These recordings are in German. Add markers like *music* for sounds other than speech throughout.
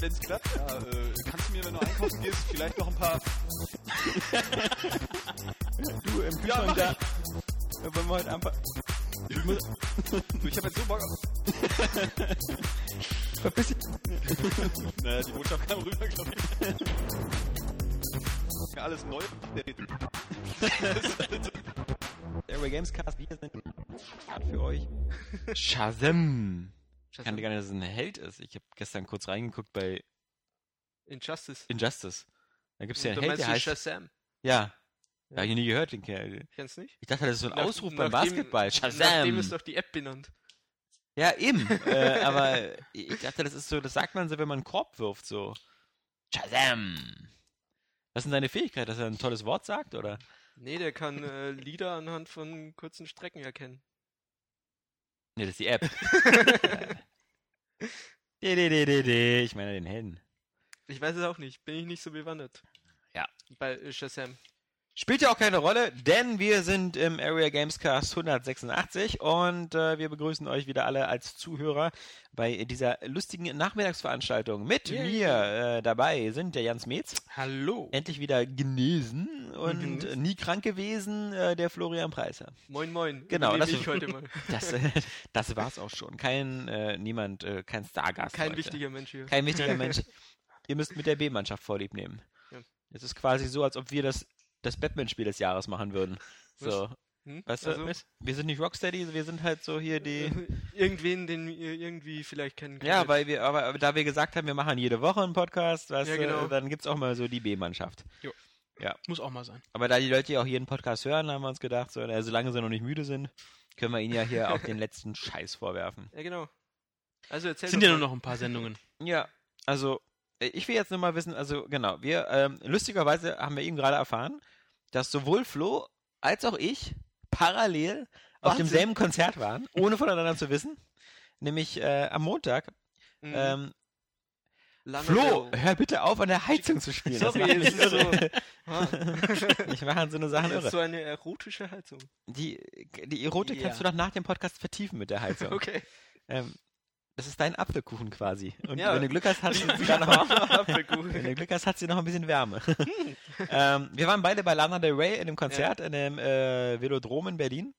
Wenn's klappt, ja, äh, kannst du mir, wenn du einkaufen gehst, vielleicht noch ein paar... *laughs* Du im Kühlschrank mach da. Äh, Wollen wir heute einfach. Ich muss, Du, ich hab jetzt so Bock auf... *laughs* verpiss dich. *laughs* Naja, die Botschaft kam rüber, glaube ich. Alles neu. Airway Gamescast. Wir sind für euch. Shazam. Ich kannte gar nicht, dass es ein Held ist. Ich habe gestern kurz reingeguckt bei Injustice. Injustice. Da gibt es ja einen Held, der heißt. Shazam? Ja. Ja. Hab ich nie gehört, den Kerl. Kennst du nicht? Ich dachte, das ist so ein Nach- Ausruf beim Basketball. Nachdem Shazam! ist doch die App benannt. Ja, eben. *laughs* äh, aber ich dachte, das ist so, das sagt man so, wenn man einen Korb wirft, so. Shazam! Was ist denn seine Fähigkeit, dass er ein tolles Wort sagt, oder? Nee, der kann äh, Lieder anhand von kurzen Strecken erkennen. Nee, das ist die App. De, de, de, de, de. Ich meine den Helden. Ich weiß es auch nicht, bin ich nicht so bewandert. Ja. Bei Shazam. Spielt ja auch keine Rolle, denn wir sind im Area Gamescast 186 und äh, wir begrüßen euch wieder alle als Zuhörer bei dieser lustigen Nachmittagsveranstaltung. Mit Yay. mir äh, dabei sind der Jans Metz, Hallo. endlich wieder genesen und Mhm. nie krank gewesen, äh, der Florian Preiser. Moin moin. Genau, das- ich heute mal. *laughs* Das, äh, das war's auch schon. Kein, äh, niemand, äh, kein Stargast. Kein heute. wichtiger Mensch hier. Kein wichtiger *laughs* Mensch. Ihr müsst mit der B-Mannschaft vorlieb nehmen. Ja. Es ist quasi so, als ob wir das, das Batman-Spiel des Jahres machen würden. *laughs* So, Hm? weißt du, Also, wir sind nicht Rocksteady, wir sind halt so hier die. äh, *laughs* irgendwen, den ihr irgendwie vielleicht kennen könnt. Ja, weil wir, aber, aber da wir gesagt haben, wir machen jede Woche einen Podcast, weißt Ja, du, genau. dann gibt's auch mal so die B-Mannschaft. Muss auch mal sein. Aber da die Leute ja auch jeden Podcast hören, haben wir uns gedacht, so, na, solange sie noch nicht müde sind, können wir ihnen ja hier auch den *laughs* letzten Scheiß vorwerfen. Ja, genau. Also erzähl sind ja nur noch ein paar Sendungen. Ja, also äh, ich will jetzt nur mal wissen, also genau, wir, ähm, lustigerweise haben wir eben gerade erfahren, dass sowohl Flo als auch ich parallel auf Wahnsinn. demselben Konzert waren, ohne voneinander zu wissen. Nämlich äh, am Montag. Mhm. Ähm, Flo, Del- hör bitte auf, an der Heizung zu spielen. Das Sorry, es ist so, irre. Ah, *laughs* Ich mache so eine Sachen das ist irre. so eine erotische Haltung. Die, die Erotik Ja. kannst du doch nach dem Podcast vertiefen mit der Heizung. *laughs* Okay. Ähm, das ist dein Apfelkuchen quasi. Und Ja. wenn du Glück hast, hast du sogar noch, Wenn du Glück hast, hat sie noch ein bisschen Wärme. *laughs* ähm, wir waren beide bei Lana Del Rey in dem Konzert in dem äh, Velodrom in Berlin.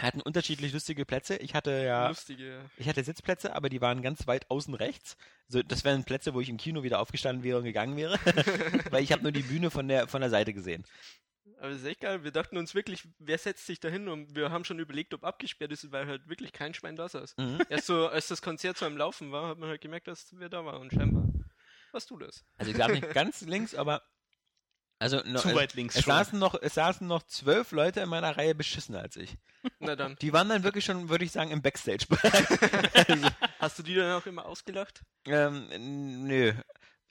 Hatten unterschiedlich lustige Plätze. Ich hatte ja, Lustige. ich hatte Sitzplätze, aber die waren ganz weit außen rechts. So, das wären Plätze, wo ich im Kino wieder aufgestanden wäre und gegangen wäre, *laughs* weil ich habe nur die Bühne von der von der Seite gesehen. Aber das ist echt geil. Wir dachten uns wirklich, wer setzt sich da hin? Und wir haben schon überlegt, ob abgesperrt ist, weil halt wirklich kein Schwein da saß. Mhm. Erst so, als das Konzert so am Laufen war, hat man halt gemerkt, dass wer da war. Und scheinbar warst du das. Also ich glaube nicht *laughs* ganz links, aber also no, Zu es, weit links es schon. saßen noch es saßen noch zwölf Leute in meiner Reihe beschissener als ich. Na dann. Die waren dann wirklich schon, würde ich sagen, im Backstage-Bereich. *laughs* also, Hast du die dann auch immer ausgelacht? Ähm, nö.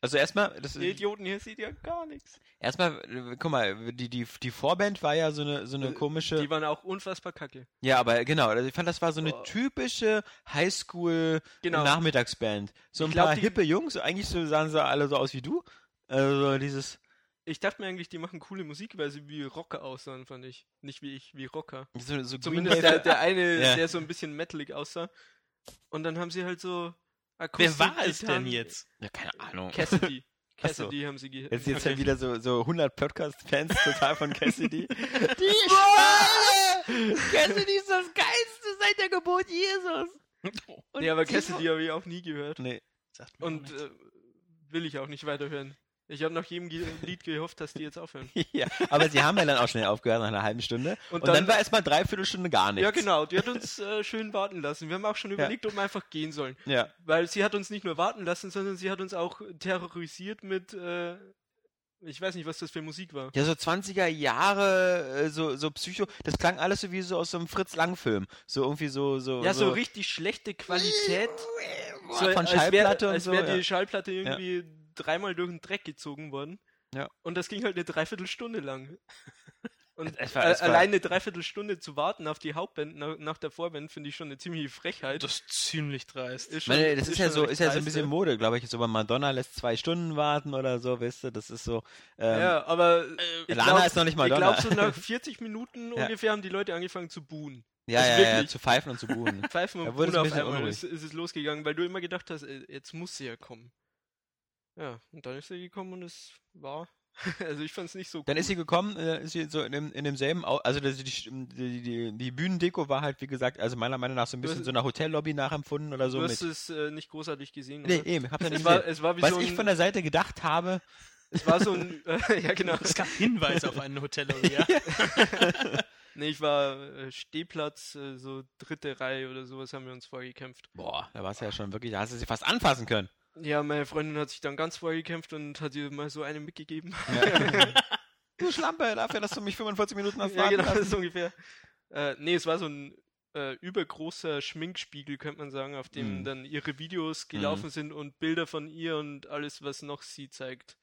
Also erstmal, das Die Idioten hier sieht ja gar nichts. erstmal, äh, guck mal, die, die, die Vorband war ja so eine, so eine Äh, komische. Die waren auch unfassbar kacke. ja, aber genau, also ich fand, das war so eine Oh. typische Highschool Genau. Nachmittagsband. So ein glaub, paar die- hippe Jungs, eigentlich so sahen sie alle so aus wie du. Also dieses, Ich dachte mir eigentlich, die machen coole Musik, weil sie wie Rocker aussahen, fand ich. Nicht wie ich, wie Rocker. so, so Zumindest der, der eine, *laughs* Ja. der so ein bisschen metalig aussah. Und dann haben sie halt so. Wer war es denn jetzt? Ja, keine Ahnung. Cassidy. *laughs* Ach so. Cassidy haben sie ge Jetzt jetzt halt wieder so, so 100 Podcast-Fans total von Cassidy. *laughs* Die Schweine! Cassidy ist das Geilste seit der Geburt Jesus! Nee, aber Cassidy habe ich auch nie gehört. Nee. Sagt mir Und äh, will ich auch nicht weiterhören. Ich habe nach jedem Lied gehofft, dass die jetzt aufhören. *laughs* Ja, aber sie haben ja dann auch schnell aufgehört nach einer halben Stunde. Und, Und dann, dann- war erstmal dreiviertel Stunde gar nichts. Ja, genau. Die hat *laughs* uns äh, schön warten lassen. Wir haben auch schon überlegt, ob wir einfach gehen sollen. Ja. Weil sie hat uns nicht nur warten lassen, sondern sie hat uns auch terrorisiert mit. Äh, ich weiß nicht, was das für Musik war. Ja, so 20er Jahre, äh, so, so Psycho, das klang alles so wie so aus so einem Fritz-Lang-Film. So irgendwie so, so. Ja, so richtig schlechte Qualität. *laughs* So, von als wär- Schallplatte und als so. wäre ja. die Schallplatte irgendwie dreimal durch den Dreck gezogen worden. Ja. Und das ging halt eine Dreiviertelstunde lang. *laughs* Und Es war- äh, es war- allein eine Dreiviertelstunde zu warten auf die Hauptband nach, nach der Vorband finde ich schon eine ziemliche Frechheit. Das ist ziemlich dreist. Ist Ich meine, das ist, ja schon so, ist ja so ein bisschen ja. Mode, glaube ich. So bei Madonna lässt zwei Stunden warten oder so, weißt du, das ist so. Ähm, ja, aber ich Lana glaub- ist noch nicht Ich Madonna. glaube, so nach *laughs* 40 Minuten Ja. ungefähr haben die Leute angefangen zu buhen. ja, also ja, ja, wirklich. zu pfeifen und zu buhen. *laughs* Pfeifen Da und es buhen auf einmal ist, ist es losgegangen, weil du immer gedacht hast, äh, jetzt muss sie ja kommen. Ja, und dann ist sie gekommen und es war. *laughs* Also ich fand es nicht so Dann cool. ist sie gekommen, äh, ist sie so in, dem, in demselben, Au also die, die, die, die Bühnendeko war halt, wie gesagt, also meiner Meinung nach so ein bisschen hast- so einer Hotellobby nachempfunden oder so. du mit, hast es äh, nicht großartig gesehen, nee, oder? eben, ich hab's ja nicht Es war, gesehen. es war wie Was so ein, ich von der Seite gedacht habe, es war so ein, *laughs* äh, ja genau. Es gab Hinweise auf einen Hotellobby, ja. *laughs* Nee, ich war äh, Stehplatz, äh, so dritte Reihe oder sowas haben wir uns vorgekämpft. boah, da war es ja schon wirklich, da hast du sie fast anfassen können. Ja, meine Freundin hat sich dann ganz vorgekämpft und hat ihr mal so eine mitgegeben. *laughs* du Schlampe, dafür, dass du mich 45 Minuten hast ja, genau, das lassen. ist ungefähr. Äh, nee, es war so ein äh, übergroßer Schminkspiegel, könnte man sagen, auf dem Mhm. dann ihre Videos gelaufen sind und Bilder von ihr und alles, was noch sie zeigt.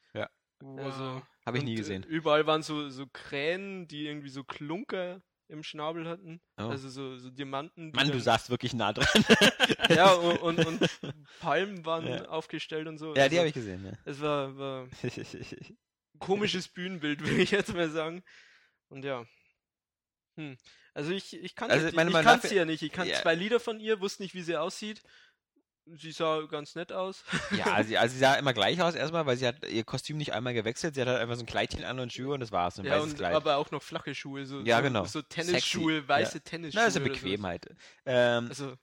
Also, Habe ich nie äh, gesehen. Überall waren so, so Krähen, die irgendwie so Klunker im Schnabel hatten. Oh. Also so, so Diamanten. die Mann, du saßt wirklich nah dran. *laughs* Ja, und, *laughs* und, und Palmen waren Ja. aufgestellt und so. ja, die Also, habe ich gesehen, ja. Es war, war ein *laughs* komisches Bühnenbild, würde ich jetzt mal sagen. Und ja. Hm. Also ich, ich kannte Also, die- meine, ich sie ja nicht. Ich kannte Ja. zwei Lieder von ihr, wusste nicht, wie sie aussieht. Sie sah ganz nett aus. Ja, *laughs* also, also sie sah immer gleich aus erstmal, weil sie hat ihr Kostüm nicht einmal gewechselt. Sie hat halt einfach so ein Kleidchen an und Schuhe und das war's. Ein ja, und, Kleid. aber auch noch flache Schuhe. So, Ja, so, genau. So Tennisschuhe, Sexy, weiße ja. Tennisschuhe. Na, ist ja oder sowas. Bequemheit. Ähm, Also,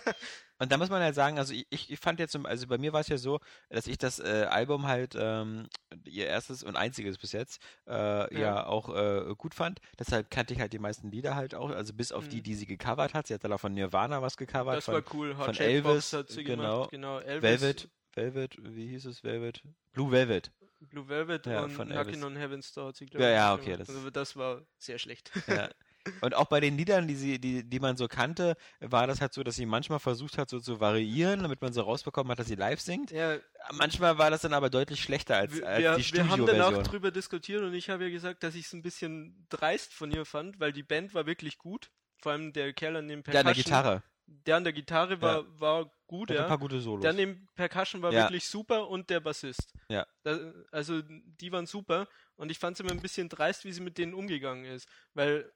*laughs* und da muss man halt sagen, also ich, ich fand jetzt, also bei mir war es ja so, dass ich das äh, Album halt, ähm, ihr erstes und einziges bis jetzt, äh, ja. Ja. auch äh, gut fand. Deshalb kannte ich halt die meisten Lieder halt auch, also bis auf die, Mhm. die sie gecovert hat. Sie hat dann auch von Nirvana was gecovert. das von, war cool. Hot von Elvis, Box hat sie genau. gemacht. Genau, Elvis. Velvet, Velvet, wie hieß es, Velvet? Blue Velvet. Blue Velvet Ja, und von Knockin' Elvis. on Heaven's Door hat sie, Ja, ja, ich, okay, das- Also das war sehr schlecht. Ja. *laughs* Und auch bei den Liedern, die, sie, die, die man so kannte, war das halt so, dass sie manchmal versucht hat, so zu variieren, damit man so rausbekommen hat, dass sie live singt. Ja, Manchmal war das dann aber deutlich schlechter als, wir, als die wir haben danach Studioversion. drüber diskutiert und ich habe ja gesagt, dass ich es ein bisschen dreist von ihr fand, weil die Band war wirklich gut. Vor allem der Kerl an dem Der an Percussion. der Gitarre. Der an der Gitarre war, war gut, Hat ein ja. paar gute Solos. Der an dem Percussion war Ja. wirklich super und der Bassist. Ja. Da, also die waren super und ich fand es immer ein bisschen dreist, wie sie mit denen umgegangen ist. Weil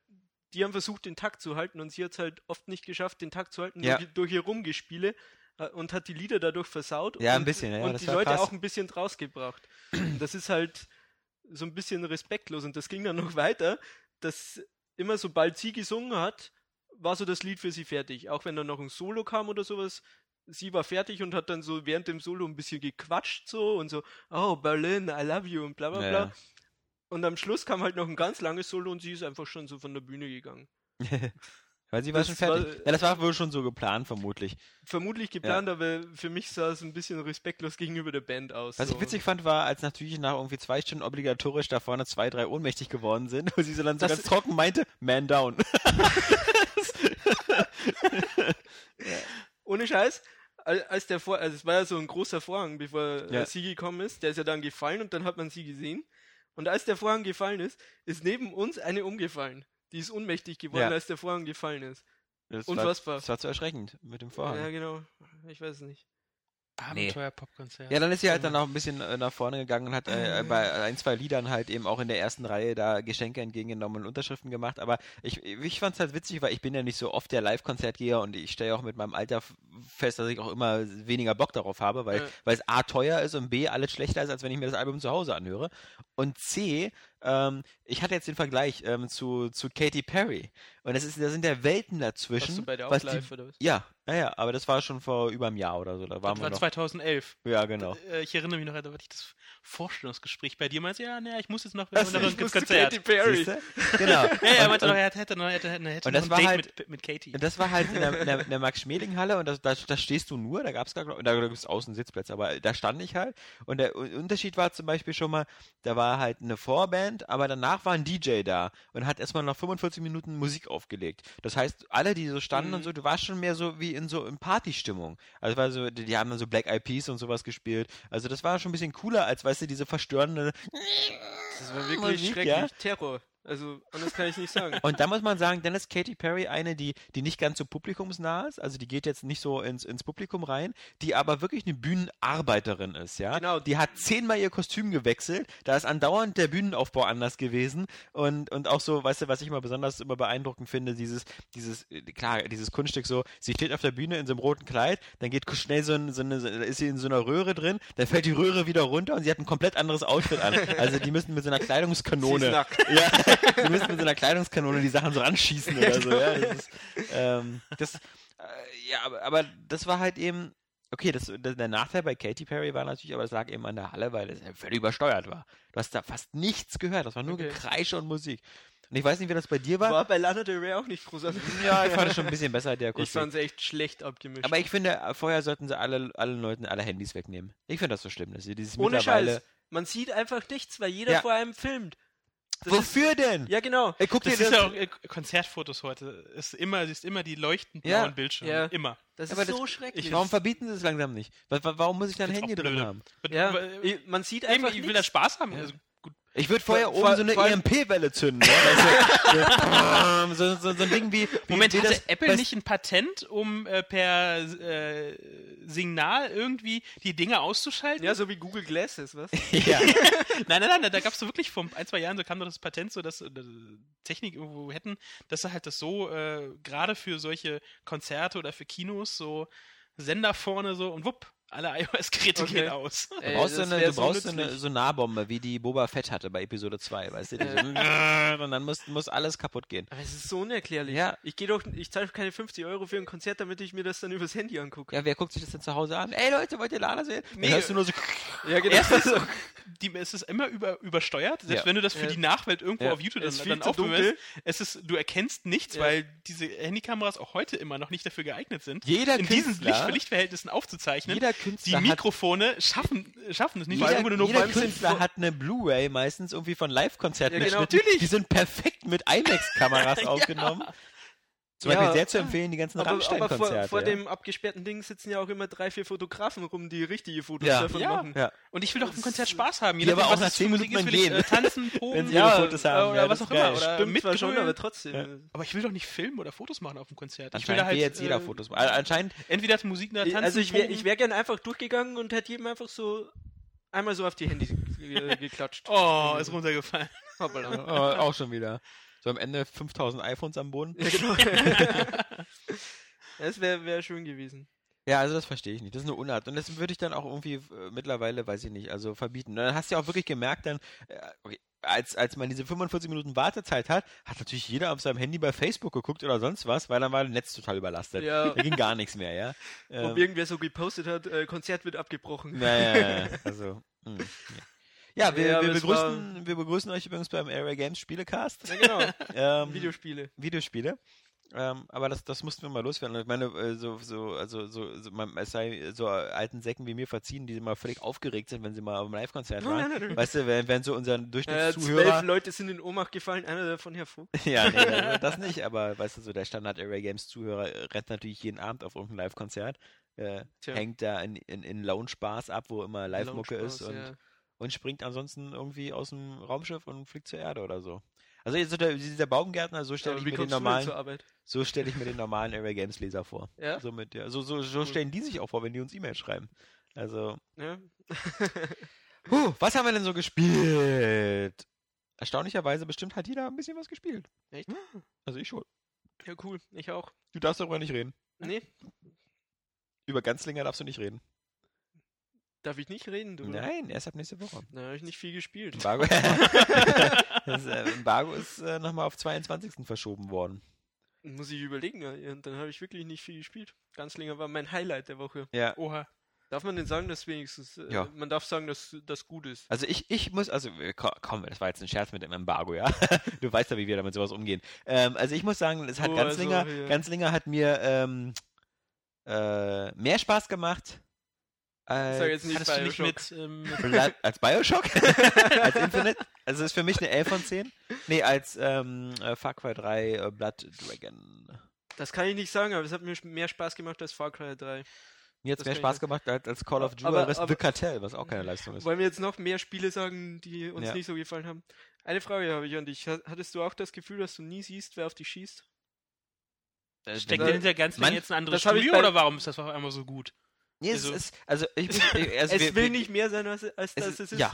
die haben versucht, den Takt zu halten und sie hat es halt oft nicht geschafft, den Takt zu halten Ja. durch, durch ihr Rumgespiele äh, und hat die Lieder dadurch versaut Ja, ein und, bisschen, ja, und die Leute krass. auch ein bisschen draus gebracht. Das ist halt so ein bisschen respektlos und das ging dann noch weiter, dass immer sobald sie gesungen hat, war so das Lied für sie fertig. Auch wenn dann noch ein Solo kam oder sowas, sie war fertig und hat dann so während dem Solo ein bisschen gequatscht so und so, oh Berlin, I love you und bla bla bla. ja. Und am Schluss kam halt noch ein ganz langes Solo und sie ist einfach schon so von der Bühne gegangen. *laughs* Weil sie war Das schon fertig. war- ja, das war wohl schon so geplant, vermutlich. Vermutlich geplant, aber für mich sah es ein bisschen respektlos gegenüber der Band aus. Was so. ich witzig fand, war, als natürlich nach irgendwie zwei Stunden obligatorisch da vorne zwei, drei ohnmächtig geworden sind, wo sie so dann so Das- ganz trocken meinte, Man down. *laughs* Ohne Scheiß, al- als der Vor also es war ja so ein großer Vorhang, bevor Ja. äh, sie gekommen ist, der ist ja dann gefallen und dann hat man sie gesehen. Und als der Vorhang gefallen ist, ist neben uns eine umgefallen. Die ist ohnmächtig geworden, Ja. als der Vorhang gefallen ist. Das Unfassbar. War, das war zu erschreckend mit dem Vorhang. Ja, genau. Ich weiß es nicht. Abenteuer-Popkonzert. Ja, dann ist sie halt dann auch ein bisschen äh, nach vorne gegangen und hat äh, bei ein, zwei Liedern halt eben auch in der ersten Reihe da Geschenke entgegengenommen und Unterschriften gemacht. Aber ich, ich fand es halt witzig, weil ich bin ja nicht so oft der Live-Konzertgeher und ich stelle auch mit meinem Alter fest, dass ich auch immer weniger Bock darauf habe, weil, Ja. weil es A teuer ist und B alles schlechter ist, als wenn ich mir das Album zu Hause anhöre. Und C, ähm, ich hatte jetzt den Vergleich ähm, zu, zu Katy Perry. Und das ist, da sind ja Welten dazwischen. Warst du bei der was live die, oder was? ja, naja, aber das war schon vor über einem Jahr oder so. Da waren Das wir war noch. 2011. Ja, genau. Äh, Ich erinnere mich noch, da hatte ich das Vorstellungsgespräch bei dir. Meinst ja, naja, ich muss jetzt noch ich ins musste Konzert. Katy Perry. Genau. *laughs* Ja, er Und- meinte noch, er hätte noch, hätte, hätte, hätte Und noch das war Date halt- mit, mit Katie. Und das war halt in der, in der, der *laughs* Max-Schmeling-Halle und das, da, da stehst du nur, da gab es gar da, da gibt es außen Sitzplätze, aber da stand ich halt. Und der Unterschied war zum Beispiel schon mal, da war halt eine Vorband, aber danach war ein DJ da und hat erstmal noch 45 Minuten Musik aufgelegt. Das heißt, alle, die so standen Mhm. und so, du warst schon mehr so wie in so in Partystimmung. Also war so, die, die haben dann so Black Eyed Peas und sowas gespielt. Also das war schon ein bisschen cooler, als weißt du, diese verstörende Das war wirklich Musik, schrecklich. ja? Terror. Also, anders kann ich nicht sagen. *laughs* Und da muss man sagen, dann ist Katy Perry eine, die, die nicht ganz so publikumsnah ist, also die geht jetzt nicht so ins, ins Publikum rein, die aber wirklich eine Bühnenarbeiterin ist, ja. Genau. Die hat zehnmal ihr Kostüm gewechselt, da ist andauernd der Bühnenaufbau anders gewesen und, und auch so, weißt du, was ich immer besonders immer beeindruckend finde, dieses, dieses, äh, klar, dieses Kunststück so, sie steht auf der Bühne in so einem roten Kleid, dann geht schnell so, ein, so eine, so- da ist sie in so einer Röhre drin, dann fällt die Röhre wieder runter und sie hat ein komplett anderes Outfit an. *laughs* Also die müssen mit so einer Sie ist Kleidungskanone nackt. ja, *laughs* sie müssen mit so einer Kleidungskanone die Sachen so ranschießen oder so. Ja, das ist, ähm, das, äh, ja aber, aber das war halt eben, okay, das, das, der Nachteil bei Katy Perry war natürlich, aber das lag eben an der Halle, weil es ja völlig übersteuert war. Du hast da fast nichts gehört, das war nur Okay. Gekreische und Musik. Und ich weiß nicht, wie das bei dir war. War bei Lana Del Rey auch nicht großartig. *laughs* Ja, ich fand es schon ein bisschen besser, der Ich Akustik. fand es echt schlecht abgemischt. Aber ich finde, vorher sollten sie alle, allen Leuten alle Handys wegnehmen. Ich finde das so schlimm, dass sie dieses Ohne mittlerweile... Scheiß. Man sieht einfach nichts, weil jeder Ja. vor einem filmt. Das Wofür denn? Ist, ja, genau. Ey, guck Das dir ist das ja auch äh, Konzertfotos heute. Ist immer, siehst immer die leuchtend Ja. blauen Bildschirme. Ja. Immer. Das Aber ist das- so schrecklich. Warum verbieten sie es langsam nicht? Wa- wa- Warum muss ich da ein Handy drin haben? ja, man sieht Eben, einfach ich will da Spaß haben. Ja. Also. Ich würde vorher Vor- oben vor- so eine EMP-Welle zünden. Ne? *laughs* Weißt du? so, so, so ein Ding wie. wie Moment, wie hatte das, Apple nicht ein Patent, um äh, per äh, Signal irgendwie die Dinge auszuschalten? ja, so wie Google Glasses, was? *laughs* Ja. *laughs* Nein, nein, nein, da gab es so wirklich vor ein, zwei Jahren, so kam doch das Patent, so dass äh, Technik irgendwo hätten, dass sie halt das so, äh, gerade für solche Konzerte oder für Kinos, so Sender vorne so und wupp, alle iOS-Geräte Okay. gehen aus. Du Ey, brauchst, so eine, du so brauchst so eine so Nahbombe, wie die Boba Fett hatte bei Episode 2, weißt du? So, *laughs* und dann muss, muss alles kaputt gehen. Aber es ist so unerklärlich. Ja. Ich gehe doch, ich zahle keine 50 Euro für ein Konzert, damit ich mir das dann übers Handy angucke. Ja, wer guckt sich das denn zu Hause an? Ey Leute, wollt ihr Lana sehen? Nee. Dann hörst du nur so. *laughs* Ja, genau. *laughs* Erstens, die, es ist immer über, übersteuert, selbst Ja. wenn du das für Ja. die Nachwelt irgendwo Ja. auf YouTube dann, dann dunkel. es ist, du erkennst nichts, Ja. weil diese Handykameras auch heute immer noch nicht dafür geeignet sind, Jeder in diesen Künstler- Licht Lichtverhältnissen aufzuzeichnen. Jeder die Künstler hat Mikrofone schaffen, schaffen es nicht. Jeder, Jeder, nur Künstler hat eine Blu-ray meistens irgendwie von Live-Konzerten Ja, genau. Natürlich. Die sind perfekt mit *laughs* IMAX-Kameras aufgenommen. Zum Ja. Beispiel sehr zu empfehlen, die ganzen Aber, aber vor, Rammstein-Konzerte. vor ja. dem abgesperrten Ding sitzen ja auch immer drei, vier Fotografen rum, die richtige Fotos Ja. davon Ja. machen. ja. Und ich will doch auf dem Konzert Spaß haben. Je Die aber nachdem, auch nach zehn Musik Minuten ist, will ich gehen. äh, tanzen, *laughs* sie Ja, ihre Fotos haben. oder ja, was auch immer. Oder Stimmt schon, aber trotzdem. Ja. Aber ich will doch nicht filmen oder Fotos machen auf dem Konzert. Ich will da halt will jetzt jeder äh, Fotos machen. Anscheinend, Entweder hat Musik da tanzen, also ich wäre ich wär gern einfach durchgegangen und hätte jedem einfach so einmal so auf die Handys ge- *laughs* geklatscht. Oh, ist runtergefallen. Hoppala. äh, *laughs* auch schon wieder. So am Ende 5000 iPhones am Boden. Ja, genau. *laughs* das wäre wär schön gewesen. Ja, also das verstehe ich nicht. Das ist eine Unart. Und das würde ich dann auch irgendwie äh, mittlerweile, weiß ich nicht, also verbieten. Und dann hast du ja auch wirklich gemerkt, dann, äh, okay, als, als man diese 45 Minuten Wartezeit hat, hat natürlich jeder auf seinem Handy bei Facebook geguckt oder sonst was, weil dann war das Netz total überlastet. Ja. Da ging gar nichts mehr, ja. Ob Ähm, irgendwer so gepostet hat, äh, Konzert wird abgebrochen. naja, *laughs* also. Mh, ja. Ja, wir, Ja, wir, begrüßen, wir begrüßen euch übrigens beim Area Games Spielecast. Ja, genau. Ähm, Videospiele. Videospiele. Ähm, aber das, das mussten wir mal loswerden. Ich meine, äh, so, so, also, so, so man, es sei so alten Säcken wie mir verziehen, die immer völlig aufgeregt sind, wenn sie mal auf einem Live-Konzert waren. Weißt du, wenn, wenn so unser Äh, zwölf Durchschnittszuhörer. Leute sind in Ohnmacht gefallen, einer davon Herr Vogt. *laughs* ja, nee, also das nicht, aber weißt du, so der Standard Area Games Zuhörer äh, rennt natürlich jeden Abend auf irgendein Live-Konzert. Äh, hängt da in, in, in Lounge-Bars ab, wo immer Live-Mucke ist und, Ja. Und springt ansonsten irgendwie aus dem Raumschiff und fliegt zur Erde oder so. Also jetzt so der, dieser Baumgärtner, so stelle ich mir den normalen, so stelle ich mir den normalen Area Games Leser vor. Ja? So, mit, ja, so, so, so stellen die sich auch vor, wenn die uns E-Mails schreiben. Also, ja. *laughs* huh, was haben wir denn so gespielt? Erstaunlicherweise bestimmt hat jeder ein bisschen was gespielt. Echt? Also ich schon. ja, cool. Ich auch. Du darfst darüber nicht reden. Nee, Über Ganzlinger darfst du nicht reden. Darf ich nicht reden, du? Nein, erst ab nächste Woche. Da habe ich nicht viel gespielt. Embargo, *laughs* *laughs* das äh, Embargo ist äh, nochmal auf 22. verschoben worden. Muss ich überlegen, dann habe ich wirklich nicht viel gespielt. Ganz länger war mein Highlight der Woche. Ja. Oha. Darf man denn sagen, dass wenigstens, äh, Ja. man darf sagen, dass das gut ist? Also ich, ich muss, also ko- komm, das war jetzt ein Scherz mit dem Embargo, ja. *laughs* Du weißt ja, wie wir damit sowas umgehen. Ähm, also ich muss sagen, es hat Oh, Ganzlinger, also, ja. Ganzlinger hat mir ähm, äh, mehr Spaß gemacht Als, Sag jetzt nicht Hattest du nicht Bioshock. mit, ähm, *laughs* als Bioshock? *laughs* als Infinite? Also ist für mich eine 11 von 10. Nee, als ähm, äh, Far Cry 3 äh, Blood Dragon. Das kann ich nicht sagen, aber es hat mir mehr Spaß gemacht als Far Cry 3. Mir hat es mehr Spaß gemacht als, als Call of Duty Aber- oder aber- The Cartel, was auch keine *laughs* Leistung ist. Wollen wir jetzt noch mehr Spiele sagen, die uns Ja. nicht so gefallen haben? Eine Frage habe ich an dich. Ha- Hattest du auch das Gefühl, dass du nie siehst, wer auf dich schießt? Äh, steckt denn hinter ganz man- jetzt ein anderes Studio bei- oder warum ist das auf einmal so gut? Nee, es also- ist, also ich *laughs* bin, also es wir, will wir, nicht mehr sein, als, als es das ist, es ist. Ja.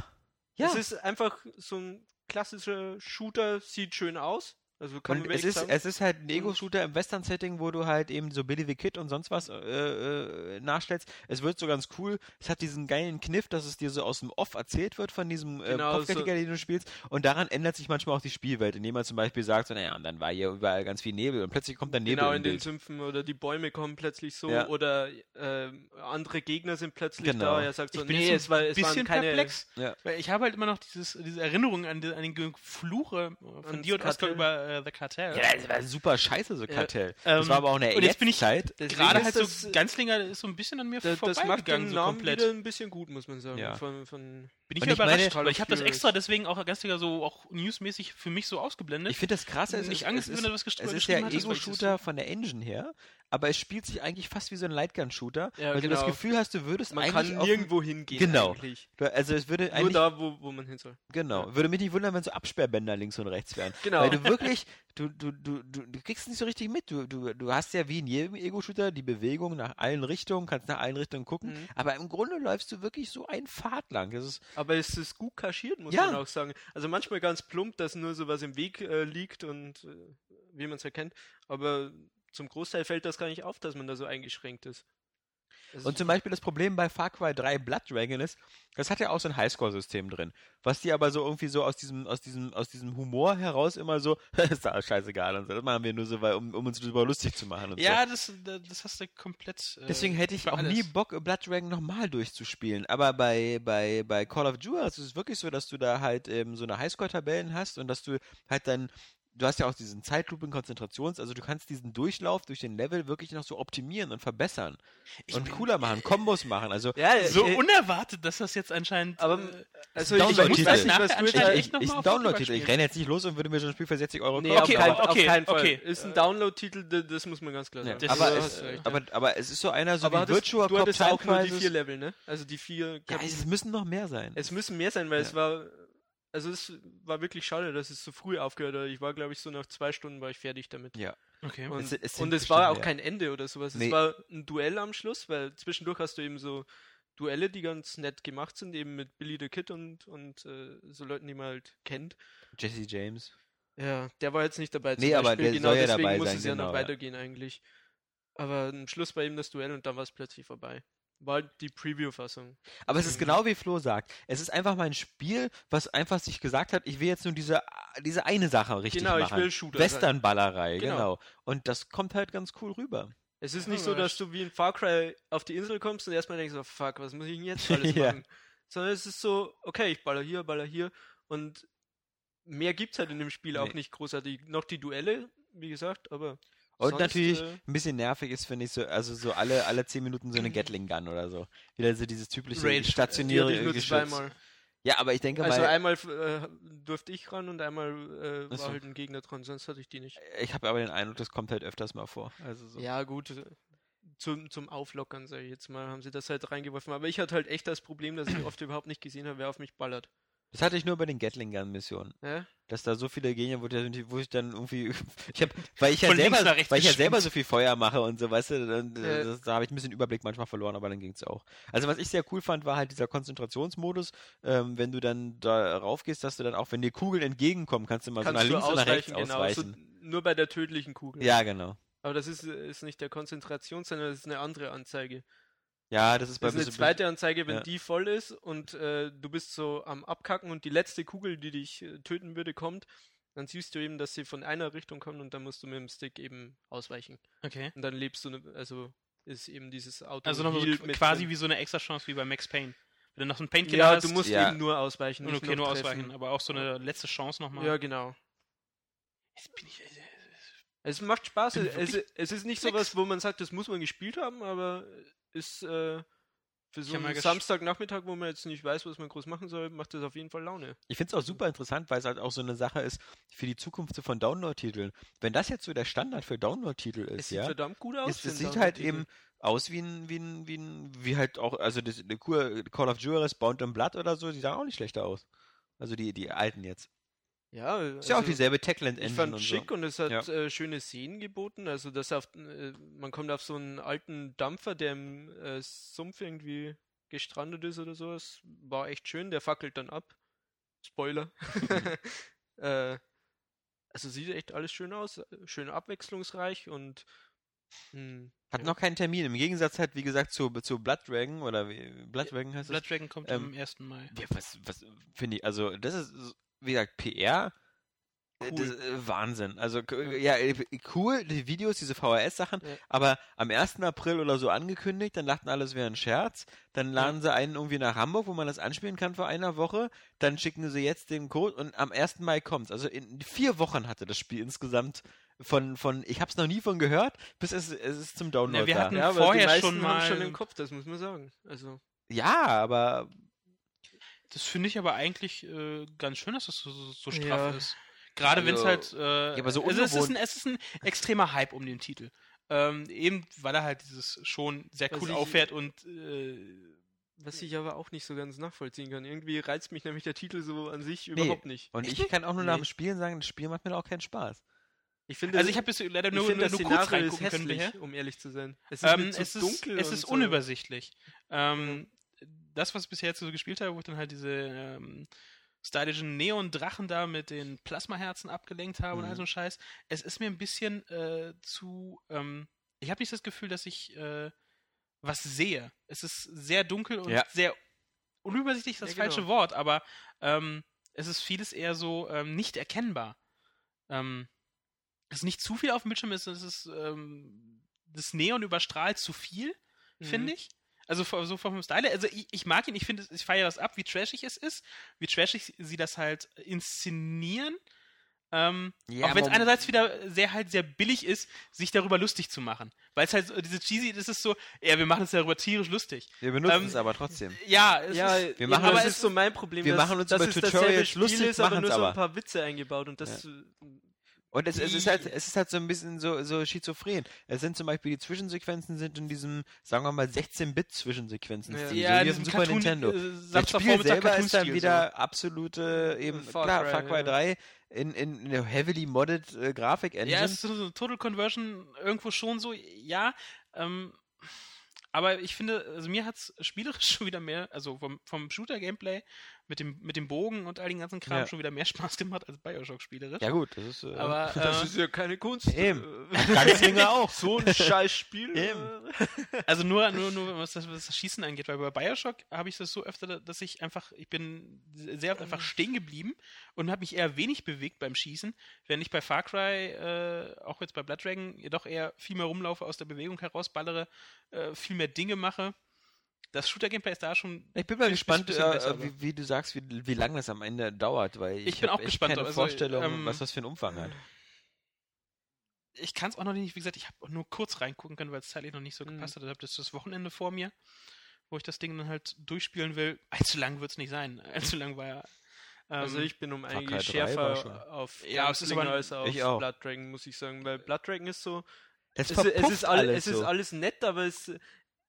Ja. Es ist einfach so ein klassischer Shooter, sieht schön aus. Also kann und es ist, sagen. es ist halt ein Ego-Shooter im Western-Setting, wo du halt eben so Billy the Kid und sonst was äh, äh, nachstellst. Es wird so ganz cool. Es hat diesen geilen Kniff, dass es dir so aus dem Off erzählt wird von diesem äh, Genau, Kopfgeldjäger, den du spielst. Und daran ändert sich manchmal auch die Spielwelt, indem man zum Beispiel sagt, so, naja, und dann war hier überall ganz viel Nebel und plötzlich kommt dann Nebel genau im in den Bild. Sümpfen oder die Bäume kommen plötzlich so Ja. oder ähm, andere Gegner sind plötzlich Genau. da. Er sagt so, Ich bin nee, es, war, ein es waren bisschen keine. perplex, Ja. weil ich habe halt immer noch dieses, diese Erinnerung an, die, an den Fluche von Ans dir und Oscar Kartell. über äh, The Cartel. Ja, das war super scheiße, so Ja. Kartell. Ähm, das war aber auch eine und jetzt bin ich- Zeit. Gerade halt das, so Ganzlinger ist so ein bisschen an mir da, das macht vorbeigegangen, den so Namen komplett. wieder ein bisschen gut, muss man sagen. Ja. Von, von, Bin ich ja ich meine, überrascht, weil ich habe das extra deswegen auch Ganzlinger so auch newsmäßig für mich so ausgeblendet. Ich finde das krasse, es nicht ist, Angst, es wenn ist, er was es ist der Ego-Shooter von der Engine her, aber es spielt sich eigentlich fast wie so ein Lightgun-Shooter, Ja, weil du das genau. Gefühl hast, du würdest man eigentlich kann auf- nirgendwo hingehen. Genau. Eigentlich. Also es würde Nur eigentlich da, wo, wo man hin soll. Genau. Würde mich nicht wundern, wenn so Absperrbänder links und rechts wären. Genau. Weil du wirklich, *laughs* du, du, du, du, kriegst nicht so richtig mit. Du, du, du hast ja wie in jedem Ego-Shooter die Bewegung nach allen Richtungen, kannst nach allen Richtungen gucken. Mhm. Aber im Grunde läufst du wirklich so einen Pfad lang. Das ist, Aber es ist gut kaschiert, muss Ja. man auch sagen. Also manchmal ganz plump, dass nur sowas im Weg äh, liegt und äh, wie man es erkennt. Aber zum Großteil fällt das gar nicht auf, dass man da so eingeschränkt ist. Und zum Beispiel das Problem bei Far Cry 3 Blood Dragon ist, das hat ja auch so ein Highscore-System drin. Was die aber so irgendwie so aus diesem, aus diesem, aus diesem Humor heraus immer so, *laughs* ist da scheißegal und so. Das machen wir nur so, weil, um, um uns darüber lustig zu machen und so. ja, das, das hast du komplett. Äh, Deswegen hätte ich auch alles. nie Bock, Blood Dragon nochmal durchzuspielen. Aber bei, bei, bei Call of Duty ist es wirklich so, dass du da halt ähm, so eine Highscore-Tabellen hast und dass du halt dann, du hast ja auch diesen Zeitlupen-Konzentrations, also du kannst diesen Durchlauf durch den Level wirklich noch so optimieren und verbessern. Ich und cooler machen, Kombos machen. Also ja, So äh, unerwartet, dass das jetzt anscheinend. aber äh, also ich, ich Download-Titel. weiß nicht, was du jetzt Anscheinend echt noch ich auf Download-Titel. Ich renne jetzt nicht los und würde mir so ein Spiel für 60 Euro Nee, kaufen. Okay, auf, kein, okay, auf keinen Fall. okay. Ist ein Download-Titel, das muss man ganz klar Ja. sagen. Das aber, es, recht. aber, aber es ist so einer, so aber wie hattest, Virtua du hattest auch nur die vier Level, ne? Also die vier Ja, es müssen noch mehr sein. Es müssen mehr sein, weil Ja. es war. Also es war wirklich schade, dass es so früh aufgehört hat. Ich war, glaube ich, so nach zwei Stunden war ich fertig damit. ja. okay. Und Es es, und es war auch bestimmt kein Ende oder sowas. Nee. Es war ein Duell am Schluss, weil zwischendurch hast du eben so Duelle, die ganz nett gemacht sind, eben mit Billy the Kid und, und äh, so Leuten, die man halt kennt. Jesse James. Ja, der war jetzt nicht dabei. Zum Nee, aber Beispiel. der genau soll ja deswegen dabei muss sein, es ja genau, noch ja. weitergehen eigentlich. Aber am Schluss war eben das Duell und dann war es plötzlich vorbei. War die Preview-Fassung. Aber es ist genau wie Flo sagt. Es ist einfach mal ein Spiel, was einfach sich gesagt hat, ich will jetzt nur diese, diese eine Sache richtig Genau, ich machen. will Shooter. Westernballerei, Genau. genau. Und das kommt halt ganz cool rüber. Es ist Ja, nicht so, dass du wie in Far Cry auf die Insel kommst und erstmal denkst, oh fuck, was muss ich denn jetzt *laughs* alles Ja. machen? Sondern es ist so, okay, ich baller hier, baller hier und mehr gibt's halt in dem Spiel auch Nee. nicht großartig. Noch die Duelle, wie gesagt, aber Und sonst, natürlich äh, ein bisschen nervig ist, finde ich, so, also so alle, alle zehn Minuten so eine Gatling Gun oder so. Wieder so dieses typische Rage. stationäre nur Geschütz. Ja, aber ich denke Also mal, einmal äh, durfte ich ran und einmal äh, war so. halt ein Gegner dran, sonst hatte ich die nicht. ich habe aber den Eindruck, das kommt halt öfters mal vor. Also so. Ja, gut. äh, Zum, zum Auflockern, sage ich jetzt mal, haben sie das halt reingeworfen. Aber ich hatte halt echt das Problem, dass ich oft überhaupt nicht gesehen habe, wer auf mich ballert. Das hatte ich nur bei den Gatling Gun Missionen. Ja? dass da so viele Gegner, wo, ich dann irgendwie, *laughs* ich hab, weil ich ja Von selber, weil ich ja selber so viel Feuer mache und so, weißt du, dann, äh, Ja. das, da habe ich ein bisschen Überblick manchmal verloren, aber dann ging's auch. Also was ich sehr cool fand, war halt dieser Konzentrationsmodus, ähm, wenn du dann da raufgehst, dass du dann auch, wenn dir Kugeln entgegenkommen, kannst du mal Kannst so nach links oder nach rechts ausweichen, genau. ausweichen. So, nur bei der tödlichen Kugel. Ja, genau. Aber das ist, äh, ist nicht der Konzentration, sondern das ist eine andere Anzeige. Ja, das ist bei Das ist eine zweite Anzeige, wenn ja. die voll ist und äh, du bist so am Abkacken und die letzte Kugel, die dich äh, töten würde, kommt, dann siehst du eben, dass sie von einer Richtung kommt und dann musst du mit dem Stick eben ausweichen. Okay. Und dann lebst du, ne, also ist eben dieses Auto. Also noch so quasi drin. wie so eine extra Chance wie bei Max Payne. Wenn du noch so einen Painkiller Ja, hast, du musst Ja. eben nur ausweichen. und nicht okay, nur treffen. ausweichen, aber auch so eine letzte Chance nochmal. Ja, genau. Jetzt bin ich, äh, Es macht Spaß. Es, es ist nicht sowas, wo man sagt, das muss man gespielt haben, aber ist, äh, Für so einen Samstagnachmittag, wo man jetzt nicht weiß, was man groß machen soll, macht das auf jeden Fall Laune. Ich finde es auch super interessant, weil es halt auch so eine Sache ist für die Zukunft von Download-Titeln. Wenn das jetzt so der Standard für Download-Titel Es ist, sieht ja, verdammt gut aus. es einen sieht halt eben aus wie ein, wie ein, wie ein, wie halt auch, also das, Call of Juarez, Bound and Blood oder so, die sahen auch nicht schlechter aus. Also die, die alten jetzt. Ja, Ist ja auch also- dieselbe Techland Ich Engine fand und schick so. und es hat Ja. äh, schöne Szenen geboten. Also dass auf, äh, man kommt auf so einen alten Dampfer, der im äh, Sumpf irgendwie gestrandet ist oder so. Es war echt schön. Der fackelt dann ab. Spoiler. *laughs* *laughs* äh, also sieht echt alles schön aus, schön abwechslungsreich und hm, Hat ja. noch keinen Termin. Im Gegensatz halt, wie gesagt, zu, zu Blood Dragon oder wie, Blood Dragon heißt es. Blood Dragon kommt Ähm, am 1. Mai. Ja, was, was finde ich, also das ist, wie gesagt, PR, äh, das ist äh, Wahnsinn. Also k- ja, äh, cool, die Videos, diese VHS-Sachen, Ja. aber am 1. April oder so angekündigt, dann dachten alle, es wäre ein Scherz, dann laden sie einen irgendwie nach Hamburg, wo man das anspielen kann vor einer Woche, dann schicken sie jetzt den Code und am 1. Mai kommt's. Also in vier Wochen hatte das Spiel insgesamt von, von ich hab's noch nie von gehört, bis es, es ist zum Download Ja, wir da. hatten ja, aber vorher schon mal- schon im Kopf, das muss man sagen. Also Ja, aber Das finde ich aber eigentlich äh, ganz schön, dass das so, so, so straff Ja. ist. Gerade wenn es Also, halt. Äh, aber so also es, ist ein, es ist ein extremer Hype um den Titel. Ähm, eben, weil er halt dieses schon sehr cool auffährt und äh, Was ich aber auch nicht so ganz nachvollziehen kann. Irgendwie reizt mich nämlich der Titel so an sich überhaupt nicht. und ich kann auch nur nach Nee. dem Spielen sagen, das Spiel macht mir auch keinen Spaß. Ich finde, also ich habe bis leider nur, finde nur, das nur kurz reingucken können hässlich, bisher. um ehrlich zu sein. Es ist, Ähm, mir zu es ist, dunkel es ist so. unübersichtlich. Ähm, das, was ich bisher jetzt so gespielt habe, wo ich dann halt diese ähm, stylischen Neon-Drachen da mit den Plasmaherzen abgelenkt habe und Mhm. all so ein Scheiß. Es ist mir ein bisschen äh, zu. Ähm, ich habe nicht das Gefühl, dass ich äh, was sehe. Es ist sehr dunkel und Ja. sehr unübersichtlich, ist das Ja, genau. falsche Wort, aber ähm, es ist vieles eher so ähm, nicht erkennbar. Ähm, es ist nicht zu viel auf dem Bildschirm, es ist, es ist ähm, das Neon überstrahlt zu viel, Mhm. finde ich. Also so vom Style. Also ich, ich mag ihn, ich finde, es- ich feiere das ab, wie trashig es ist, wie trashig sie das halt inszenieren. Ähm, Ja, auch wenn es einerseits wieder sehr halt sehr billig ist, sich darüber lustig zu machen. Weil es halt so, diese cheesy, das ist so, ja, wir machen uns darüber tierisch lustig. Wir benutzen Ähm, es aber trotzdem. Ja, es Ja, ist, wir machen aber das- es ist so mein Problem. wir dass, machen uns dass über es dasselbe Tutorials Spiel lustig, ist, aber nur so ein paar Witze eingebaut und das. äh, Und es, es ist halt, es ist halt so ein bisschen so, so schizophren. Es sind zum Beispiel die Zwischensequenzen sind in diesem, sagen wir mal, 16-Bit-Zwischensequenzen. Ja. so ja, wie auf dem Super Cartoon- Nintendo. äh, Das Spiel selber ist dann wieder absolute, eben, Far klar, Cry, Far Cry ja. 3 in, in eine heavily modded äh, Grafik-Engine. Ja, es ist so eine Total Conversion irgendwo schon so, ja. Ähm, aber ich finde, also mir hat es spielerisch *laughs* schon wieder mehr, also vom, vom Shooter-Gameplay mit dem, mit dem Bogen und all den ganzen Kram Ja. schon wieder mehr *laughs* Spaß gemacht als Bioshock spielerisch. ja gut, das ist, äh, aber *laughs* Das äh, ist ja keine Kunst. Eben. Äh, Gunslinger *laughs* auch. So ein scheiß Spiel. Eben. äh, also nur, nur, nur was das, was das Schießen angeht, weil bei Bioshock habe ich das so öfter, dass ich einfach, ich bin sehr oft einfach stehen geblieben und habe mich eher wenig bewegt beim Schießen, während ich bei Far Cry, äh, auch jetzt bei Blood Dragon, jedoch eher viel mehr rumlaufe, aus der Bewegung heraus ballere, äh, viel mehr Dinge mache. Das Shooter-Gameplay ist da schon. Ich bin mal gespannt, bisschen äh, besser, aber- wie, wie du sagst, wie, wie lange das am Ende dauert, weil ich, Ich bin auch echt gespannt, keine also, Vorstellung, ähm, was das für einen Umfang hat. Ich kann es auch noch nicht, wie gesagt, ich habe nur kurz reingucken können, weil es zeitlich noch nicht so Mhm. gepasst hat. Ich habe das das Wochenende vor mir, wo ich das Ding dann halt durchspielen will. Allzu lang wird es nicht sein. *laughs* Allzu lang war ja. Ähm, Also ich bin um einiges 3 war schon. schärfer auf Ja, es ist aber- als auf Ich auch. Blood Dragon, muss ich sagen, weil Blood Dragon ist so, Es, es, es, ist, all, alles es ist so. alles nett, aber es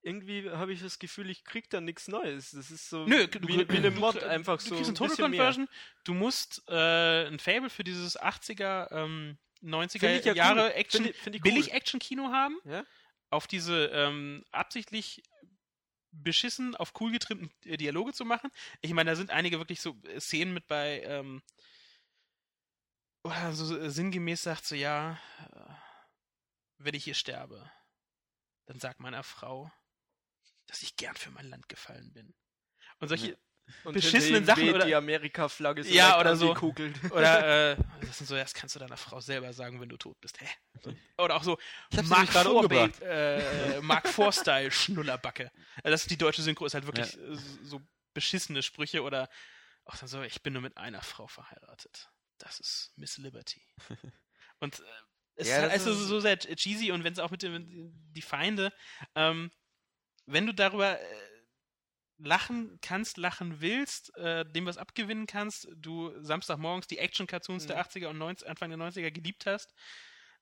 irgendwie habe ich das Gefühl, ich krieg da nichts Neues. Das ist so Nö, du, wie, wie eine du- Mod du, einfach du so kriegst ein eine Total bisschen mehr. Conversion. Du musst äh, ein Fable für dieses 80er, ähm, 90er Find ich ja Jahre cool. Action, Find ich- find ich billig cool. Action-Kino haben. Ja? Auf diese ähm, absichtlich beschissen, auf cool getrimmten äh, Dialoge zu machen. Ich meine, da sind einige wirklich so äh, Szenen mit bei, ähm, oder so äh, sinngemäß sagt so, ja, wenn ich hier sterbe, dann sag meiner Frau, dass ich gern für mein Land gefallen bin. Und solche, Und beschissenen Sachen oder- die Amerika-Flagge so Ja, oder so. *laughs* Oder, *laughs* äh, das sind so, das kannst du deiner Frau selber sagen, wenn du tot bist. Hä? Oder auch so, Mark umgebracht. äh, Mark IV-Style, *laughs* Schnullerbacke. Also das ist die deutsche Synchro, ist halt wirklich äh, so beschissene Sprüche oder auch dann so, ich bin nur mit einer Frau verheiratet. Das ist Miss Liberty. Und äh, es Ja, ist halt also ist- so sehr cheesy und wenn es auch mit dem, die Feinde, ähm, wenn du darüber, äh, lachen kannst, lachen willst, äh, dem was abgewinnen kannst, du Samstagmorgens die Action-Cartoons Mhm. der 80er und 90, Anfang der 90er geliebt hast,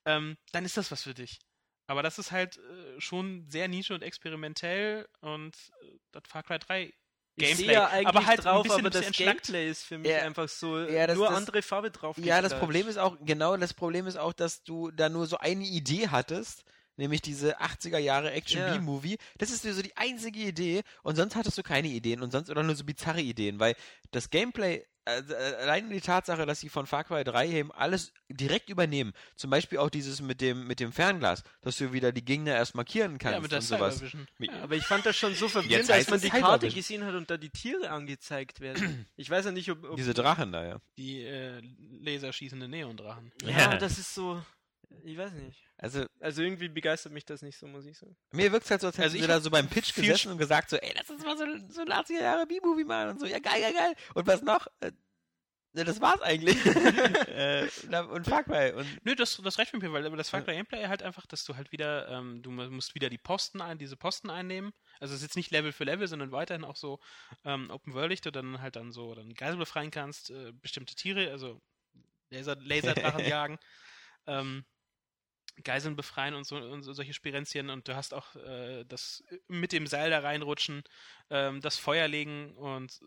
ähm, dann ist das was für dich. Aber das ist halt äh, schon sehr Nische und experimentell und äh, das Far Cry 3 Ich Gameplay. sehe ja eigentlich aber halt drauf, ein bisschen, aber das. Gameplay ist für mich Ja. einfach so Ja, das- nur das- andere Farbe drauf. Ja, das. Problem ist auch, genau, das Problem ist auch, dass du da nur so eine Idee hattest, nämlich diese 80er Jahre Action Ja. B-Movie. Das ist so die einzige Idee und sonst hattest du keine Ideen und sonst oder nur so bizarre Ideen, weil das Gameplay, also, äh, allein die Tatsache, dass sie von Far Cry 3 eben alles direkt übernehmen, zum Beispiel auch dieses mit dem, mit dem Fernglas, dass du wieder die Gegner erst markieren kannst Ja, mit und sowas. Ja. Aber ich fand das schon so verwirrend, als man die Karte gesehen hat und da die Tiere angezeigt werden. *clears throat* Ich weiß ja nicht, ob. ob Diese Drachen da, ja. Die äh, laserschießende Neondrachen. ja, das ist so. Ich weiß nicht. Also, Also irgendwie begeistert mich das nicht so, muss ich sagen. mir wirkt es halt so, als hätten Also sie ich da so beim Pitch gesessen und gesagt so, ey, lass uns mal so, so ein 80er Jahre B-Movie machen und so, ja geil, geil, geil. Und was noch? Äh, ne, das war's eigentlich. *laughs* äh, und Far Cry. Und Nö, das, das reicht mir, weil aber das Far Cry Gameplay halt einfach, dass du halt wieder, ähm, du mu- musst wieder die Posten ein, diese Posten einnehmen. Also es ist jetzt nicht Level für Level, sondern weiterhin auch so ähm, Open World, du dann halt dann so dann Geisel befreien kannst, äh, bestimmte Tiere, also Laser, Laserdrachen *laughs* jagen, ähm, Geiseln befreien und so und so, solche Spirenzien und du hast auch äh, das mit dem Seil da reinrutschen, ähm, das Feuer legen und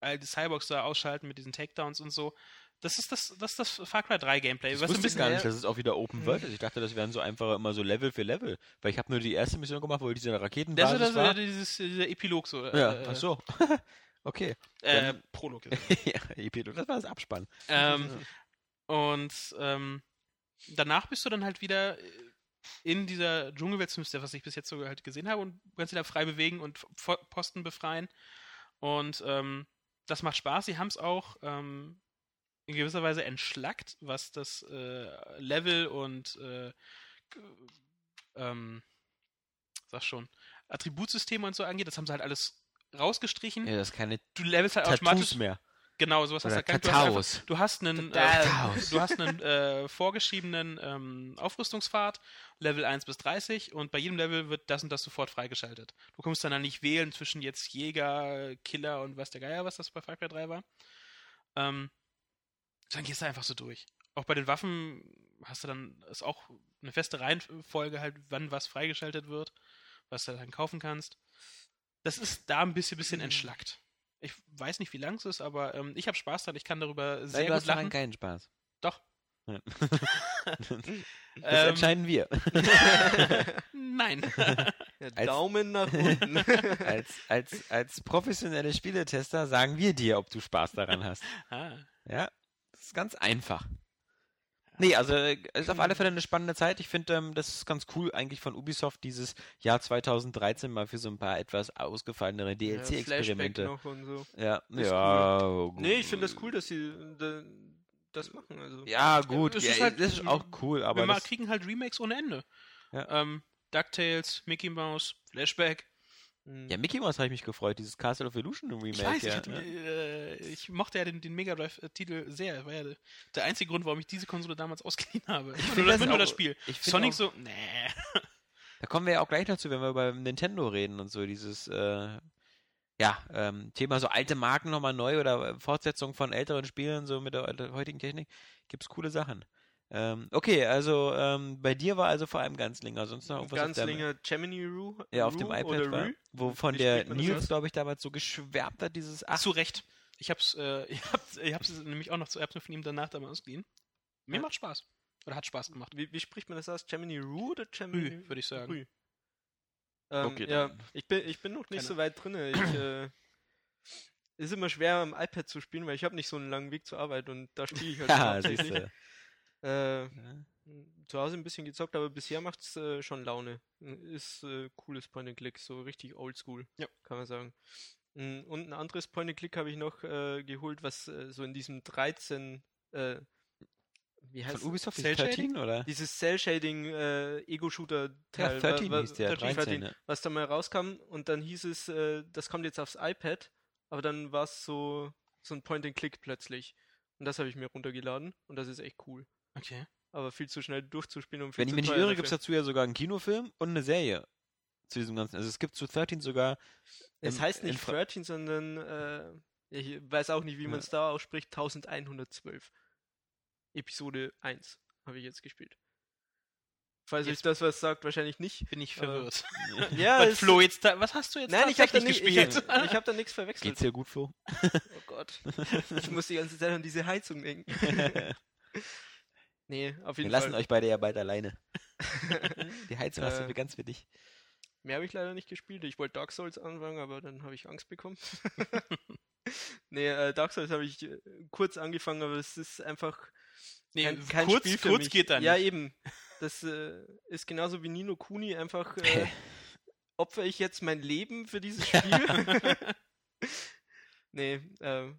all die Cyborgs da ausschalten mit diesen Takedowns und so. Das ist das, das ist das Far Cry 3 Gameplay. ich was ein wusste bisschen gar nicht, dass es auch wieder Open World ist. Ich dachte, das wären so einfach immer so Level für Level. Weil ich habe nur die erste Mission gemacht, wo diese Das Raketenbasis ist das, war. dieses, dieser Epilog so. ja, äh, ach so. *laughs* okay. Äh, Prolog. *laughs* ja, Epilog, das war das Abspann. ähm, *laughs* und ähm, danach bist du dann halt wieder in dieser Dschungelwelt, zumindest was ich bis jetzt so halt gesehen habe, und kannst dich da frei bewegen und Posten befreien. Und ähm, das macht Spaß. Sie haben es auch ähm, in gewisser Weise entschlackt, was das äh, Level und äh, ähm, sag schon, Attributsysteme und so angeht. Das haben sie halt alles rausgestrichen. Ja, das ist keine Du levelst halt Tattoos automatisch mehr. Genau, sowas Oder hast du erkannt. Du hast, Kataos. einfach, du hast einen, äh, du hast einen äh, vorgeschriebenen ähm, Aufrüstungspfad, Level 1 bis 30, und bei jedem Level wird das und das sofort freigeschaltet. Du kommst dann, dann nicht wählen zwischen jetzt Jäger, Killer und was der Geier, was das bei Far Cry 3 war. Ähm, dann gehst du einfach so durch. Auch bei den Waffen hast du dann ist auch eine feste Reihenfolge halt, wann was freigeschaltet wird, was du dann kaufen kannst. Das ist da ein bisschen, bisschen entschlackt. Ich weiß nicht, wie lang es ist, aber ähm, ich habe Spaß dran. Ich kann darüber sehr Nein, du gut hast daran lachen. keinen Spaß. Doch. *laughs* Das Ähm, entscheiden wir. *laughs* Nein. Ja, Als- Daumen nach unten. *laughs* als, als, als professionelle Spieletester sagen wir dir, ob du Spaß daran hast. ah. Ja, das ist ganz einfach. Nee, also äh, es ist auf alle Fälle eine spannende Zeit. Ich finde, ähm, das ist ganz cool eigentlich von Ubisoft, dieses Jahr 2013 mal für so ein paar etwas ausgefallenere Ja, Flashback DLC-Experimente. noch und so. Ja, Ist ja. gut. Nee, ich finde das cool, dass sie da, das machen. Also. Ja, gut, es ja, ist halt- das ist auch cool, aber Wir das, kriegen halt Remakes ohne Ende. Ja. Ähm, DuckTales, Mickey Mouse, Flashback. Mhm. ja, Mickey Mouse habe ich mich gefreut, dieses Castle of Illusion Remake. Ich weiß, ja, ich, ne? äh, ich mochte ja den, den Mega Drive-Titel sehr. Das war ja der, einzige Grund, warum ich diese Konsole damals ausgeliehen habe. Ich das, nur das Spiel. Sonic auch- so, nee. Da kommen wir ja auch gleich dazu, wenn wir über Nintendo reden und so, dieses, äh, ja, ähm, Thema so alte Marken nochmal neu oder Fortsetzung von älteren Spielen, so mit der, der heutigen Technik, gibt's coole Sachen. Ähm, okay, also ähm, bei dir war also vor allem Ganzlinger, sonst noch irgendwas auf Ganzlinger Gemini Rue. ja, auf dem iPad oder war, Rue? wovon Wie der Nils, glaube ich, damals so geschwärmt hat, dieses, ach, Zu Recht. Ich hab's, äh, *laughs* ich hab's, ich hab's nämlich auch noch zu Erbsen von ihm danach damals ausgeliehen. Mir Ja. macht Spaß. Oder hat Spaß gemacht. Wie, wie spricht man das aus? Gemini Rue oder Gemini? Rue, würde ich sagen. Rue. Ähm, Okay, ja, dann. ich bin, ich bin noch nicht Keine- so weit drin. Ich, äh, ist immer schwer am iPad zu spielen, weil ich habe nicht so einen langen Weg zur Arbeit und da spiele ich halt *laughs* ja, hauptsächlich. Äh, Ja. zu Hause ein bisschen gezockt, aber bisher macht's äh, schon Laune. Ist äh, cooles Point and Click, so richtig oldschool, Ja. kann man sagen. Mm, Und ein anderes Point and Click habe ich noch äh, geholt, was äh, so in diesem 13 äh, wie heißt Von Ubisoft Cell 13, oder? dieses Cell-Shading äh, Ego-Shooter-Teil, Ja, 13 wa- wa- hieß der, 13, 13, ja. was da mal rauskam und dann hieß es, äh, das kommt jetzt aufs iPad, aber dann war es so, so ein Point-and-Click plötzlich. Und das habe ich mir runtergeladen und das ist echt cool. Okay. Aber viel zu schnell durchzuspielen und viel Wenn ich zu mich nicht irre, gibt es dazu ja sogar einen Kinofilm und eine Serie. zu diesem ganzen. Also es gibt zu 13 sogar. Es im- heißt nicht Fra- 13, sondern äh, ich weiß auch nicht, wie man es da ausspricht. 1112. Episode 1 habe ich jetzt gespielt. Falls euch Jetzt- das was sagt, wahrscheinlich nicht. Bin ich verwirrt. *laughs* Ja, *laughs* Was, Flo, jetzt da, was hast du jetzt Nein, ich habe da, nicht- ich gespielt? ich hab da nichts verwechselt. Geht's dir gut, Flo? Oh Gott. Ich muss die ganze Zeit an diese Heizung denken. *laughs* nee, auf Wir jeden lassen Fall. euch beide ja bald alleine. *laughs* Die Heizung hast Äh, du ganz für dich. Mehr habe ich leider nicht gespielt. Ich wollte Dark Souls anfangen, aber dann habe ich Angst bekommen. *laughs* *laughs* nee, äh, Dark Souls habe ich äh, kurz angefangen, aber es ist einfach Nee, kein, kein kurz, Spiel für kurz mich. geht da nicht. Ja, eben. Das äh, ist genauso wie Nino Kuni. Einfach äh, opfer ich jetzt mein Leben für dieses Spiel. nee, äh,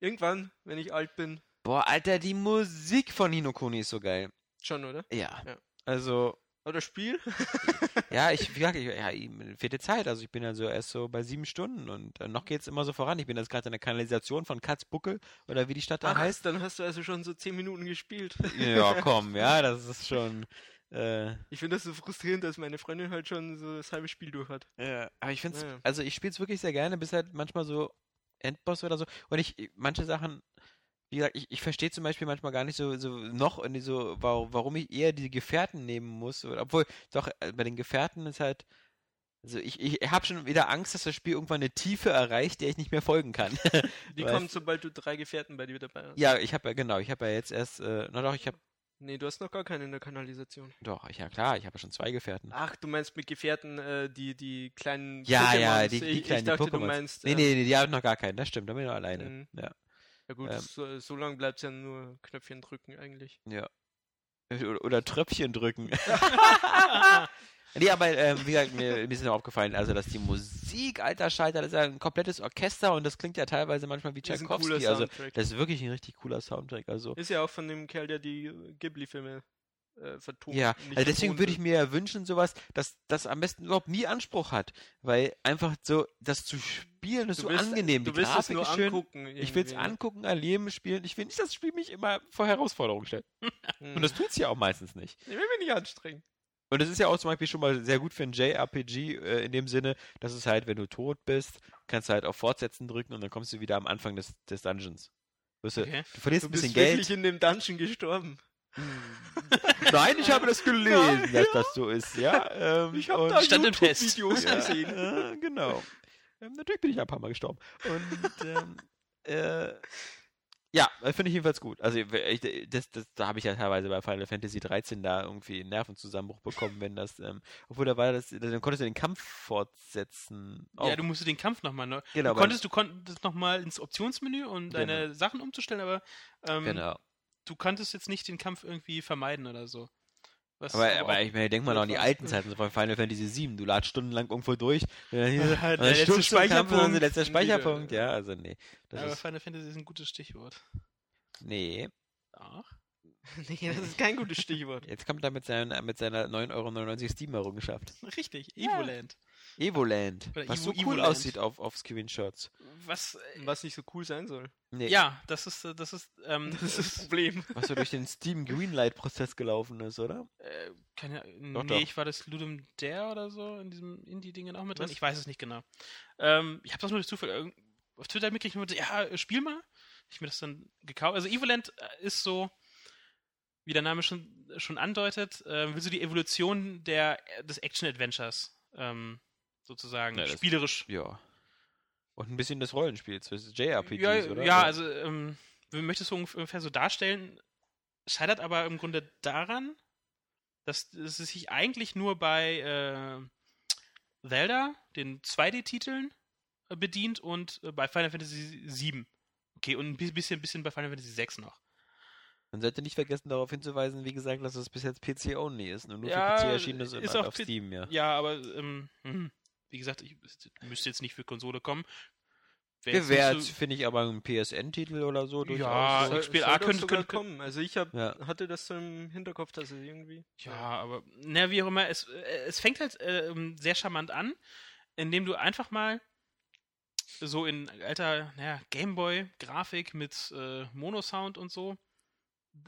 irgendwann, wenn ich alt bin, Boah, Alter, die Musik von Nino Kuni ist so geil. schon, oder? Ja. Ja. Also, Aber das Spiel? *laughs* ja, ich, wie gesagt, ich, ja, *laughs* vierte Zeit. Also ich bin also erst so bei sieben Stunden und äh, noch geht's immer so voran. Ich bin jetzt gerade in der Kanalisation von Katzbuckel oder wie die Stadt da Ach, heißt. dann hast du also schon so 10 Minuten gespielt. *laughs* Ja, komm, ja, das ist schon. Äh, Ich finde das so frustrierend, dass meine Freundin halt schon so das halbe Spiel durch hat. Ja, aber ich finde es, Ja. also ich spiele es wirklich sehr gerne, bis halt manchmal so Endboss oder so. Und ich- manche Sachen, wie gesagt, ich, ich verstehe zum Beispiel manchmal gar nicht so, so noch irgendwie so, warum, ich eher die Gefährten nehmen muss. Obwohl, doch, äh, bei den Gefährten ist halt, also ich, ich habe schon wieder Angst, dass das Spiel irgendwann eine Tiefe erreicht, der ich nicht mehr folgen kann. *laughs* Die *laughs* kommt, sobald du drei Gefährten bei dir dabei hast. ja, ich habe ja, genau, ich habe ja jetzt erst, äh, na doch, ich habe, Nee, du hast noch gar keine in der Kanalisation. doch, ja klar, ich habe ja schon zwei Gefährten. Ach, du meinst mit Gefährten äh, die, die kleinen Ja, ja, Pokémons. die, die ich, kleinen ich dachte, Pokémons. du meinst. nee, äh, nee, nee, die haben noch gar keinen, das stimmt, da bin ich noch alleine. Mhm. Ja. Ja gut, ähm, so, so lange bleibt es ja nur Knöpfchen drücken eigentlich. Ja. Oder, oder Tröpfchen drücken. *laughs* nee, aber ähm, wie gesagt, mir, mir ist noch aufgefallen, also dass die Musik, alter Schalter, das ist ja ein komplettes Orchester und das klingt ja teilweise manchmal wie Tchaikovsky. Also das ist wirklich ein richtig cooler Soundtrack. Also Ist ja auch von dem Kerl, der die äh, Ghibli-Filme äh, vertont. ja, also deswegen würde ich mir ja wünschen, sowas, dass das am besten überhaupt nie Anspruch hat, weil einfach so das zu spielen ist Du so willst- angenehm. Du die willst es Grafik nur ist schön. angucken. Ich will es irgendwie, angucken, erleben, spielen. Ich will nicht, dass das Spiel mich immer vor Herausforderungen stellt. *laughs* Und das tut's ja auch meistens nicht. Ich will mich nicht anstrengen. Und es ist ja auch zum Beispiel schon mal sehr gut für ein JRPG äh, in dem Sinne, dass es halt, wenn du tot bist, kannst du halt auf Fortsetzen drücken und dann kommst du wieder am Anfang des, des Dungeons. Du, Okay. du verlierst Du ein bist bisschen wirklich Geld. in dem Dungeon gestorben. *laughs* Nein, ich habe das gelesen, dass das so ist, ja. Ähm, Ich habe da. YouTube-Videos ja, gesehen. äh, genau. Ähm, natürlich bin ich ein paar Mal gestorben. Und ähm, äh, ja, äh, finde ich jedenfalls gut. Also ich, das, das, da habe ich ja teilweise bei Final Fantasy 13 da irgendwie einen Nervenzusammenbruch bekommen, wenn das, ähm, obwohl da war das, dann konntest du den Kampf fortsetzen. Ja, Auch. du musst den Kampf nochmal. Ne? genau, Du konntest, du konntest nochmal ins Optionsmenü und Genau. deine Sachen umzustellen, aber ähm, genau. Du konntest jetzt nicht den Kampf irgendwie vermeiden oder so. Was Aber, aber ich meine, denk mal noch an die alten *laughs* Zeiten so von Final Fantasy 7. Du ladst stundenlang irgendwo durch. hier- *laughs* Der letzte Speicherpunkt. der letzte Speicherpunkt. Ja, also nee. Das aber ist, Final Fantasy ist ein gutes Stichwort. nee. Ach. *laughs* nee, das ist kein gutes Stichwort. Jetzt kommt er mit, seinen, mit seiner 9,99 Euro Steam-Errungenschaft. Richtig, Ja. Evoland. Oder was Evo- so cool Evoland. aussieht auf, auf Screenshots. Was, äh, Was nicht so cool sein soll. Nee, ja, das ist, äh, das ist, ähm, *laughs* Das ist das Problem. Was so durch den Steam Greenlight-Prozess gelaufen ist, oder? äh, keine, Doch, nee, doch. ich war das Ludum Dare oder so in diesem Indie-Dingen auch mit drin. Was? Ich weiß es nicht genau. Ähm, ich habe das nur durch Zufall auf Twitter mitgekriegt und ja, spiel mal. Ich mir das dann gekauft. Also Evoland äh, ist so, wie der Name schon, schon andeutet, äh, will so die Evolution der, des Action-Adventures ähm, sozusagen Ja, das- spielerisch Ja. Und ein bisschen des Rollenspiels, des JRPGs, ja, oder? Ja, also ähm, wir möchten es so ungef- ungefähr so darstellen, scheitert aber im Grunde daran, dass, dass es sich eigentlich nur bei äh, Zelda, den 2D-Titeln, äh, bedient und äh, bei Final Fantasy VII. Okay, und ein bi- bisschen, bisschen bei Final Fantasy VI noch. Man sollte nicht vergessen, darauf hinzuweisen, wie gesagt, dass es bis jetzt PC-only ist. Und nur Ja, für PC erschienen ist, ist und auf P- Steam, ja. Ja, aber ähm, hm, wie gesagt, ich müsste jetzt nicht für Konsole kommen. Nicht so- finde ich aber ein PSN-Titel oder so durchaus. Ja, XBLA soll könnte- könnte- kommen. Also ich hab, Ja. hatte das so im Hinterkopf, dass es irgendwie. Ja, aber na, wie auch immer, es, äh, es fängt halt ähm, sehr charmant an, indem du einfach mal so in alter naja, Gameboy-Grafik mit äh, Mono-Sound und so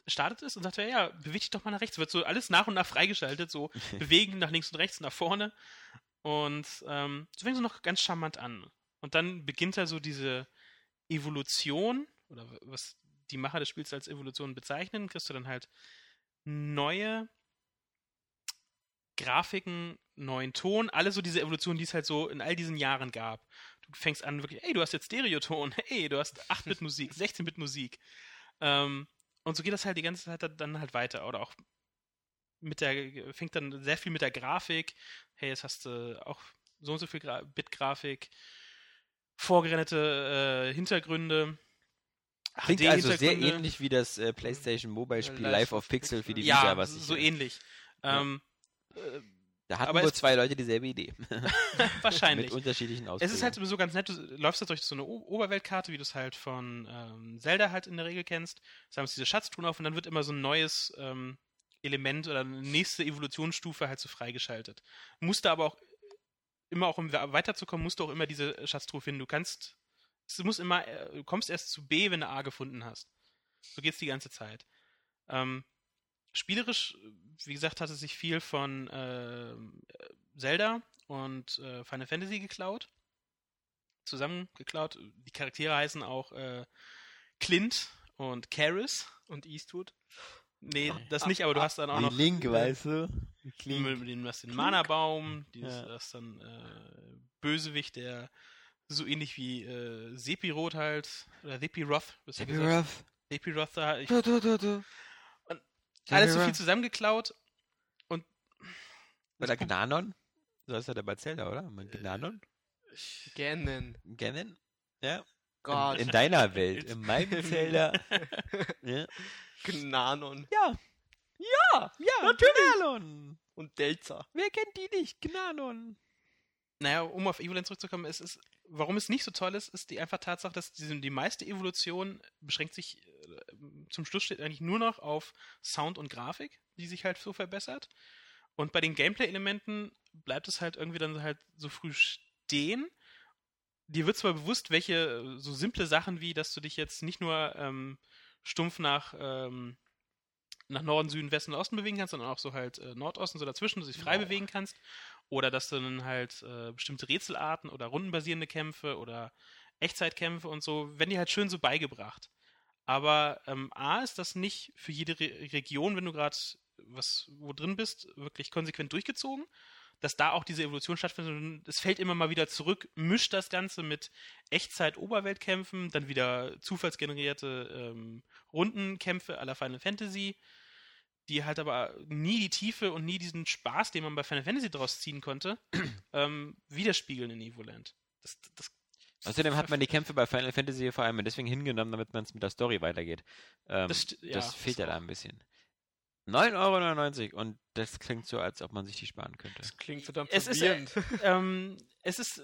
startet es und sagt, ja, ja, beweg dich doch mal nach rechts. Wird so alles nach und nach freigeschaltet, so *laughs* bewegen nach links und rechts, nach vorne. Und ähm, so fängt es noch ganz charmant an. Und dann beginnt da so diese Evolution, oder was die Macher des Spiels als Evolution bezeichnen, kriegst du dann halt neue Grafiken, neuen Ton, alle so diese Evolution, die es halt so in all diesen Jahren gab. Du fängst an wirklich, ey, du hast jetzt Stereoton, *laughs* hey, du hast 8-Bit-Musik, 16-Bit-Musik. Ähm, und so geht das halt die ganze Zeit dann halt weiter. Oder auch mit der, fängt dann sehr viel mit der Grafik. Hey, jetzt hast du auch so und so viel Gra Bit-Grafik, vorgerendete äh, Hintergründe. Klingt also sehr ähnlich wie das äh, PlayStation Mobile Spiel Life Life of Pixel für die Ja, Vita, was ich, so äh, ähnlich. Ja. Ähm, äh, Da hatten aber es- zwei Leute dieselbe Idee. *laughs* *laughs* wahrscheinlich. Mit unterschiedlichen Es Ausprägungen. ist halt so ganz nett, du läufst halt durch so eine O- Oberweltkarte, wie du es halt von ähm, Zelda halt in der Regel kennst. Da haben wir diese Schatztruhen auf und dann wird immer so ein neues ähm, Element oder eine nächste Evolutionsstufe halt so freigeschaltet. Musst du aber auch immer auch um we- weiterzukommen, musst du auch immer diese Schatztruhe finden. Du kannst, du musst immer, äh, du kommst erst zu B, wenn du A gefunden hast. So geht's die ganze Zeit. Ähm, spielerisch, wie gesagt, hat es sich viel von ähm, Zelda und äh, Final Fantasy geklaut. Zusammengeklaut. Die Charaktere heißen auch äh, Clint und Karis. Und Eastwood. Nee, Ah. das nicht, aber du hast dann auch noch Link, weißt du? mit, Klink. mit dem, du hast den Mana-Baum, die Ja. das dann äh, Bösewicht, der so ähnlich wie äh, Sephiroth halt, oder Sephiroth, besser gesagt. Sephiroth. Sephiroth da, ich, Du, du, du, du. Und alles so viel zusammengeklaut und Oder Gnanon? So heißt er der bei Zelda, oder? Gnanon? Ganon. Ganon? Ja. Gott. In, in deiner *laughs* Welt. In meinem *laughs* Zelda. ja. Gnanon. Ja. Ja, ja, natürlich. Gnanon. Und Delta. Wer kennt die nicht? Gnanon. naja, um auf Evoland zurückzukommen, es ist, warum es nicht so toll ist, ist die einfach Tatsache, dass die, die meiste Evolution beschränkt sich, äh, zum Schluss steht eigentlich nur noch auf Sound und Grafik, die sich halt so verbessert. Und bei den Gameplay-Elementen bleibt es halt irgendwie dann halt so früh stehen. Dir wird zwar bewusst, welche äh, so simple Sachen wie, dass du dich jetzt nicht nur ähm, stumpf nach, ähm, nach Norden, Süden, Westen und Osten bewegen kannst, sondern auch so halt äh, Nordosten, so dazwischen, dass du dich frei Wow. bewegen kannst. Oder dass du dann halt äh, bestimmte Rätselarten oder rundenbasierende Kämpfe oder Echtzeitkämpfe und so, werden dir halt schön so beigebracht. Aber ähm, A ist das nicht für jede Re Region, wenn du gerade was wo drin bist, wirklich konsequent durchgezogen, dass da auch diese Evolution stattfindet. Und es fällt immer mal wieder zurück, mischt das Ganze mit Echtzeit-Oberweltkämpfen, dann wieder zufallsgenerierte ähm, Rundenkämpfe la Final Fantasy, die halt aber nie die Tiefe und nie diesen Spaß, den man bei Final Fantasy draus ziehen konnte, *clears throat* ähm, widerspiegeln in Evoland. Das, das Außerdem hat man die Kämpfe bei Final Fantasy vor allem deswegen hingenommen, damit man es mit der Story weitergeht. Ähm, Das ja, fehlt das ja da ein bisschen. 9,99 Euro und das klingt so, als ob man sich die sparen könnte. Das klingt verdammt Es ist, äh, *laughs* ähm, es ist, äh,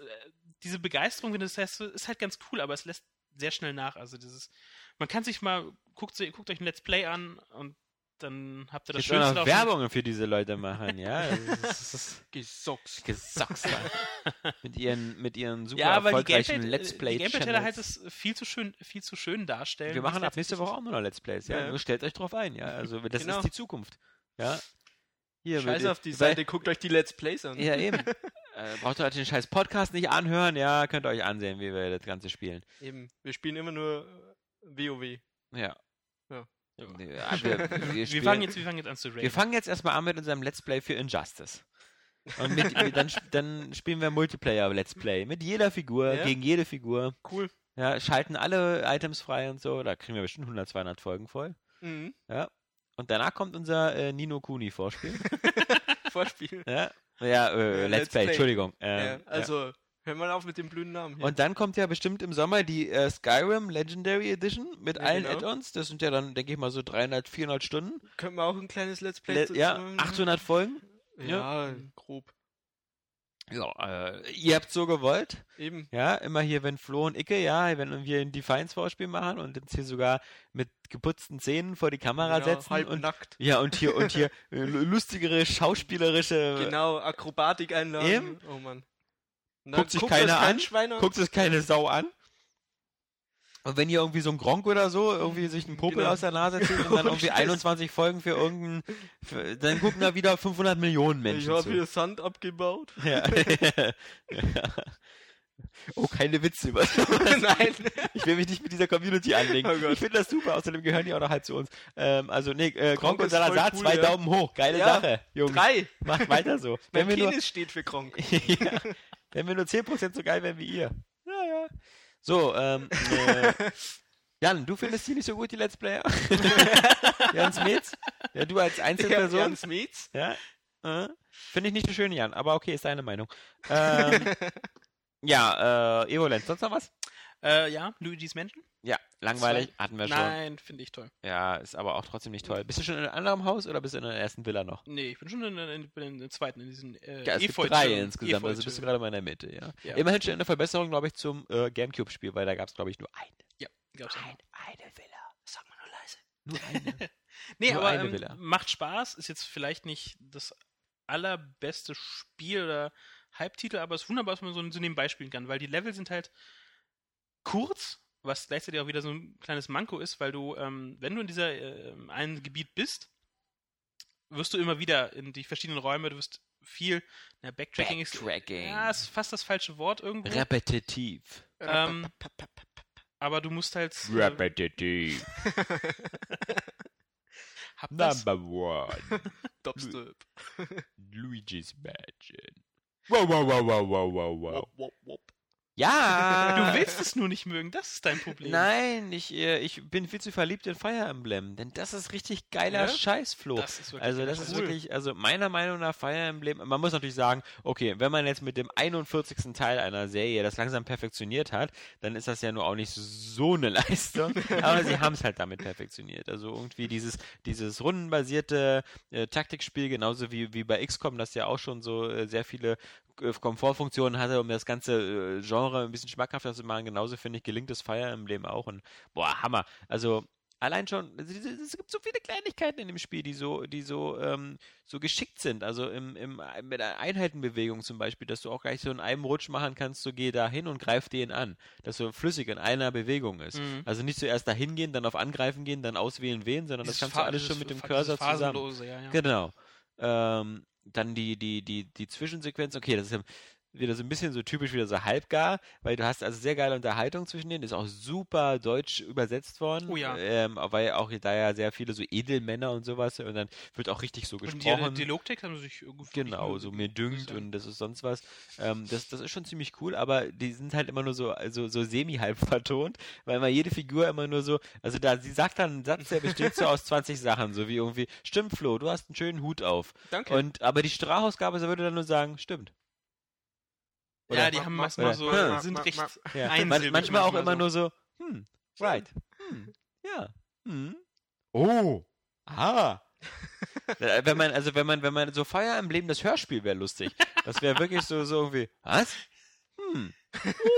diese Begeisterung, wenn du das heißt, ist halt ganz cool, aber es lässt sehr schnell nach. Also dieses, man kann sich mal, guckt, guckt euch ein Let's Play an und dann habt ihr das Schönste noch Werbungen für diese Leute machen, ja? *laughs* Gesocks. gesocks *laughs* mit ihren mit ihren super Ja, weil die erfolgreichen Gameplay, Let's Play die Gameplay-Trailer halt Channels. das viel zu schön, viel zu schön darstellen. Wir es machen ab nächste Woche auch nur noch Let's Plays, ja. Ja. Nur stellt euch drauf ein, ja. Also das Genau. ist die Zukunft. Ja. Hier, Scheiße mit- auf die weil- Seite, guckt euch die Let's Plays an. Ja, eben. *laughs* äh, braucht ihr euch den scheiß Podcast nicht anhören? Ja, könnt ihr euch ansehen, wie wir das Ganze spielen. Eben. Wir spielen immer nur WoW. Ja. Ja. Ja, wir, wir, Wir spielen- fangen, jetzt, wir fangen jetzt an zu raiden. wir fangen jetzt erstmal an mit unserem Let's Play für Injustice. Und mit, dann, dann spielen wir Multiplayer Let's Play. Mit jeder Figur, Ja. gegen jede Figur. Cool. Ja, schalten alle Items frei und so. Da kriegen wir bestimmt 100, 200 Folgen voll. Mhm. Ja. Und danach kommt unser äh, Nino Kuni Vorspiel. *laughs* Vorspiel. ja. Ja, äh, Äh, Let's, Let's Play, Play. Entschuldigung. ja, Ähm, ja. also, hör mal auf mit dem blöden Namen hier. Und dann kommt ja bestimmt im Sommer die äh, Skyrim Legendary Edition mit Ja, allen genau. Add-ons. Das sind ja dann, denke ich mal, so 300, 400 Stunden. Können wir auch ein kleines Let's Play Le ja, machen? 800 Folgen. Ja, grob. Ja, äh, ihr habt so gewollt. Eben. Ja, immer hier, wenn Flo und Icke, ja, wenn wir ein Defiance-Vorspiel machen und uns hier sogar mit geputzten Zähnen vor die Kamera Genau, setzen. halb und, nackt. ja, und hier, und hier *laughs* lustigere, schauspielerische. Genau, Akrobatik einladen. Eben. Oh Mann. Und Guckt sich das keiner kein an. Guckt es keine Sau an. Und wenn hier irgendwie so ein Gronk oder so irgendwie sich einen Popel Genau. aus der Nase zieht und dann *laughs* irgendwie 21 Folgen für irgendeinen, für, dann gucken da wieder 500 Millionen Ich Menschen habe zu. hier Sand abgebaut. Ja. *laughs* Oh, keine Witze über *laughs* Nein. Ich will mich nicht mit dieser Community anlegen. Oh ich finde das super, außerdem gehören die auch noch halb zu uns. Ähm, also, nee, äh, Gronk Gronk und Salazar, cool, zwei ja. Daumen hoch. Geile Ja, Sache, Jungs. Drei. Macht weiter so. Mein Wenn wir, nur, Penis steht für Kronk. ja, wenn wir nur 10% so geil wären wie ihr. Ja, ja. So, ähm, äh, *laughs* Jan, du findest die nicht so gut, die Let's Player? *laughs* Jan Smets? Ja, du als Einzelperson? Jan Smets. Ja. Äh, Finde ich nicht so schön, Jan, aber okay, ist deine Meinung. Ähm, *laughs* ja, äh, Evolent, sonst noch was? Äh, ja, Luigi's Mansion? Ja, langweilig, hatten wir schon. Nein, finde ich toll. Ja, ist aber auch trotzdem nicht toll. Bist du schon in einem anderen Haus oder bist du in der ersten Villa noch? Nee, ich bin schon in, in, in, in der zweiten, in diesen äh, Ja, es gibt drei insgesamt, also bist du gerade mal in der Mitte, ja. Ja. Immerhin schon eine Verbesserung, glaube ich, zum äh, Gamecube-Spiel, weil da gab es, glaube ich, nur eine. Ja, gab's auch. eine Villa. Sag mal nur leise. Nur eine. *laughs* Nee, Nur aber eine ähm, Villa. macht Spaß, ist jetzt vielleicht nicht das allerbeste Spiel oder Hype-Titel, aber es ist wunderbar, dass man so, so nebenbei spielen kann, weil die Level sind halt kurz, was gleichzeitig auch wieder so ein kleines Manko ist, weil du, ähm, wenn du in dieser äh, einen Gebiet bist, wirst du immer wieder in die verschiedenen Räume, du wirst viel, na, Backtracking, Backtracking. ist, ja, ist fast das falsche Wort irgendwo, Repetitiv. ähm, aber du musst halt, äh, Repetitiv. *laughs* hab Number one. *laughs* Dubstep. Luigi's Mansion. Wow, wow, wow, wow, wow, wow, wow. Wop, wop, wop. Ja! du willst es nur nicht mögen, das ist dein Problem. Nein, ich, äh, ich bin viel zu verliebt in Fire Emblem, denn das ist richtig geiler Ja? Scheißflo. Das ist wirklich Also das ist cool. wirklich, also meiner Meinung nach Fire Emblem, man muss natürlich sagen, okay, wenn man jetzt mit dem 41. Teil einer Serie das langsam perfektioniert hat, dann ist das ja nur auch nicht so eine *laughs* Leistung, aber sie haben es halt damit perfektioniert. Also irgendwie dieses, dieses rundenbasierte äh, Taktikspiel, genauso wie, wie bei XCOM, das ja auch schon so äh, sehr viele Komfortfunktionen hatte, um das ganze äh, Genre ein bisschen schmackhafter zu machen, genauso finde ich gelingt das Fire Emblem auch und boah, Hammer. Also allein schon, es gibt so viele Kleinigkeiten in dem Spiel, die so, die so, ähm, so geschickt sind. Also im, im, mit der Einheitenbewegung zum Beispiel, dass du auch gleich so in einem Rutsch machen kannst, so geh da hin und greif den an. Dass so flüssig in einer Bewegung ist. Mhm. Also nicht zuerst dahin gehen, dann auf Angreifen gehen, dann auswählen wen, sondern das Dieses kannst du alles schon mit dem Cursor zusammen. Ja, ja. Genau. Ähm, dann die, die, die, die Zwischensequenz, okay, das ist ja wieder so ein bisschen so typisch wieder so halbgar, weil du hast also sehr geile Unterhaltung zwischen denen, ist auch super deutsch übersetzt worden. Oh ja. Ähm, weil auch da ja sehr viele so Edelmänner und sowas und dann wird auch richtig so Und die, gesprochen. die Logtext haben sich irgendwie Genau, so mir dünkt und das ist sonst was. Ähm, das, das ist schon ziemlich cool, aber die sind halt immer nur so, also, so semi-halb vertont, weil mal jede Figur immer nur so, also da, sie sagt dann einen Satz, der besteht so aus 20 Sachen, so wie irgendwie, stimmt Flo, du hast einen schönen Hut auf. Danke. Und, aber die Sprachausgabe so würde dann nur sagen, stimmt. Ja, Oder- die haben Ma- manchmal ma- so, ma- sind recht Ja. einsilbig Man, manchmal auch immer so. nur so, hm, right, hm, ja, hm, oh, ah. Äh, wenn man, also wenn man, wenn man so Fire im Leben das Hörspiel wäre lustig. Das wäre wirklich so, so irgendwie, was? Hm,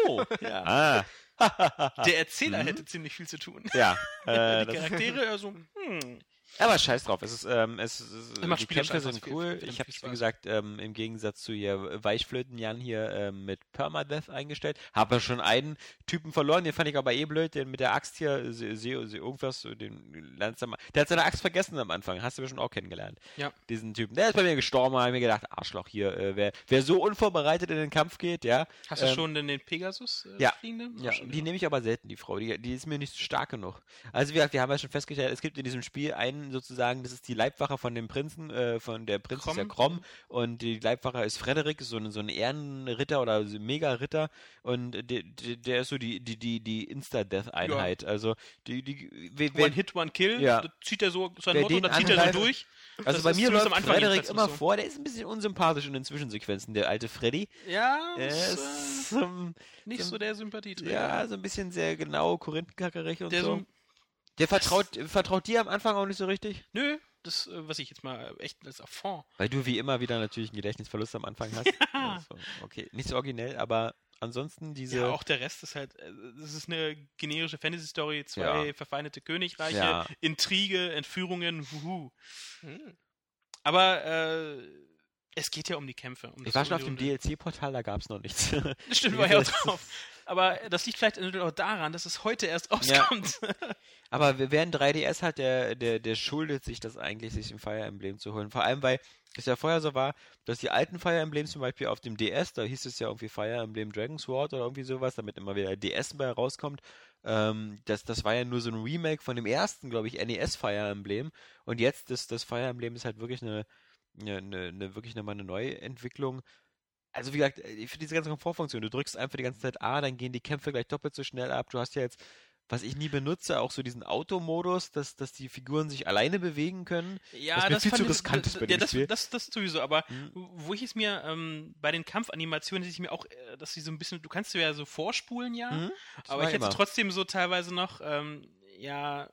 oh, ja, *laughs* ah. *laughs* Der Erzähler Mhm. hätte ziemlich viel zu tun. Ja, *laughs* äh, die Charaktere eher so, hm. Aber scheiß drauf. Es ist, ähm, es, ist- die Kämpfe sind cool. Ich habe wie gesagt, ähm, im Gegensatz zu ihr Weichflöten-Jan hier ähm, mit Permadeath eingestellt. Habe ja schon einen Typen verloren, den fand ich aber eh blöd, den mit der Axt hier, se, se, se, irgendwas, den lernst du mal. Der hat seine Axt vergessen am Anfang, hast du bestimmt auch kennengelernt. Ja. Diesen Typen. Der ist bei mir gestorben, habe ich mir gedacht, Arschloch hier, äh, wer, wer so unvorbereitet in den Kampf geht, ja. Hast du ähm, schon denn den Pegasus äh, ja. fliegenden? Ja, schon, die nehme ich aber selten, die Frau. Die, die ist mir nicht stark genug. Also wir, wir haben ja schon festgestellt, es gibt in diesem Spiel einen sozusagen, das ist die Leibwache von dem Prinzen, äh, von der Prinz ist ja Krom. Krom und die Leibwache ist Frederik, so ein, so ein Ehrenritter oder so Mega-Ritter und der, der, ist so die, die, die, die Insta-Death-Einheit. Also die, die, wer, One Hit, One Kill, Ja. da zieht er so sein Motto, den da zieht er so durch. also das bei mir läuft Frederik immer so. vor, der ist ein bisschen unsympathisch in den Zwischensequenzen, der alte Freddy. Ja, Er ist, äh, nicht so- so der Sympathieträger. ja, so ein bisschen sehr genau, korinthenkackerig und der so. so, Der vertraut, vertraut dir am Anfang auch nicht so richtig? nö, das, äh, was ich jetzt mal echt als Affront. Weil du wie immer wieder natürlich einen Gedächtnisverlust am Anfang hast. *laughs* Also, okay, nicht so originell, aber ansonsten diese. Ja, auch der Rest ist halt, äh, das ist eine generische Fantasy-Story, zwei Ja. verfeindete Königreiche, Ja. Intrige, Entführungen, wuhu. Hm. Aber äh, Es geht ja um die Kämpfe. Um Ich war schon auf dem Unional. DLC-Portal, da gab es noch nichts. Stimmt, *laughs* war ja auch drauf. Aber das liegt vielleicht natürlich auch daran, dass es heute erst rauskommt. *laughs* Aber wir wären 3DS halt, der, der, der schuldet sich das eigentlich, sich ein Fire Emblem zu holen. Vor allem, weil es ja vorher so war, dass die alten Fire Emblems zum Beispiel auf dem DS, da hieß es ja irgendwie Fire Emblem Dragon Sword oder irgendwie sowas, damit immer wieder DS bei rauskommt. Ähm, das, das war ja nur so ein Remake von dem ersten, glaube ich, NES Fire Emblem. Und jetzt, das, das Fire Emblem ist halt wirklich eine, eine, eine, eine wirklich nochmal eine Neuentwicklung. Also wie gesagt, äh, für diese ganze Komfortfunktion, du drückst einfach die ganze Zeit A, dann gehen die Kämpfe gleich doppelt so schnell ab. Du hast ja jetzt, was ich nie benutze, auch so diesen Automodus, dass, dass die Figuren sich alleine bewegen können. Ja, mir das viel zu ich- riskant ist bei ja, dem das, Spiel. Das, das sowieso, aber Hm. wo ich es mir ähm, bei den Kampfanimationen, hätte ich mir auch, äh, dass sie so ein bisschen, du kannst du ja so vorspulen, ja, Mhm, das aber ich hätte immer. trotzdem so teilweise noch, ähm, ja,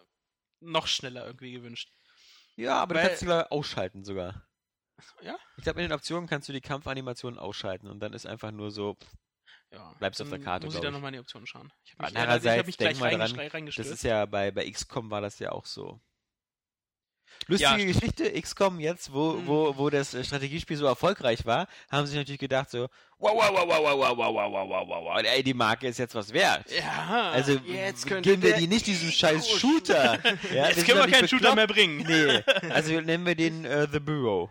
noch schneller irgendwie gewünscht. Ja, aber weil- du kannst sie sogar ausschalten sogar. Ja? Ich glaube, in den Optionen kannst du die Kampfanimationen ausschalten und dann ist einfach nur so, Ja, Bleibst auf der Karte, Muss ich da nochmal in die Optionen schauen. Ich habe mich, ich hab mich gleich dran, das ist ja bei, bei XCOM war das ja auch so. Lustige Ja, Geschichte, XCOM jetzt, wo, Mhm. wo, wo das äh, Strategiespiel so erfolgreich war, haben sie natürlich gedacht so, wow, wow, wow, wow, wow, wow, wow, wow, wow, wow, wow, ey, die Marke ist jetzt was wert. ja, Also jetzt geben wir die nicht diesem scheiß Shooter. Ja, jetzt können wir keinen Shooter mehr bringen. Nee, also nennen wir den äh, The Bureau.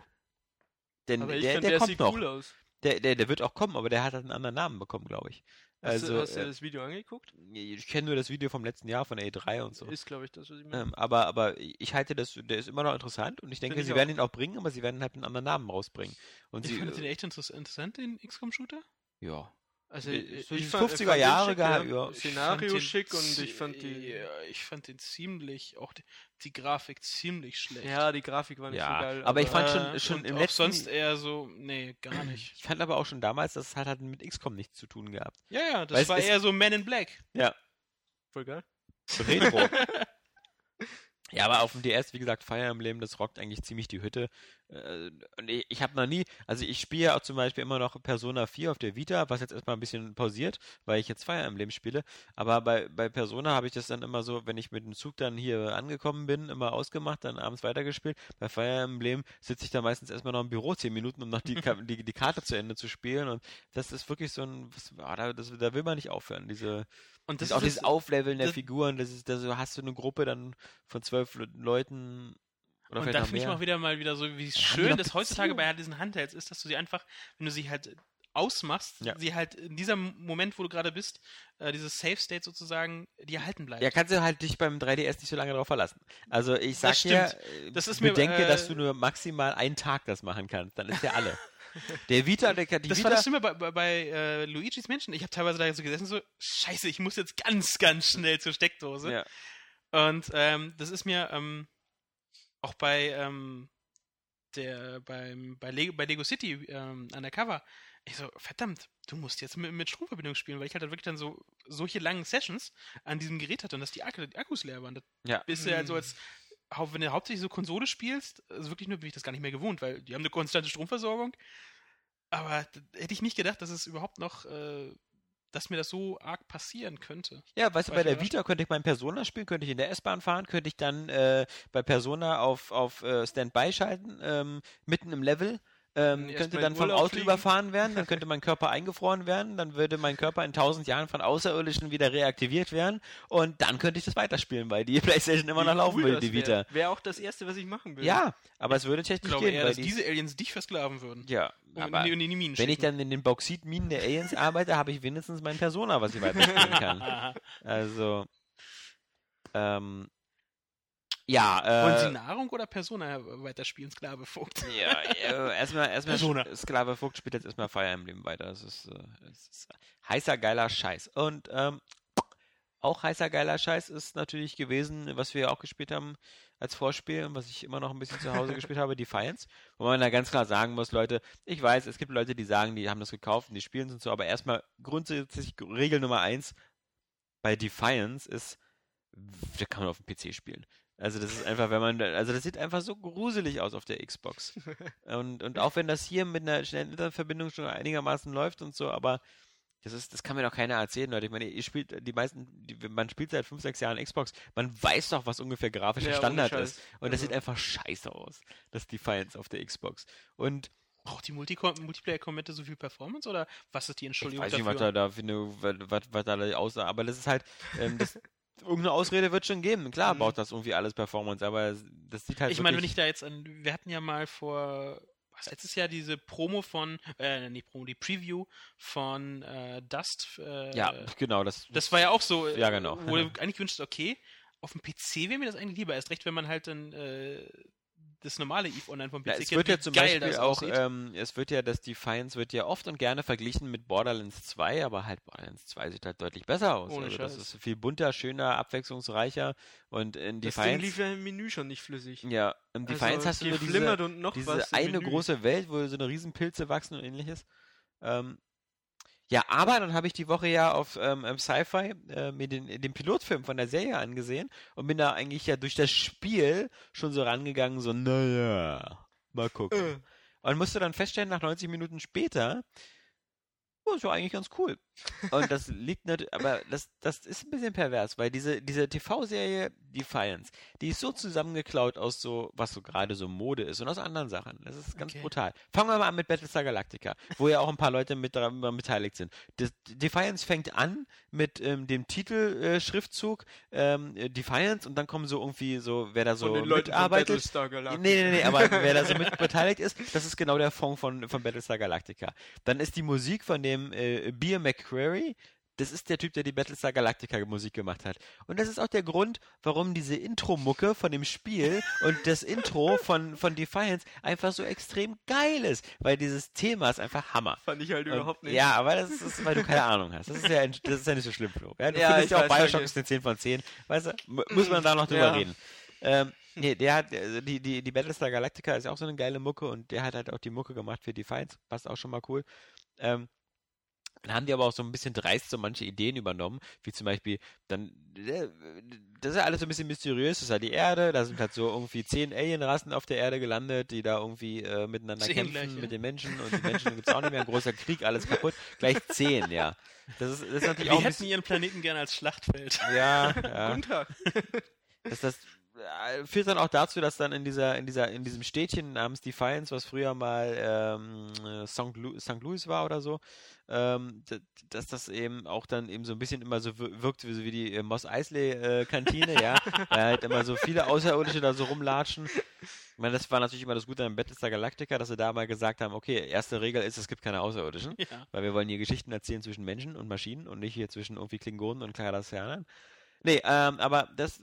Denn Aber ich der, finde, der, der, kommt sieht noch. cool aus. Der, der, der wird auch kommen, aber der hat halt einen anderen Namen bekommen, glaube ich. Hast, Also, du, hast du äh, das Video angeguckt? ich kenne nur das Video vom letzten Jahr von A3 und so. Ist, glaube ich, das, was ich meine. Ähm, aber, aber ich halte das, der ist immer noch interessant und ich denke, Finde ich sie auch. werden ihn auch bringen, aber sie werden halt einen anderen Namen rausbringen. Und Ich sie, fand den äh, echt interess interessant, den XCOM-Shooter. ja. Also, Äh, ich, so ich die fand, 50er fand den Jahre gehabt, ja. Szenario Ich schick und ich fand die. Ja, ich fand den ziemlich, auch die, die Grafik ziemlich schlecht. Ja, die Grafik war nicht Ja, so geil. aber ich fand Äh, schon- schon und im auch letzten- sonst eher so, nee, gar *clears throat* nicht. Ich fand aber auch schon damals, dass es halt, hat mit XCOM nichts zu tun gehabt. Ja, ja, das Weil war eher so Man in Black. Ja, voll geil. Retro. *laughs* ja, aber auf dem DS, wie gesagt, Fire Emblem, das rockt eigentlich ziemlich die Hütte. Äh, Und ich, ich habe noch nie, also ich spiele ja auch zum Beispiel immer noch Persona 4 auf der Vita, was jetzt erstmal ein bisschen pausiert, weil ich jetzt Fire Emblem spiele. Aber bei, bei Persona habe ich das dann immer so, wenn ich mit dem Zug dann hier angekommen bin, immer ausgemacht, dann abends weitergespielt. Bei Fire Emblem sitze ich da meistens erstmal noch im Büro 10 Minuten, um noch die, die, die Karte zu Ende zu spielen. Und das ist wirklich so ein, was, ah, da, das, da will man nicht aufhören, diese. Und Das das auch dieses Aufleveln der Figuren, das ist, da hast du eine Gruppe dann von zwölf Le- Leuten oder und da finde ich auch wieder mal wieder so, wie die schön das heutzutage bei diesen Handhelds ist, dass du sie einfach, wenn du sie halt ausmachst, Ja. sie halt in diesem Moment, wo du gerade bist, äh, dieses Safe State sozusagen, dir erhalten bleibt. ja, kannst du halt dich beim 3DS nicht so lange drauf verlassen. Also ich sag Das dir, stimmt. äh, Das ist mir, bedenke, äh, dass du nur maximal einen Tag das machen kannst. Dann ist ja alle. *laughs* der Vita, der, die das Vita, war das immer bei, bei, bei äh, Luigi's Menschen. Ich habe teilweise da so gesessen, so, scheiße, ich muss jetzt ganz, ganz schnell zur Steckdose. ja. Und ähm, das ist mir ähm, auch bei ähm, der beim bei Lego, bei Lego City ähm, Undercover. Ich so, verdammt, du musst jetzt mit, mit Stromverbindung spielen, weil ich halt dann wirklich dann so solche langen Sessions an diesem Gerät hatte und dass die, Akku, die Akkus leer waren. Das Ja. bist du halt so als wenn du hauptsächlich so Konsole spielst, also wirklich nur bin ich das gar nicht mehr gewohnt, weil die haben eine konstante Stromversorgung. Aber hätte ich nicht gedacht, dass es überhaupt noch, äh, dass mir das so arg passieren könnte. Ja, weißt du, bei der. Vita könnte ich mein Persona spielen, könnte ich in der S-Bahn fahren, könnte ich dann äh, bei Persona auf, auf äh, Standby schalten, ähm, mitten im Level. Ähm, könnte dann vom Auto überfahren werden, dann *laughs* könnte mein Körper eingefroren werden, dann würde mein Körper in tausend Jahren von Außerirdischen wieder reaktiviert werden und dann könnte ich das weiterspielen, weil die *laughs* Playstation immer noch laufen will, die Vita. Wäre auch das Erste, was ich machen will. Ja, aber es würde Ich technisch glaube gehen, eher, weil dass die, diese Aliens dich versklaven würden. ja, Und aber in, die, in die Minen wenn ich dann in den Bauxitminen der Aliens arbeite, habe ich wenigstens mein Persona, was ich weiterspielen kann. *laughs* Also, ähm, ja, Wollen Sie äh, Nahrung oder Persona weiterspielen, Sklave Vogt? ja, äh, erstmal, erstmal, Persona. Sklave Vogt spielt jetzt erstmal Fire Emblem weiter. Das ist, äh, das ist heißer, geiler Scheiß. Und, ähm, auch heißer, geiler Scheiß ist natürlich gewesen, was wir auch gespielt haben als Vorspiel und was ich immer noch ein bisschen zu Hause *laughs* gespielt habe, Defiance. Wo man da ganz klar sagen muss, Leute, ich weiß, es gibt Leute, die sagen, die haben das gekauft und die spielen es und so, aber erstmal grundsätzlich Regel Nummer eins bei Defiance ist, da kann man auf dem PC spielen. Also das ist einfach, wenn man, also das sieht einfach so gruselig aus auf der Xbox. *laughs* Und, und auch wenn das hier mit einer schnellen Internetverbindung schon einigermaßen läuft und so, aber das ist, das kann mir doch keiner erzählen, Leute. Ich meine, ihr spielt, die meisten, die, man spielt seit 5, 6 Jahren Xbox, man weiß doch, was ungefähr grafischer Ja, Standard ist. Und das Also- sieht einfach scheiße aus, das Defiance auf der Xbox. Und Braucht die Multiplayer-Kommente so viel Performance oder was ist die Ich Entschuldigung weiß nicht, dafür? was da, da für eine, was, was, was da aussah, aber das ist halt, ähm, das, *laughs* irgendeine Ausrede wird schon geben. Klar Mhm. baut das irgendwie alles Performance, aber das sieht halt ich meine, wenn ich da jetzt an, wir hatten ja mal vor, was, letztes Jahr diese Promo von, äh, nicht Promo, die Preview von äh, Dust. Äh, ja, genau, das, Das war ja auch so, *laughs* Ja, genau. wo du eigentlich wünschst, okay, auf dem PC wäre mir das eigentlich lieber, erst recht, wenn man halt dann äh, das normale EVE Online vom PC Ja, es kennt, wird ja zum geil Beispiel das auch, ähm, es wird ja, das Defiance wird ja oft und gerne verglichen mit Borderlands 2, aber halt Borderlands 2 sieht halt deutlich besser aus. Ohne also das Scheiß. ist viel bunter, schöner, abwechslungsreicher und in Das Ding Defiance, lief ja im Menü schon nicht flüssig. ja, im Defiance also, hast du nur diese, geflimmert und noch diese eine Menü. große Welt, wo so eine Riesenpilze wachsen und ähnliches. Ähm, ja, aber dann habe ich die Woche ja auf ähm, im Sci-Fi äh, mir den, den Pilotfilm von der Serie angesehen und bin da eigentlich ja durch das Spiel schon so rangegangen, so, naja, mal gucken. Äh. Und musste dann feststellen, nach 90 Minuten später, oh, ist ja eigentlich ganz cool. Und das liegt natürlich, aber das, das ist ein bisschen pervers, weil diese, diese TV-Serie Defiance, die ist so zusammengeklaut aus so, was so gerade so Mode ist und aus anderen Sachen. Das ist ganz Okay. brutal. Fangen wir mal an mit Battlestar Galactica, wo ja auch ein paar Leute mit daran beteiligt sind. Das, Defiance fängt an mit ähm, dem Titelschriftzug ähm, äh, Defiance und dann kommen so irgendwie so, wer da so Von den Leuten von mitarbeitet. Battlestar Galactica. Nee, nee, nee, aber wer da so mit beteiligt ist, das ist genau der Fond von, von Battlestar Galactica. Dann ist die Musik von dem äh, Beer McCreary, das ist der Typ, der die Battlestar Galactica Musik gemacht hat. Und das ist auch der Grund, warum diese Intro-Mucke von dem Spiel und das Intro von, von Defiance einfach so extrem geil ist, weil dieses Thema ist einfach Hammer. Fand ich halt Und- überhaupt nicht. Ja, aber das ist, weil du keine Ahnung hast. Das ist ja, das ist ja nicht so schlimm, Flo. Ja, du Ja, findest ja auch Bioshock ist eine 10 von 10. Weißt du, mu- muss man da noch drüber Ja. reden. Ähm, nee, der hat, also die, die, die Battlestar Galactica ist auch so eine geile Mucke und der hat halt auch die Mucke gemacht für Defiance. Passt auch schon mal cool. Ähm, dann haben die aber auch so ein bisschen dreist so manche Ideen übernommen, wie zum Beispiel, dann, äh, das ist ja alles so ein bisschen mysteriös, das ist halt die Erde, da sind halt so irgendwie zehn Alienrassen auf der Erde gelandet, die da irgendwie äh, miteinander Zehn kämpfen gleich, ja. mit den Menschen und die Menschen gibt es auch nicht mehr, ein großer Krieg, alles kaputt, gleich zehn, ja. Das ist, das ist natürlich Die auch ein hätten bisschen, ihren Planeten gerne als Schlachtfeld. ja, *laughs* ja Tag. das, das führt dann auch dazu, dass dann in dieser, in dieser, in diesem Städtchen namens Defiance, was früher mal ähm, äh, St. Louis war oder so, ähm, dass das eben auch dann eben so ein bisschen immer so wir- wirkt wie, wie die äh, Moss Eisley äh, Kantine, ja, *laughs* weil halt immer so viele Außerirdische da so rumlatschen. Ich meine, das war natürlich immer das Gute an Battlestar Galactica, dass sie da mal gesagt haben, okay, erste Regel ist, es gibt keine Außerirdischen. Ja. Weil wir wollen hier Geschichten erzählen zwischen Menschen und Maschinen und nicht hier zwischen irgendwie Klingonen und Cardassianern. Nee, ähm, aber das,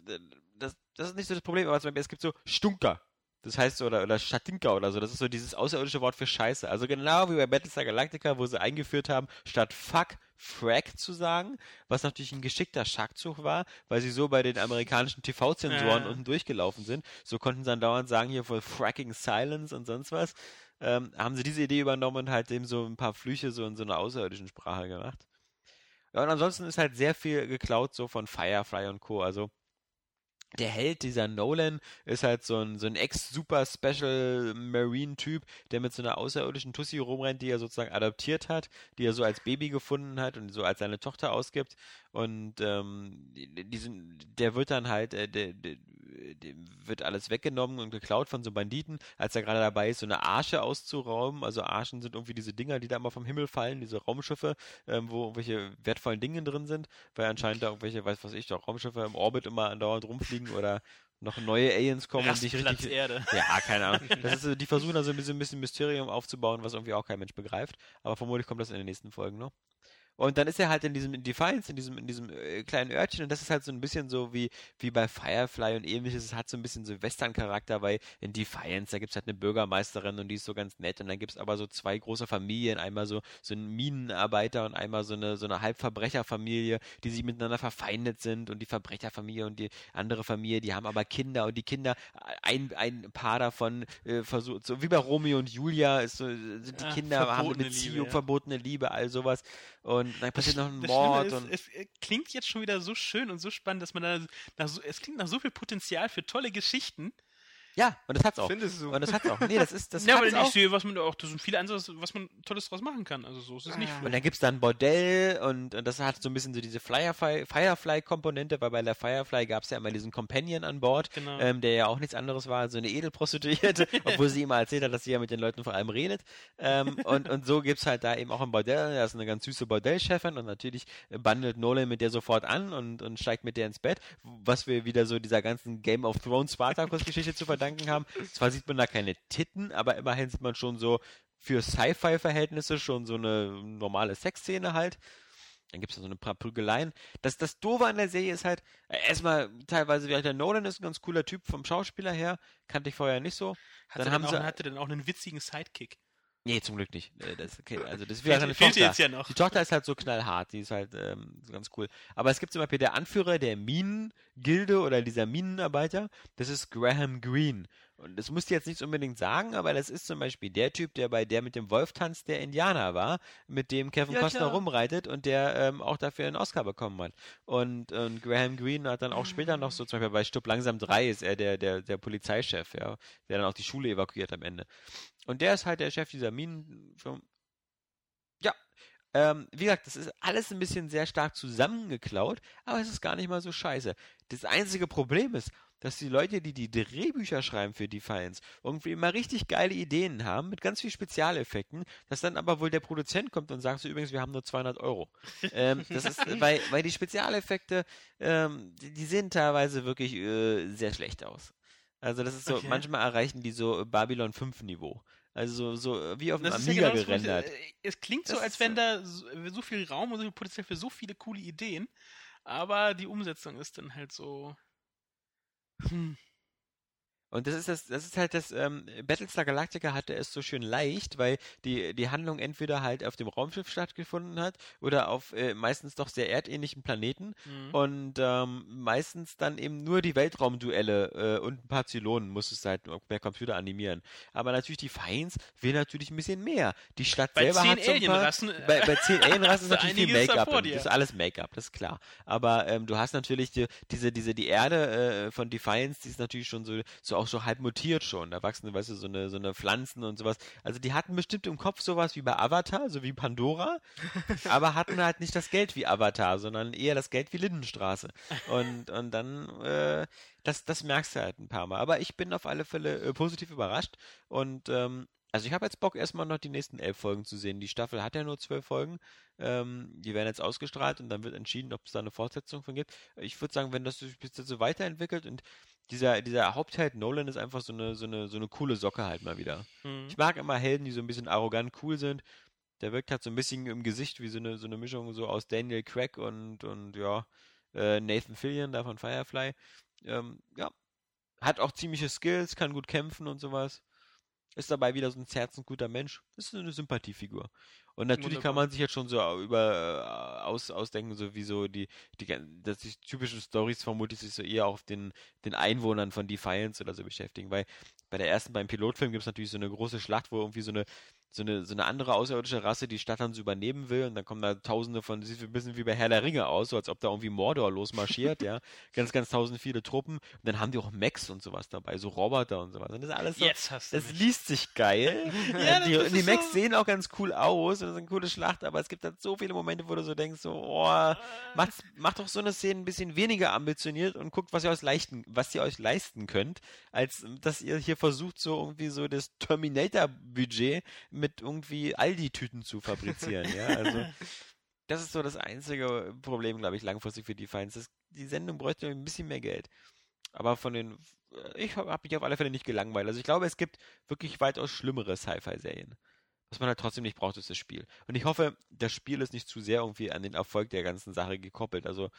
das, das ist nicht so das Problem. Aber zum Beispiel, es gibt so Stunker. Das heißt so, oder, oder Schatinka oder so. Das ist so dieses außerirdische Wort für Scheiße. Also genau wie bei Battlestar Galactica, wo sie eingeführt haben, statt Fuck, Frack zu sagen, was natürlich ein geschickter Schachzug war, weil sie so bei den amerikanischen TV-Zensoren Ja. unten durchgelaufen sind. So konnten sie dann dauernd sagen, hier voll Fracking Silence und sonst was. Ähm, haben sie diese Idee übernommen und halt eben so ein paar Flüche so in so einer außerirdischen Sprache gemacht. Ja, und ansonsten ist halt sehr viel geklaut so von Firefly und Co. Also der Held, dieser Nolan, ist halt so ein, so ein Ex-Super-Special-Marine-Typ, der mit so einer außerirdischen Tussi rumrennt, die er sozusagen adoptiert hat, die er so als Baby gefunden hat und so als seine Tochter ausgibt. Und ähm, die- diesen, der wird dann halt, äh, der, der, dem wird alles weggenommen und geklaut von so Banditen, als er gerade dabei ist, so eine Arche auszurauben. Also Archen sind irgendwie diese Dinger, die da immer vom Himmel fallen, diese Raumschiffe, ähm, wo irgendwelche wertvollen Dinge drin sind, weil anscheinend da irgendwelche, weiß was ich doch, Raumschiffe im Orbit immer andauernd rumfliegen oder noch neue Aliens kommen und dich Rastplatz richtig. Erde. Ja, keine Ahnung. *laughs* Das ist, die versuchen da so ein bisschen, ein bisschen Mysterium aufzubauen, was irgendwie auch kein Mensch begreift. Aber vermutlich kommt das in den nächsten Folgen noch. Und dann ist er halt in diesem in Defiance, in diesem, in diesem äh, kleinen Örtchen und das ist halt so ein bisschen so wie, wie bei Firefly und ähnliches. Es hat so ein bisschen so Western-Charakter, weil in Defiance, da gibt's halt eine Bürgermeisterin und die ist so ganz nett und dann gibt's aber so zwei große Familien, einmal so, so ein Minenarbeiter und einmal so eine, so eine Halbverbrecherfamilie, die sich miteinander verfeindet sind und die Verbrecherfamilie und die andere Familie, die haben aber Kinder und die Kinder, ein, ein Paar davon äh, versucht, so wie bei Romeo und Julia, ist so, sind die Ah, Kinder haben eine Beziehung, Liebe, ja. verbotene Liebe, all sowas. Und dann passiert noch ein Mord Schlimme und ist, es äh, klingt jetzt schon wieder so schön und so spannend, dass man da nach so, es klingt nach so viel Potenzial für tolle Geschichten. Ja, und das hat's auch. Findest du? Und das hat's auch. Nee, das ist das Ja, aber hat's ich auch. sehe, was man auch, das sind viele Ansätze, was man Tolles draus machen kann. Also so ist es nicht. Ah. Und dann gibt's da ein Bordell und, und das hat so ein bisschen so diese Firefly- Firefly-Komponente, weil bei der Firefly gab's ja immer diesen Companion an Bord, Genau. ähm, der ja auch nichts anderes war als so eine Edelprostituierte, *laughs* obwohl sie immer erzählt hat, dass sie ja mit den Leuten vor allem redet. Ähm, und, und so gibt's halt da eben auch ein Bordell, da ist eine ganz süße Bordellchefin und natürlich bandelt Nolan mit der sofort an und, und steigt mit der ins Bett, was wir wieder so dieser ganzen Game of Thrones Spartacus-Geschichte zu verdanken haben. Zwar sieht man da keine Titten, aber immerhin sieht man schon so für Sci-Fi-Verhältnisse schon so eine normale Sexszene halt. Dann gibt es so ein paar Prügeleien. Das, das Doofe an der Serie ist halt, erstmal teilweise, wie der Nolan ist ein ganz cooler Typ vom Schauspieler her, kannte ich vorher nicht so. Hat dann er haben dann sie- auch, hatte dann auch einen witzigen Sidekick. Nee, zum Glück nicht. Äh, Das, okay, also das wieder eine Tochter. jetzt ja noch. Die Tochter ist halt so knallhart, die ist halt ähm, ganz cool. Aber es gibt zum Beispiel der Anführer der Minengilde oder dieser Minenarbeiter, das ist Graham Greene. Und das musst du jetzt nicht unbedingt sagen, aber das ist zum Beispiel der Typ, der bei der mit dem Wolf tanzt, der Indianer war, mit dem Kevin Ja, Costner klar. rumreitet und der ähm, auch dafür einen Oscar bekommen hat. Und, und Graham Greene hat dann auch später noch so, zum Beispiel bei Stupp langsam 3 ist er der, der, der Polizeichef, ja, der dann auch die Schule evakuiert am Ende. Und der ist halt der Chef dieser Minenfirma. Ja, ähm, wie gesagt, das ist alles ein bisschen sehr stark zusammengeklaut, aber es ist gar nicht mal so scheiße. Das einzige Problem ist, dass die Leute, die die Drehbücher schreiben für Defiance, irgendwie immer richtig geile Ideen haben mit ganz viel Spezialeffekten, dass dann aber wohl der Produzent kommt und sagt so übrigens, wir haben nur 200 Euro. ähm, das ist, *laughs* weil, weil die Spezialeffekte, ähm, die, die sehen teilweise wirklich äh, sehr schlecht aus. Also das ist so, Okay. manchmal erreichen die so Babylon 5 Niveau. Also so, so wie auf Das ist ja Amiga genau das Problem. gerendert. Äh, Es klingt so, Das als wenn da so, so viel Raum und so viel Potenzial für so viele coole Ideen, aber die Umsetzung ist dann halt so. Hm. Und das ist das, das ist halt das, ähm, Battlestar Galactica hatte es so schön leicht, weil die, die Handlung entweder halt auf dem Raumschiff stattgefunden hat oder auf äh, meistens doch sehr erdähnlichen Planeten Hm. und ähm, meistens dann eben nur die Weltraumduelle äh, und ein paar Zylonen musstest du halt mehr Computer animieren. Aber natürlich die Feins will natürlich ein bisschen mehr. Die Stadt Bei selber hat so ein paar, äh, bei, bei zehn *laughs* Alienrassen ist natürlich viel Make-up. Das ist alles Make-up, das ist klar. Aber ähm, du hast natürlich die, diese, diese, die Erde äh, von Defiance, die ist natürlich schon so, so auch so halb mutiert schon. Da wachsen, weißt du, so eine, so eine Pflanzen und sowas. Also die hatten bestimmt im Kopf sowas wie bei Avatar, so wie Pandora, *laughs* aber hatten halt nicht das Geld wie Avatar, sondern eher das Geld wie Lindenstraße. Und, und dann, äh, das, das merkst du halt ein paar Mal. Aber ich bin auf alle Fälle äh, positiv überrascht und ähm, also ich habe jetzt Bock, erstmal noch die nächsten elf Folgen zu sehen. Die Staffel hat ja nur zwölf Folgen. Ähm, die werden jetzt ausgestrahlt und dann wird entschieden, ob es da eine Fortsetzung von gibt. Ich würde sagen, wenn das sich bis jetzt so weiterentwickelt und dieser, dieser Hauptheld Nolan ist einfach so eine, so eine, so eine coole Socke halt mal wieder. Hm. Ich mag immer Helden, die so ein bisschen arrogant cool sind. Der wirkt halt so ein bisschen im Gesicht wie so eine, so eine Mischung so aus Daniel Craig und, und ja, äh, Nathan Fillion da von Firefly. Ähm, ja, hat auch ziemliche Skills, kann gut kämpfen und sowas. Ist dabei wieder so ein herzensguter Mensch. Ist so eine Sympathiefigur. Und natürlich kann Wunderbar. man sich jetzt schon so über äh, aus, ausdenken, so wie so die, die, dass die typischen Stories vermutlich sich so eher auf den, den Einwohnern von Defiance oder so beschäftigen, weil bei der ersten, beim Pilotfilm gibt es natürlich so eine große Schlacht, wo irgendwie so eine, so eine, so eine andere außerirdische Rasse die Stadt dann so übernehmen will und dann kommen da tausende von, sieht ein bisschen wie bei Herr der Ringe aus, so als ob da irgendwie Mordor losmarschiert, *laughs* ja. Ganz, ganz tausend viele Truppen. Und dann haben die auch Mechs und sowas dabei, so Roboter und sowas. Und das ist alles so, Jetzt hast du es mich. liest sich geil. *laughs* Ja, die, das und die Mechs so- sehen auch ganz cool aus und das ist eine coole Schlacht, aber es gibt halt so viele Momente, wo du so denkst, so, oh, macht's, macht doch so eine Szene ein bisschen weniger ambitioniert und guckt, was ihr euch leisten, was ihr euch leisten könnt, als dass ihr hier versucht, so irgendwie so das Terminator-Budget mit irgendwie Aldi-Tüten zu fabrizieren, ja. Also *laughs* das ist so das einzige Problem, glaube ich, langfristig für Defiance. Das, die Sendung bräuchte ein bisschen mehr Geld. Aber von den, ich habe hab mich auf alle Fälle nicht gelangweilt. Also ich glaube, es gibt wirklich weitaus schlimmere Sci-Fi-Serien. Was man halt trotzdem nicht braucht, ist das Spiel. Und ich hoffe, das Spiel ist nicht zu sehr irgendwie an den Erfolg der ganzen Sache gekoppelt. Also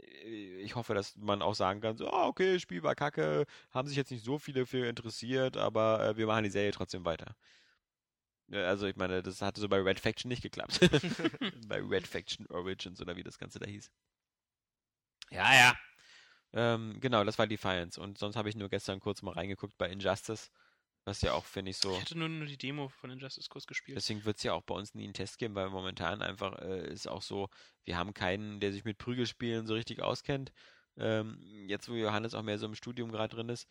äh, ich hoffe, dass man auch sagen kann, so, ah, okay, Spiel war kacke, haben sich jetzt nicht so viele für interessiert, aber äh, wir machen die Serie trotzdem weiter. Ja, Also ich meine, das hatte so bei Red Faction nicht geklappt. *laughs* *laughs* bei Red Faction Origins oder wie das Ganze da hieß. Ja, ja. Ähm, genau, das war Defiance. Und sonst habe ich nur gestern kurz mal reingeguckt bei Injustice. Was ja auch, finde ich, so. Ich hatte nur, nur die Demo von Injustice kurz gespielt. Deswegen wird es ja auch bei uns nie einen Test geben, weil momentan einfach äh, ist auch so, wir haben keinen, der sich mit Prügelspielen so richtig auskennt. Ähm, jetzt, wo Johannes auch mehr so im Studium gerade drin ist,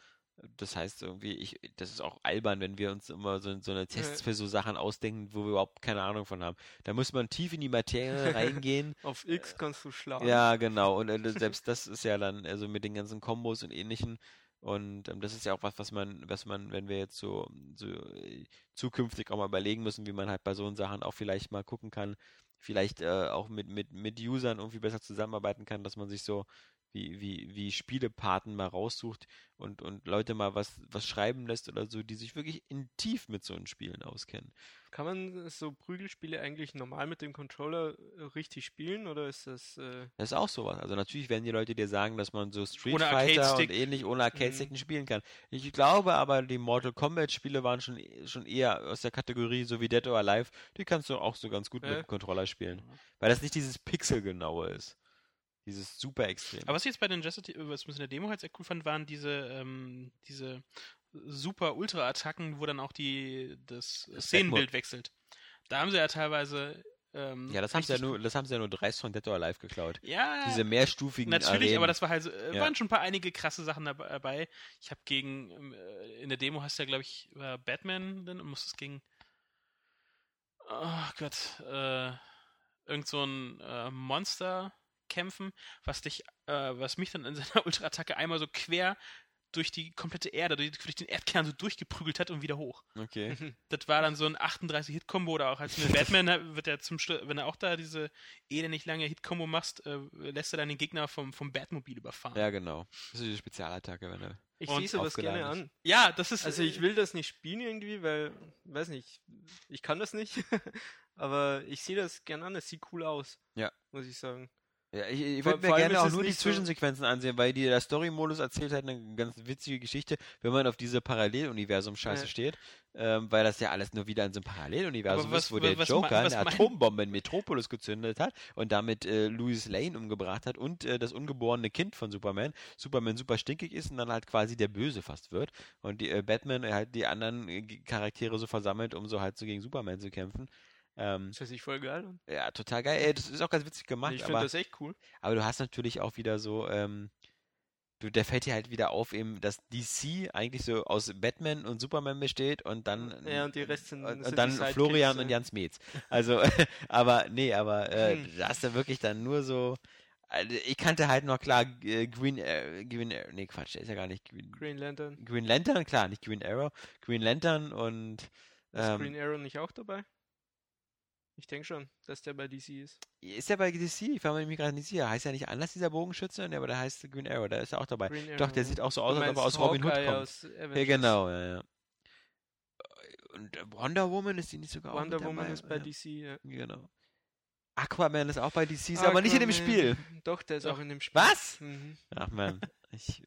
Das heißt irgendwie, ich, das ist auch albern, wenn wir uns immer so, so eine Tests für so Sachen ausdenken, wo wir überhaupt keine Ahnung von haben. Da muss man tief in die Materie *laughs* reingehen. Auf X kannst du schlagen. Ja, genau. Und äh, selbst das ist ja dann, also mit den ganzen Kombos und ähnlichen. Und ähm, das ist ja auch was, was man, was man, wenn wir jetzt so, so äh, zukünftig auch mal überlegen müssen, wie man halt bei so Sachen auch vielleicht mal gucken kann, vielleicht äh, auch mit, mit, mit Usern irgendwie besser zusammenarbeiten kann, dass man sich so wie, wie, wie Spielepaten mal raussucht und, und Leute mal was, was schreiben lässt oder so, die sich wirklich in tief mit so einen Spielen auskennen. Kann man so Prügelspiele eigentlich normal mit dem Controller äh, richtig spielen oder ist das. Äh das ist auch sowas. Also natürlich werden die Leute dir sagen, dass man so Street Fighter und Arcade-Stick. ähnlich ohne Arcade-Sticken spielen kann. Ich glaube aber, die Mortal Kombat-Spiele waren schon, schon eher aus der Kategorie, so wie Dead or Alive, die kannst du auch so ganz gut Ja. mit dem Controller spielen. Weil das nicht dieses Pixelgenaue ist. Dieses super extrem. Aber was ich jetzt bei den Justice, was ich in der Demo halt sehr cool fand, waren diese, ähm, diese super Ultra-Attacken, wo dann auch die, das Das Szenenbild wechselt. Da haben sie ja teilweise. Ähm, ja, das haben sie ja nur, das haben sie ja nur dreist von Dead or Alive geklaut. Ja, Diese mehrstufigen Natürlich, Arenen. aber das war halt, so- äh, Ja. waren schon ein paar einige krasse Sachen dab- dabei. Ich habe gegen, ähm, äh, in der Demo hast du ja, glaube ich, äh, Batman dann und musstest gegen, oh Gott, äh, irgend so ein äh, Monster kämpfen, was dich, äh, was mich dann in seiner *laughs* Ultra-Attacke einmal so quer durch die komplette Erde, durch, durch den Erdkern so durchgeprügelt hat und wieder hoch. Okay. *laughs* Das war dann so ein 38-Hit-Kombo oder auch als mit *laughs* Batman äh, wird er zum Schluss, wenn er auch da diese elendig lange Hit-Kombo machst, äh, lässt er dann den Gegner vom, vom Batmobil überfahren. Ja, genau. Das ist die Spezialattacke, wenn er. ich sehe sowas gerne an. Ja, das ist. Also ich will das nicht spielen irgendwie, weil, weiß nicht, ich kann das nicht. Aber ich sehe das gerne an, es sieht cool aus. Ja. Muss ich sagen. Ja, ich, ich würde mir gerne auch nur die nicht so- Zwischensequenzen ansehen, weil die, der Story-Modus erzählt halt eine ganz witzige Geschichte, wenn man auf diese Paralleluniversum-Scheiße Ja. steht, ähm, weil das ja alles nur wieder in so einem Paralleluniversum was- ist, wo der was Joker was eine Atombombe in Metropolis gezündet hat und damit äh, Louis Lane umgebracht hat und äh, das ungeborene Kind von Superman. Superman super stinkig ist und dann halt quasi der Böse fast wird und die, äh, Batman halt die anderen äh, Charaktere so versammelt, um so halt so gegen Superman zu kämpfen. Ähm, Das hört sich voll geil ja, total geil. Ey, das ist auch ganz witzig gemacht, Ich finde das echt cool. aber du hast natürlich auch wieder so, ähm, du, der fällt dir halt wieder auf, eben, dass DC eigentlich so aus Batman und Superman besteht und dann Ja, und die Rest sind- und, und dann Florian und Jans Metz. Also, *laughs* aber nee, aber äh, Hm. da hast du wirklich dann nur so. also, Ich kannte halt noch klar äh, Green, äh, Green Arrow, nee Quatsch, der ist ja gar nicht Green, Green Lantern. Green Lantern, klar, nicht Green Arrow, Green Lantern und Ist ähm, Green Arrow nicht auch dabei? Ich denke schon, dass der bei DC ist. ist der bei DC? Ich war mir nämlich gerade nicht sicher. Heißt ja nicht anders, dieser Bogenschütze? Nee, aber der heißt Green Arrow, da ist er auch dabei. Green Doch, der sieht auch so aus, als ob er aus Robin Hood kommt. aus Ja, Avengers. genau, ja, ja. Und Wonder Woman ist die nicht sogar auch Wonder Woman ist bei ja. DC, ja. Genau. Aquaman ist auch bei DC, ist aber nicht in dem. Spiel. Doch, der ist Doch. auch in dem Spiel. Was? Mhm. Ach man, ich,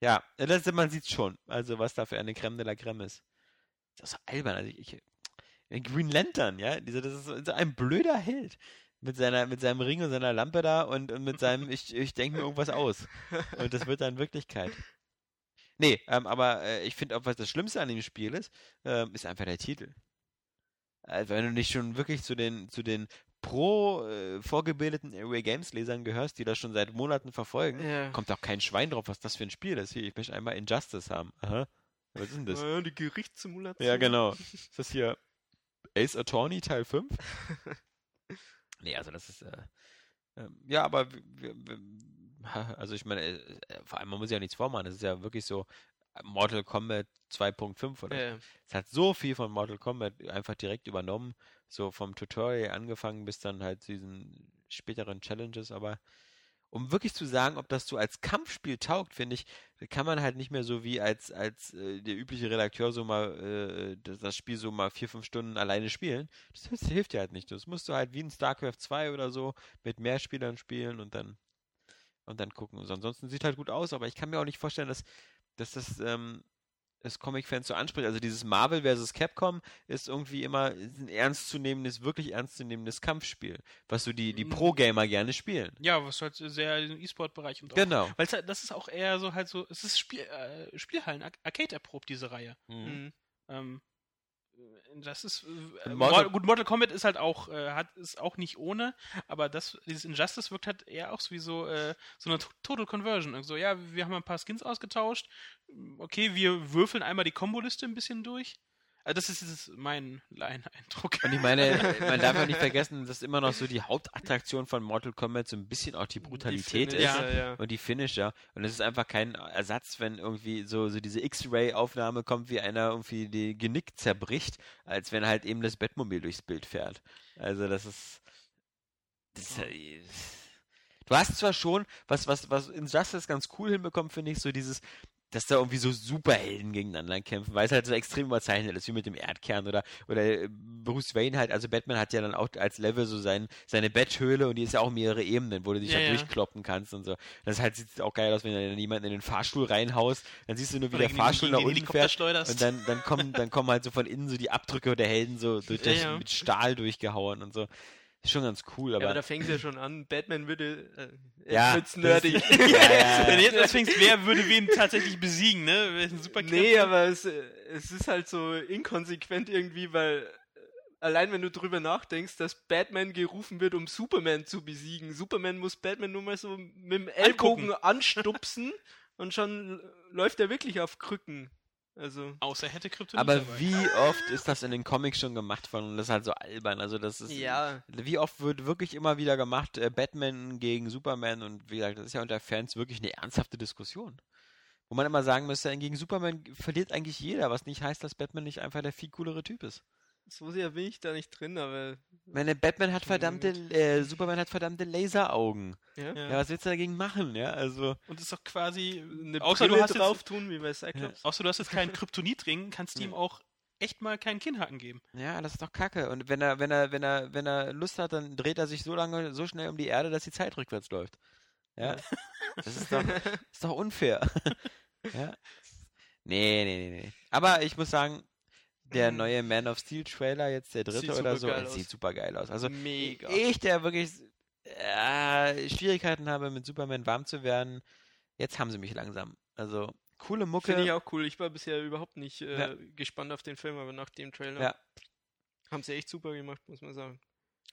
ja, das, man sieht schon, also was da für eine Creme de la Creme ist. Das ist so albern, also ich, ich Green Lantern, ja, dieser, das ist so ein blöder Held. Mit seiner, mit seinem Ring und seiner Lampe da und, und mit seinem, ich, ich denke mir irgendwas aus. Und das wird dann Wirklichkeit. Nee, ähm, aber äh, ich finde auch, was das Schlimmste an dem Spiel ist, ähm, ist einfach der Titel. Also wenn du nicht schon wirklich zu den, zu den pro äh, vorgebildeten Airway Games Lesern gehörst, die das schon seit Monaten verfolgen, Ja. kommt auch kein Schwein drauf, was das für ein Spiel ist. Hier, ich möchte einmal Injustice haben. Aha. Was ist denn das? Ja, die Gerichtssimulation. Ja, genau. Ist das hier Ace Attorney Teil 5? *laughs* nee, also das ist, äh, ähm, ja, aber wir, wir, also ich meine, äh, vor allem, man muss ja nichts vormachen, das ist ja wirklich so Mortal Kombat 2.5 oder so. Ja. Es hat so viel von Mortal Kombat einfach direkt übernommen, so vom Tutorial angefangen bis dann halt zu diesen späteren Challenges, aber um wirklich zu sagen, ob das so als Kampfspiel taugt, finde ich, kann man halt nicht mehr so wie als, als äh, der übliche Redakteur so mal äh, das, das Spiel so mal vier, fünf Stunden alleine spielen. Das, das *laughs* hilft dir halt nicht. Das musst du halt wie in StarCraft 2 oder so mit mehr Spielern spielen und dann und dann gucken. Ansonsten sieht halt gut aus, aber ich kann mir auch nicht vorstellen, dass, dass das ähm, das Comic-Fans so anspricht. Also dieses Marvel vs. Capcom ist irgendwie immer ein ernstzunehmendes, wirklich ernstzunehmendes Kampfspiel, was so die, die Mhm. Pro-Gamer gerne spielen. Ja, was halt sehr im E-Sport-Bereich und auch. Genau. Weil halt, das ist auch eher so halt so, es ist Spiel, äh, Spielhallen, Ar- Arcade erprobt, diese Reihe. Mhm. Mhm. Ähm, Injustice, äh, Mortal- gut, Mortal Kombat ist halt auch, äh, hat, ist auch nicht ohne, aber das, dieses Injustice wirkt halt eher auch wie so, äh, so eine To- Total Conversion. Also, ja, wir haben ein paar Skins ausgetauscht. Okay, wir würfeln einmal die Komboliste ein bisschen durch. Also das ist, ist mein Laien-Eindruck. *laughs* Und ich meine, man darf ja nicht vergessen, dass immer noch so die Hauptattraktion von Mortal Kombat so ein bisschen auch die Brutalität ist. Finisher, ja. Und die Finisher. Und es ist einfach kein Ersatz, wenn irgendwie so, so diese X-Ray-Aufnahme kommt, wie einer irgendwie die Genick zerbricht, als wenn halt eben das Bettmobil durchs Bild fährt. Also das ist. Das ist ja- du hast zwar schon, was, was, was Injustice ganz cool hinbekommt, finde ich, so dieses, dass da irgendwie so Superhelden gegeneinander kämpfen, weil es halt so extrem überzeichnet ist, wie mit dem Erdkern oder, oder äh, Bruce Wayne halt, also Batman hat ja dann auch als Level so sein, seine Betthöhle und die ist ja auch mehrere Ebenen, wo du dich Ja, halt ja. durchkloppen kannst und so. Das halt sieht auch geil aus, wenn du dann jemanden in den Fahrstuhl reinhaust, dann siehst du nur, wie Oder der Fahrstuhl nach unten fährt und dann, dann kommen, dann kommen halt so von innen so die Abdrücke der Helden so *laughs* durch ja. mit Stahl durchgehauen und so. Ist schon ganz cool, Ja, aber. aber da fängt ja schon an. Batman würde. Äh, Ja, wird's das- nerdig. *laughs* ja, ja, Wenn jetzt anfängst, wer würde wen tatsächlich besiegen, ne? Welchen Superkräfte? Nee, aber es, es ist halt so inkonsequent irgendwie, weil äh, allein wenn du drüber nachdenkst, dass Batman gerufen wird, um Superman zu besiegen. Superman muss Batman nur mal so mit dem Ellbogen anstupsen und schon läuft er wirklich auf Krücken. Also, Außer er hätte Kryptonit Aber dabei. wie oft ist das in den Comics schon gemacht worden und das ist halt so albern. Also das ist ja. wie oft wird wirklich immer wieder gemacht, äh, Batman gegen Superman und wie gesagt, das ist ja unter Fans wirklich eine ernsthafte Diskussion. Wo man immer sagen müsste, gegen Superman verliert eigentlich jeder, was nicht heißt, dass Batman nicht einfach der viel coolere Typ ist. So sehr bin ich da nicht drin, aber. Meine, Batman hat verdammte, äh, Superman hat verdammte Laseraugen. Ja. Ja. Ja, was willst du dagegen machen, ja? Also, Und ist doch quasi, Eine außer Brille du hast drauf jetzt, tun, wie bei Cyclops. außer du hast jetzt keinen Kryptonitring, kannst du ihm Ja. auch echt mal keinen Kinnhaken geben. ja, das ist doch kacke. Und wenn er, wenn er, wenn er, wenn er Lust hat, dann dreht er sich so lange, so schnell um die Erde, dass die Zeit rückwärts läuft. Ja. *laughs* Das ist doch, ist doch unfair. *laughs* ja. Nee, nee, nee, nee. Aber ich muss sagen, der neue Man of Steel Trailer, jetzt der dritte Sieht oder so, äh, sieht super geil aus. Also, Mega. ich, der wirklich äh, Schwierigkeiten habe, mit Superman warm zu werden, jetzt haben sie mich langsam. Also, coole Mucke. Finde ich auch cool. Ich war bisher überhaupt nicht äh, Ja. gespannt auf den Film, aber nach dem Trailer Ja. haben sie echt super gemacht, muss man sagen.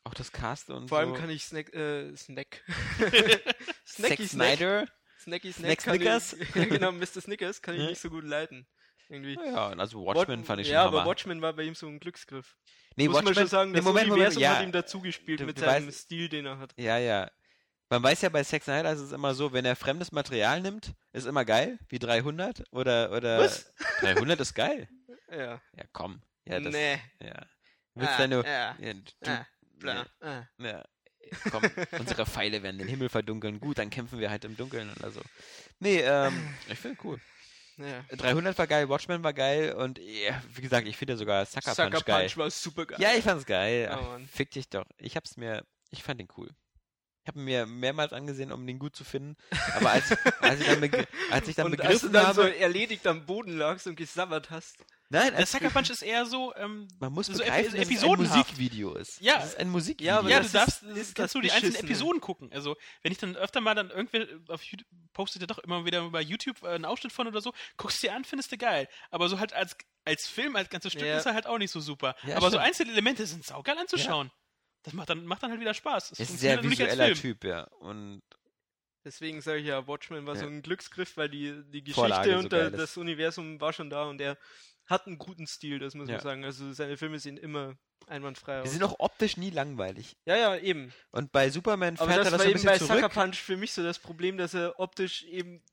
Auch das Cast und Vor allem so. kann ich Snack, äh, Snack. *laughs* Snacky Snack. Snyder. Snacky Snack Snack. Snickers? Ich, *laughs* ja, genau, Mr. Snickers kann ich Ja. nicht so gut leiten. Irgendwie. Ja, und also Watchmen Wat- fand ich schon Ja, Hammer. aber Watchmen war bei ihm so ein Glücksgriff. nee, muss man schon sagen, nee, das Moment, Moment, Universum ja. hat ihm dazugespielt mit seinem weißt- Stil, den er hat. Ja, ja. Man weiß ja bei Zack Snyder ist es immer so, wenn er fremdes Material nimmt, ist immer geil, wie 300 oder oder Was? *laughs* 300 ist geil. Ja. Ja, komm. Ja, das, nee. ja. Willst Ah, deine, ja. ja, du, Ah, bla. Ah. ja, komm, *laughs* unsere Pfeile werden den Himmel verdunkeln. Gut, dann kämpfen wir halt im Dunkeln oder so. Nee, ähm, *laughs* ich finde cool. Ja. 300 war geil, Watchmen war geil und ja, wie gesagt, ich finde sogar Sucker, Sucker Punch geil. Punch war super geil. Ja, ich fand's geil. Oh, Ach, fick dich doch. Ich hab's mir, ich fand den cool. Ich habe mir mehrmals angesehen, um den gut zu finden. Aber als, *laughs* als ich dann, beg als ich dann und als begriffen du dann habe, so erledigt am Boden lagst und gesabbert hast. Nein, Der Sucker Punch ist eher so, ähm, man muss so begreifen, Epi- dass es ein. Musikvideo ist. Ja. das ist ein Musikvideo. Ja, aber ja, das du darfst, ist- das kannst du das die einzelnen. Episoden gucken. Also, wenn ich dann öfter mal dann irgendwer auf YouTube postet ja doch immer wieder bei YouTube äh, einen Ausschnitt von oder so, guckst dir an, findest du geil. Aber so halt als, als Film, als ganzes Stück Ja. ist er halt auch nicht so super. Ja, Aber so stimmt. einzelne Elemente sind saugeil anzuschauen. Das macht dann, macht dann halt wieder Spaß. Es ist ein funktioniert sehr als visueller Film. Typ, ja. Und Deswegen sage ich ja, Watchmen war Ja. so ein Glücksgriff, weil die, die Vorlage Geschichte so und ist. das Universum war schon da und er hat einen guten Stil, das muss Ja. man sagen. Also seine Filme sehen immer einwandfrei die aus. sind auch optisch nie langweilig. Ja, ja, eben. Und bei Superman Aber fährt er das das war ein eben bei bisschen Sucker zurück. Punch für mich so das Problem, dass er optisch eben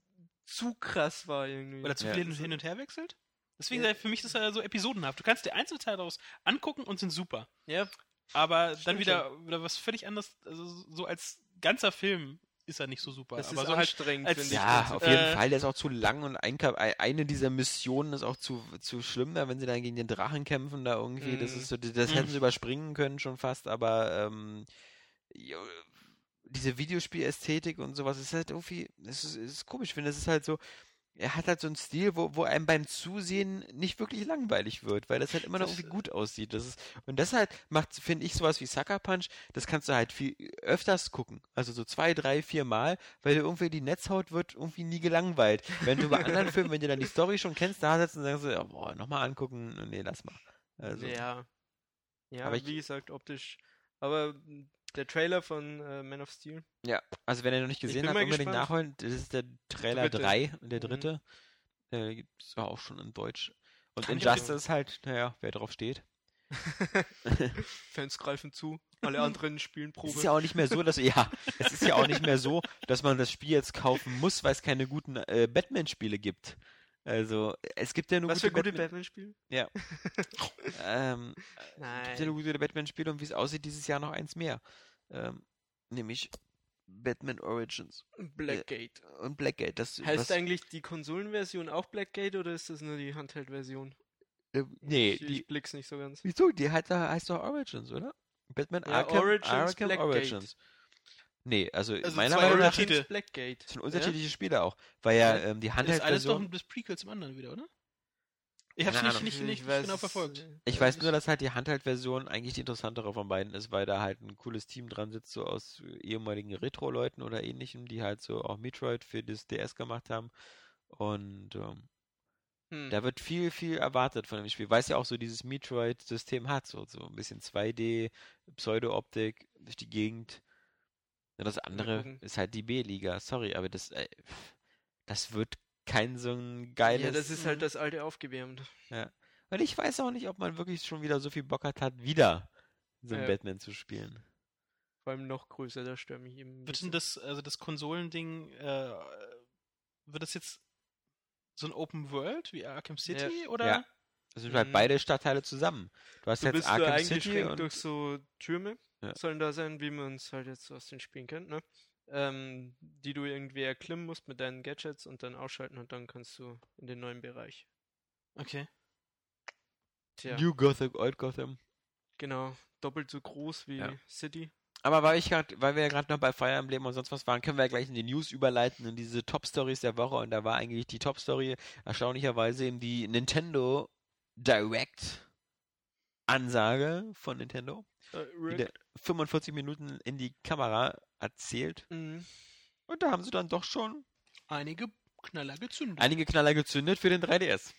zu krass war irgendwie. Oder zu Ja. viel hin- hin und her wechselt. Deswegen Ja. sei- für mich ist er so episodenhaft. Du kannst dir Einzelteile daraus angucken und sind super. ja, Aber dann Stimmt wieder, wieder was völlig anderes. Also so als ganzer Film ist er nicht so super. das aber ist so halt anstrengend, als- finde ich. Ja, das. auf jeden Äh, Fall. Der ist auch zu lang und ein, eine dieser Missionen ist auch zu, zu schlimm, wenn sie dann gegen den Drachen kämpfen, da irgendwie. Das Mhm. ist so, das Mhm. hätten sie überspringen können schon fast, aber ähm, diese Videospielästhetik und sowas ist halt irgendwie, es ist, ist komisch, ich finde, es ist halt so, er hat halt so einen Stil, wo, wo einem beim Zusehen nicht wirklich langweilig wird, weil das halt immer noch irgendwie gut aussieht. Das ist, und das halt macht, finde ich, sowas wie Sucker Punch, das kannst du halt viel öfters gucken. Also so zwei, drei, vier Mal, weil du irgendwie die Netzhaut wird irgendwie nie gelangweilt. Wenn du bei *laughs* anderen Filmen, wenn du dann die Story schon kennst, da sitzt und sagst du, ja, boah, nochmal angucken, nee, lass mal. Also, Ja. Ja, Aber ich- wie gesagt, optisch. Aber mm, der Trailer von äh, Man of Steel. also wenn ihr noch nicht Ich gesehen habt, unbedingt gespannt. nachholen. Das ist der Trailer Dritte. 3 und der Mhm. dritte. Der gibt es auch schon in Deutsch. Und Kann Injustice halt, naja, wer drauf steht. *laughs* Fans greifen zu, alle anderen spielen Es Probe. ist ja auch nicht mehr so, dass ja, es ist ja auch nicht mehr so, dass man das Spiel jetzt kaufen muss, weil es keine guten äh, Batman-Spiele gibt. Also es gibt ja nur Was für gute gute Batman. Batman-Spiele? *laughs* Ähm, es gibt ja nur Nein. gute Batman-Spiele und wie es aussieht, dieses Jahr noch eins mehr. Ähm, nämlich Batman Origins Blackgate. und Blackgate. Das Heißt was, eigentlich die Konsolenversion auch Blackgate oder ist das nur die Handheld-Version? äh, nee, ich, die, ich blick's nicht so ganz. wieso? Die heißt, heißt doch Origins, oder? Batman Ja, Arkham, Origins, Arkham Blackgate. Origins. Nee, also, Also meiner Meinung nach. Origins Blackgate. sind unterschiedliche Spiele auch, weil ja Ja. ähm, die Das ist alles doch Handheld-Version das Prequel zum anderen wieder, oder? Ich hab's nicht, nicht, nicht, Ich nicht genau weiß- verfolgt. Ich weiß nur, dass halt die Handheld-Version eigentlich die interessantere von beiden ist, weil da halt ein cooles Team dran sitzt, so aus ehemaligen Retro-Leuten oder ähnlichem, die halt so auch Metroid für das DS gemacht haben. Und ähm, Hm. da wird viel, viel erwartet von dem Spiel, weil es ja auch so dieses Metroid-System hat, so, so ein bisschen 2D, Pseudo-Optik durch die Gegend. Und das andere ist halt die B-Liga, sorry, aber das, äh, das wird kein so ein geiles. Ja, das ist halt das alte aufgewärmt. Und ich weiß auch nicht, ob man wirklich schon wieder so viel Bock hat, hat wieder so ein Ja. Batman zu spielen. Vor allem noch größer, da stört mich eben. Wird denn das, also das Konsolending, äh, wird das jetzt so ein Open World wie Arkham City oder? Ja. Das sind halt Mhm. beide Stadtteile zusammen. Du hast Du jetzt bist Arkham City und durch so Türme, Ja. sollen da sein, wie man es halt jetzt aus den Spielen kennt, ne? Ähm, die du irgendwie erklimmen musst mit deinen Gadgets und dann ausschalten und dann kannst du in den neuen Bereich. Okay. Tja, New Gotham, Old Gotham. genau. Doppelt so groß wie Ja. City. Aber weil ich grad, weil wir ja gerade noch bei Fire Emblem und sonst was waren, können wir ja gleich in die News überleiten in diese Top Stories der Woche und da war eigentlich die Top Story erstaunlicherweise eben die Nintendo Direct Ansage von Nintendo, Äh, die Rick? der 45 Minuten in die Kamera erzählt Mhm. und da haben sie dann doch schon Einige Knaller gezündet. einige Knaller gezündet für den 3DS.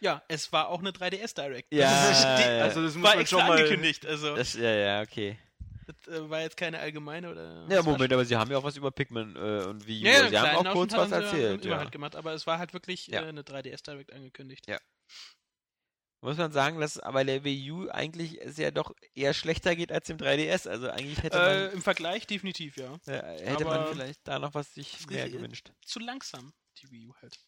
ja, es war auch eine 3DS Direct. Ja, das ist, ja, die, ja. Also das muss war man extra schon mal. angekündigt. Also Das, ja, ja, okay. das äh, war jetzt keine allgemeine oder. Ja, Moment, aber sie haben ja auch was über Pikmin äh, und Wii U. Ja, ja, sie haben auch kurz was erzählt. Ja. halt gemacht, aber es war halt wirklich Ja. äh, eine 3DS Direct angekündigt. Ja. Muss man sagen, dass aber der Wii U eigentlich es ja doch eher schlechter geht als dem 3DS. Also eigentlich hätte Äh, man, Im Vergleich definitiv, ja. äh, hätte man aber- vielleicht da noch was sich mehr Äh, gewünscht. Zu langsam, die Wii U halt.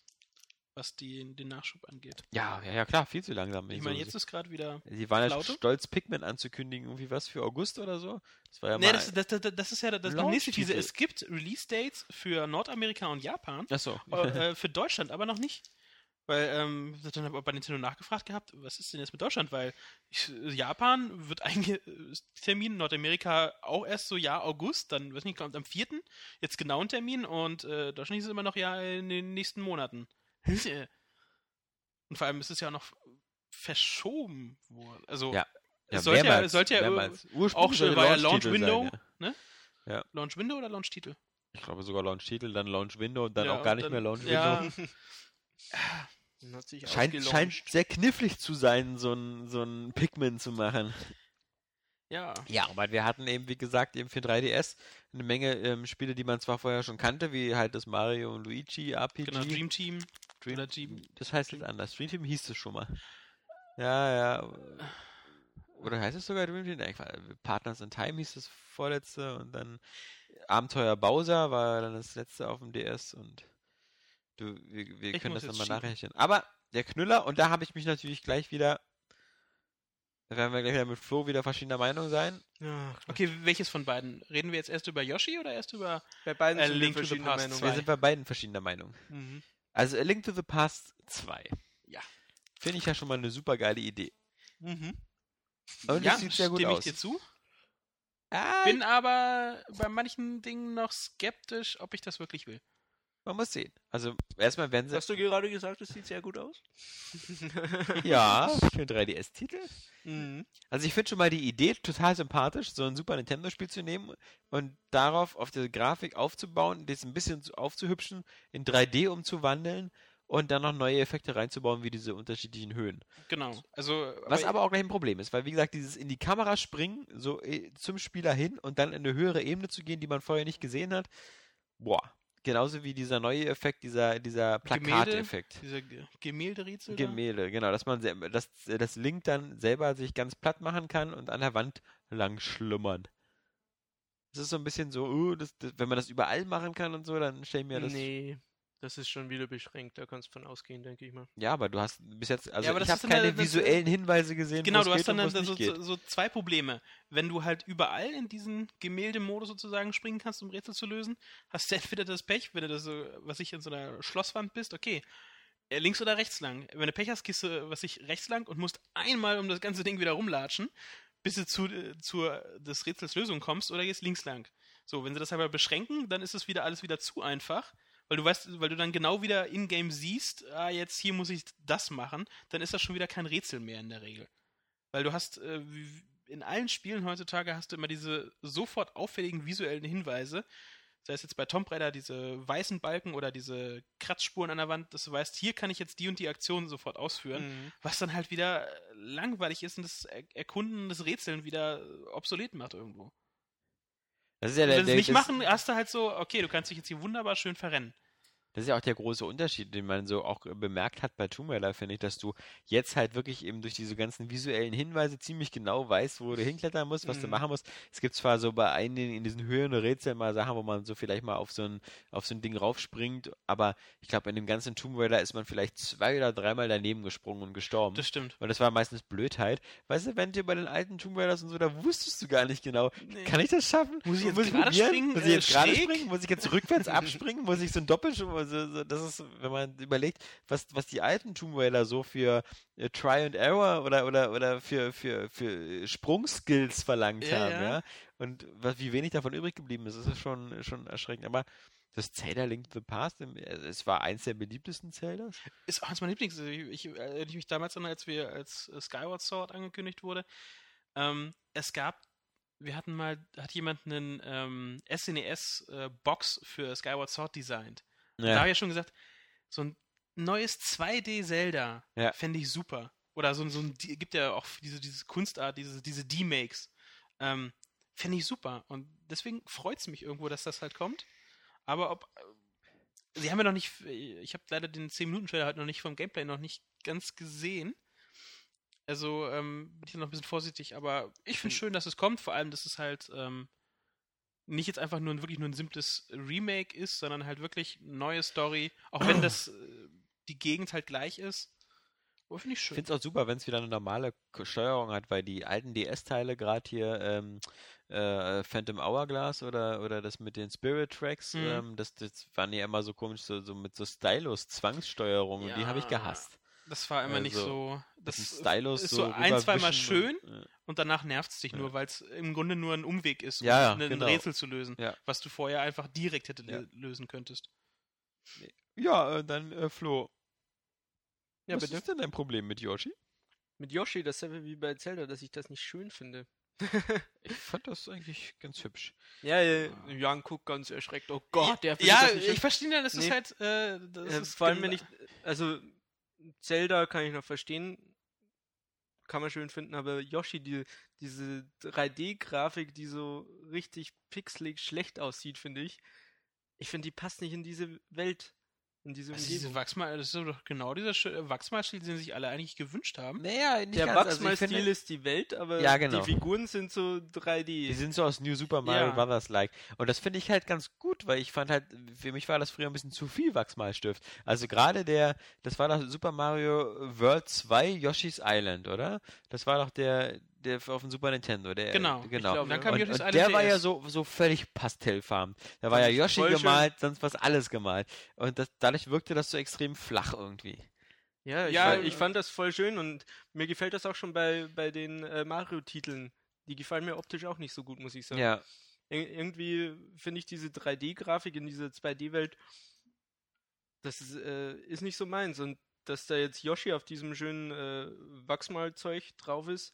Was die, den Nachschub angeht. Ja, ja, ja, klar, viel zu langsam. wenn Ich so meine, jetzt sehe. ist gerade wieder. Sie waren ja stolz, Pikmin anzukündigen, irgendwie was für August oder so. Das war ja Nee, mal. das, das, das, das ist ja das, nächste. Fiese. Es gibt Release-Dates für Nordamerika und Japan, Achso. äh, äh, *laughs* für Deutschland aber noch nicht. Weil, ähm, dann habe ich bei Nintendo nachgefragt gehabt, was ist denn jetzt mit Deutschland? Weil ich, Japan wird einge Termin, Nordamerika auch erst so ja August, dann weiß nicht, kommt am 4. jetzt genau ein Termin und äh, Deutschland ist immer noch ja in den nächsten Monaten. *laughs* Und vor allem ist es ja auch noch verschoben worden. Also Ja. es sollte ja- mehrmals, es sollte ja mehrmals. Ursprünglich auch schon war ja Launch Window, sein, ne? Ja. Launch Window oder Launch Titel? Ich glaube sogar Launch-Titel, dann Launch-Window und dann Ja, auch gar nicht dann- mehr Launch-Window. Ja, Dann hat sich Scheint, scheint sehr knifflig zu sein, so ein, so ein Pikmin zu machen. ja. Ja, aber wir hatten eben, wie gesagt, eben für 3DS eine Menge ähm, Spiele, die man zwar vorher schon kannte, wie halt das Mario und Luigi RPG. Genau, Dream Team. Dream- Dream- Das heißt jetzt anders. Dream Team hieß es schon mal. Ja, ja. Oder heißt es sogar Dream Team? Nein, Partners in Time hieß das vorletzte und dann Abenteuer Bowser war dann das letzte auf dem DS und du, wir, wir können das dann jetzt mal nachrechnen. Aber der Knüller, und da habe ich mich natürlich gleich wieder, da werden wir gleich wieder mit Flo wieder verschiedener Meinung sein. Ja, Okay, welches von beiden? Reden wir jetzt erst über Yoshi oder erst über. bei beiden wir Link to the Past Meinungen. Wir Zwei. sind bei beiden verschiedener Meinung. Mhm. Also A Link to the Past 2. Ja. Finde ich ja schon mal eine super geile Idee. Mhm. Und ja, es sieht sehr gut stimme aus. ich dir zu. Ah, Bin aber bei manchen Dingen noch skeptisch, ob ich das wirklich will. Man muss sehen. Also erstmal werden sie Hast du gerade gesagt, es sieht sehr gut aus? *laughs* ja für einen 3DS-Titel. Mhm. Also ich finde schon mal die Idee total sympathisch, so ein Super Nintendo-Spiel zu nehmen und darauf auf der Grafik aufzubauen, das ein bisschen zu- aufzuhübschen, in 3D umzuwandeln und dann noch neue Effekte reinzubauen, wie diese unterschiedlichen Höhen. Genau. Also, Was aber auch gleich ein Problem ist, weil wie gesagt, dieses in die Kamera springen, so äh, zum Spieler hin und dann in eine höhere Ebene zu gehen, die man vorher nicht gesehen hat, boah. Genauso wie dieser neue Effekt, dieser, dieser Plakateffekt. Diese Ge- Gemälderätsel. Gemälde, genau, dass man dass das Link dann selber sich ganz platt machen kann und an der Wand lang schlummern. Das ist so ein bisschen so, uh, das, das, wenn man das überall machen kann und so, dann stell ich mir das. nee, das ist schon wieder beschränkt, da kannst du von ausgehen, denke ich mal. Ja, aber du hast bis jetzt, also aber ich das habe keine ja- das- visuellen Hinweise gesehen, Genau, du hast dann, nicht so, so zwei Probleme. Wenn du halt überall in diesen Gemäldemodus sozusagen springen kannst, um Rätsel zu lösen, hast du entweder das Pech, wenn du da so, was ich in so einer Schlosswand bist, okay, äh, links oder rechts lang. Wenn du Pech hast, gehst du, was ich, rechts lang und musst einmal um das ganze Ding wieder rumlatschen, bis du zu, äh, zur des Rätsels Lösung kommst oder gehst links lang. So, wenn sie das aber beschränken, dann ist es wieder alles wieder zu einfach. Weil du weißt, weil du dann genau wieder in-game siehst, ah, jetzt hier muss ich das machen, dann ist das schon wieder kein Rätsel mehr in der Regel. Weil du hast, äh, wie- in allen Spielen heutzutage hast du immer diese sofort auffälligen visuellen Hinweise. Sei es jetzt bei Tomb Raider diese weißen Balken oder diese Kratzspuren an der Wand, dass du weißt, hier kann ich jetzt die und die Aktion sofort ausführen, Mhm. was dann halt wieder langweilig ist und das Er- Erkunden des Rätseln wieder obsolet macht irgendwo. Das ist ja Und der, wenn sie es nicht machen, hast du halt so, okay, du kannst dich jetzt hier wunderbar schön verrennen. Das ist ja auch der große Unterschied, den man so auch bemerkt hat bei Tomb Raider, finde ich, dass du jetzt halt wirklich eben durch diese ganzen visuellen Hinweise ziemlich genau weißt, wo du hinklettern musst, was du Mhm. machen musst. Es gibt zwar so bei einigen in diesen höheren Rätseln mal Sachen, wo man so vielleicht mal auf so ein, auf so ein Ding raufspringt, aber ich glaube, in dem ganzen Tomb Raider ist man vielleicht zwei oder dreimal daneben gesprungen und gestorben. Das stimmt. Und das war meistens Blödheit. Weißt du, wenn du bei den alten Tomb Raiders und so, da wusstest du gar nicht genau, Nee. kann ich das schaffen? Muss ich jetzt Muss gerade springen, Muss ich jetzt äh, gerade springen? Muss ich jetzt rückwärts *laughs* abspringen? Muss ich so ein Doppelschwung? Also, so, das ist, wenn man überlegt, was, was die alten Tomb Raider so für äh, Try and Error oder, oder, oder für, für, für Sprungskills verlangt Ja, haben, ja. ja. Und was, wie wenig davon übrig geblieben ist, das ist schon, schon erschreckend. Aber das Zelda Link to the Past, äh, es war eins der beliebtesten Zeldas. Ist auch eins meiner Lieblings. Ich, ich erinnere mich damals an, als wir als äh, Skyward Sword angekündigt wurde. Ähm, es gab, wir hatten mal, hat jemand einen ähm, SNES-Box für Skyward Sword designt. Da habe ich ja schon gesagt, so ein neues 2D-Zelda Ja. fände ich super. Oder so, ein- so ein, gibt ja auch diese, diese Kunstart, diese, diese D-Makes. Ähm, fände ich super. Und deswegen freut es mich irgendwo, dass das halt kommt. Aber ob. äh, Sie haben ja noch nicht. Ich habe leider den 10-Minuten-Trailer halt noch nicht vom Gameplay noch nicht ganz gesehen. Also ähm, bin ich noch ein bisschen vorsichtig, aber ich finde es schön, dass es kommt. Vor allem, dass es halt ähm, nicht jetzt einfach nur wirklich nur ein simples Remake ist, sondern halt wirklich neue Story. Auch wenn das äh, die Gegend halt gleich ist. Aber finde ich schön. finde es auch super, wenn es wieder eine normale Steuerung hat, weil die alten DS-Teile, gerade hier ähm, äh, Phantom Hourglass oder, oder das mit den Spirit Tracks, Mhm. ähm, das, das waren ja immer so komisch, so, so mit so Stylus-Zwangssteuerung und die habe ich Ja. gehasst. Das war immer nicht Also, so. Das Das ist Stylus ist so ein, zweimal schön Und, äh, und danach nervt es dich Ja. nur, weil es im Grunde nur ein Umweg ist, um Ja, ja, ein genau. Rätsel zu lösen, Ja. was du vorher einfach direkt hätte Ja. lö- lösen könntest. ja, äh, dann äh, Flo. Ja, was bitte. ist denn dein Problem mit Yoshi? Mit Yoshi dasselbe wie bei Zelda, dass ich das nicht schön finde. *laughs* Ich fand das eigentlich ganz hübsch. Ja, ja, Jan guckt ganz erschreckt. Oh Gott, der ja, das nicht ich verstehe ja, das ist Nee. halt. Äh, das Äh, ist vor allem, gel- wenn ich, also Zelda kann ich noch verstehen, kann man schön finden, aber Yoshi, die, diese 3D-Grafik, die so richtig pixelig schlecht aussieht, finde ich, ich finde, die passt nicht in diese Welt, in diese Also diese Wachsmal, das ist doch genau dieser schö- Wachsmalstil, den sich alle eigentlich gewünscht haben. Naja, nicht Der. Also Wachsmalstil finde, ist die Welt, aber Ja, genau. die Figuren sind so 3D. Die sind so aus New Super Mario Ja. Brothers like. Und das finde ich halt ganz gut, weil ich fand halt, für mich war das früher ein bisschen zu viel Wachsmalstift. Also gerade der, das war doch Super Mario World 2 Yoshi's Island, oder? Das war doch der, der auf dem Super Nintendo. Der, Genau, ich genau. glaub, Und dann ja. kam und, Yoshi's und der war ja so, so völlig pastellfarben. Da war ja Yoshi gemalt, sonst was alles gemalt. Und das, dadurch wirkte das so extrem flach irgendwie. Ja, ich, Ja, fand, äh, ich fand das voll schön und mir gefällt das auch schon bei, bei den äh, Mario-Titeln. Die gefallen mir optisch auch nicht so gut, muss ich sagen. Ja. Ir irgendwie finde ich diese 3D-Grafik in dieser 2D-Welt, das ist, äh, ist nicht so meins. Und dass da jetzt Yoshi auf diesem schönen äh, Wachsmalzeug drauf ist,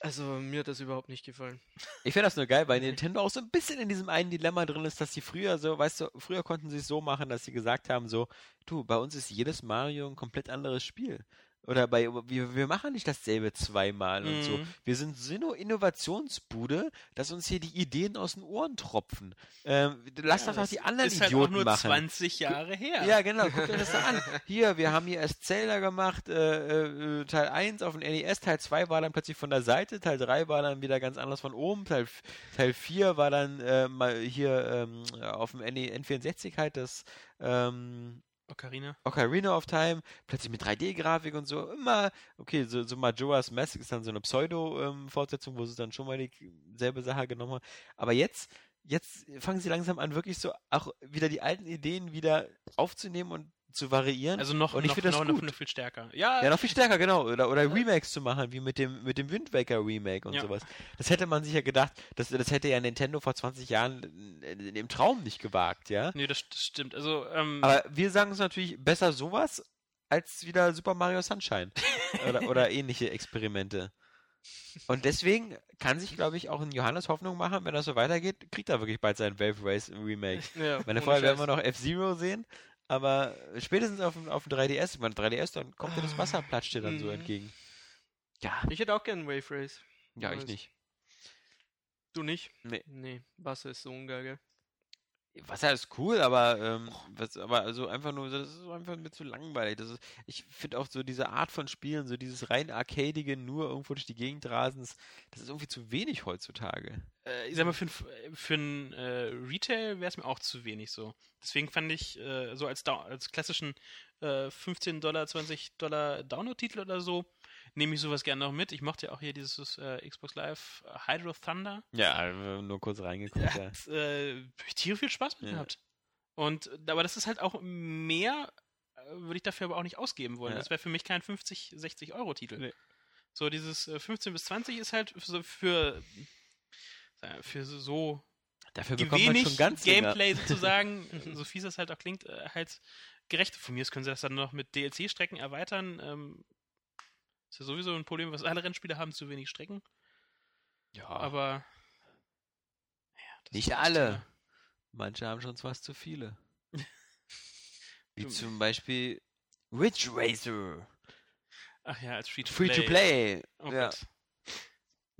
Also mir hat das überhaupt nicht gefallen. Ich finde das nur geil, weil *laughs* Nintendo auch so ein bisschen in diesem einen Dilemma drin ist, dass sie früher so, weißt du, früher konnten sie es so machen, dass sie gesagt haben, so, du, bei uns ist jedes Mario ein komplett anderes Spiel. Oder bei, wir, wir machen nicht dasselbe zweimal und so. Mhm. Wir sind so eine Innovationsbude, dass uns hier die Ideen aus den Ohren tropfen. Ähm, lass Ja, doch die anderen ist halt Idioten auch nur machen. 20 Jahre her. Ja, genau, guckt euch das da an. Hier, wir haben hier erst Zelda gemacht, äh, äh, Teil 1 auf dem NES, Teil 2 war dann plötzlich von der Seite, Teil 3 war dann wieder ganz anders von oben, Teil, Teil 4 war dann äh, mal hier ähm, auf dem NE N64 halt das ähm, Ocarina. Ocarina of Time, plötzlich mit 3D-Grafik und so, immer, okay, so, so Majora's Mask ist dann so eine Pseudo-Fortsetzung, wo sie dann schon mal dieselbe Sache genommen haben. Aber jetzt, jetzt fangen sie langsam an, wirklich so auch wieder die alten Ideen wieder aufzunehmen und zu variieren. Also noch, Und ich noch, finde das noch, gut. noch viel stärker. Ja, ja, noch viel stärker, genau. Oder, oder Remakes zu machen, wie mit dem, mit dem Wind Waker Remake und Ja. sowas. Das hätte man sich ja gedacht, das, das hätte ja Nintendo vor 20 Jahren im Traum nicht gewagt, ja. nee, das, das stimmt. Also, ähm, Aber wir sagen uns natürlich besser sowas als wieder Super Mario Sunshine *laughs* oder, oder ähnliche Experimente. Und deswegen kann sich, glaube ich, auch ein Johannes Hoffnung machen, wenn das so weitergeht, kriegt er wirklich bald sein Wave Race Remake. Ja, Meine vorher werden wir noch F-Zero sehen, aber spätestens auf, dem- auf dem 3DS, ich meine 3DS, dann kommt dir das Wasser, platscht dir dann so Mhm. entgegen. Ja, Ich hätte auch gern Wave Race. ja, ich nicht. Du nicht? Nee. Nee, Wasser ist so ungeil, gell? Wasser ist cool, aber, ähm, was, aber also einfach nur, das ist einfach mir zu langweilig. Das ist, ich finde auch so diese Art von Spielen, so dieses rein arcadige, nur irgendwo durch die Gegend rasens, das ist irgendwie zu wenig heutzutage. äh, ich sag mal, für, ein- für ein äh, Retail wäre es mir auch zu wenig so. Deswegen fand ich äh, so als, als klassischen äh, 15 Dollar, 20 Dollar Download-Titel oder so, nehme ich sowas gerne noch mit. Ich mochte ja auch hier dieses äh, Xbox Live äh, Hydro Thunder. Ja, äh, nur kurz reingeguckt, ja. Hat äh, tierisch viel Spaß mit Ja. gehabt. Und aber das ist halt auch mehr, äh, würde ich dafür aber auch nicht ausgeben wollen. Ja. Das wäre für mich kein 50, 60 Euro Titel. Nee. So dieses äh, 15 bis 20 ist halt so für äh, für so- Dafür bekommt man wenig schon ganz Gameplay *laughs* sozusagen, so fies das halt auch klingt, äh, halt gerecht. Von mir aus können sie das dann noch mit DLC-Strecken erweitern. Ähm, ist ja sowieso ein Problem, was alle Rennspiele haben, zu wenig Strecken. Ja, Aber ja, Nicht alle. Thema. manche haben schon fast zu viele. *laughs* Wie zum Beispiel Ridge Racer. Ach ja, als Free-to-Play. Free to Play. Oh ja. Gott.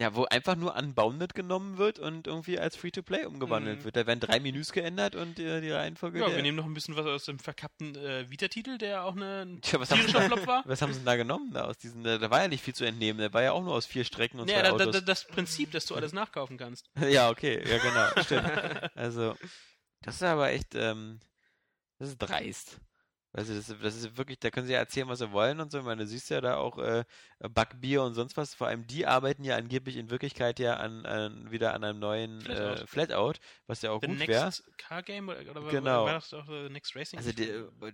Ja, wo einfach nur Unbounded genommen wird und irgendwie als Free to Play umgewandelt Mhm. wird. Da werden drei Menüs geändert und äh, die Reihenfolge. Ja, wir nehmen noch ein bisschen was aus dem verkappten äh, Vita-Titel, der auch eine, ein Tja, was tierischer Flop war. *laughs* was haben sie denn da genommen? Da, aus diesen, da, da war ja nicht viel zu entnehmen. Der war ja auch nur aus vier Strecken und Ja, zwei da, Autos. da, das Prinzip, dass du alles nachkaufen kannst. *laughs* ja, okay, ja genau, stimmt. *laughs* Also, das ist aber echt, ähm, das ist dreist. Also das, ist- das ist wirklich, da können sie ja erzählen, was sie wollen und so. Ich meine, du siehst ja da auch äh, Backbier und sonst was. Vor allem die arbeiten ja angeblich in Wirklichkeit ja an, an wieder an einem neuen Flatout. Äh, Flatout, was ja auch The gut Next wäre. Car Game oder, oder Genau. war das auch The Next Racing? Also die,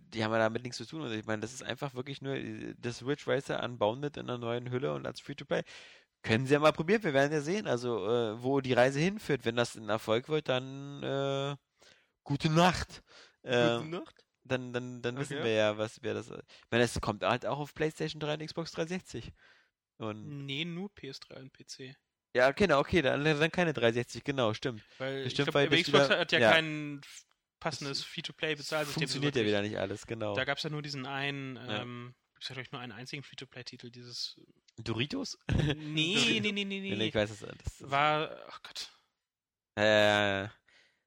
die haben ja damit nichts zu tun. Also ich meine, das ist einfach wirklich nur äh, das Ridge Racer unbounded in einer neuen Hülle und als Free-to-Play. Können sie ja mal probieren, wir werden ja sehen, also äh, wo die Reise hinführt. Wenn das ein Erfolg wird, dann äh, gute Nacht. Äh, Gute Nacht. Dann dann, dann wissen Okay. wir ja, was wer das. Ich meine, es kommt halt auch auf PlayStation 3 und Xbox 360. Und Nee, nur PS3 und PC. ja, genau, okay, dann, dann keine 360, genau, stimmt. Weil Bestimmt, ich glaub, weil Xbox wieder- hat ja, ja. kein passendes Free-to-Play-Bezahlsystem. Funktioniert ja wieder nicht alles, genau. Da gab es ja nur diesen einen, Ja. ähm, gibt's ja glaube ich nur einen einzigen Free-to-Play-Titel, dieses Doritos? *laughs* Nee, nee, nee, nee, nee. Nee, ich weiß es. Das, das, War, ach Gott, äh, mir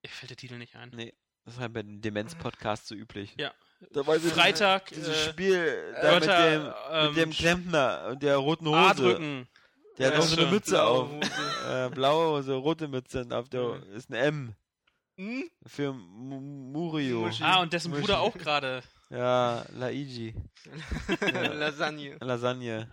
fällt der Titel nicht ein. Nee, das ist halt bei den Demenz-Podcasts so üblich. Ja. Da war dieses- Freitag, Dieses äh, Spiel da mit Wörter, dem, ähm, mit dem Klempner und der roten Hose. A drücken. Der hat Ja, noch so eine. Mütze Blaue auf. Hose. *laughs* Äh, blaue Hose, rote Mütze und auf der Mhm. ist ein M Hm? für Mu- Murio. Ah, und dessen Muschi. Bruder auch gerade. Ja, Laigi. *laughs* Lasagne. Lasagne.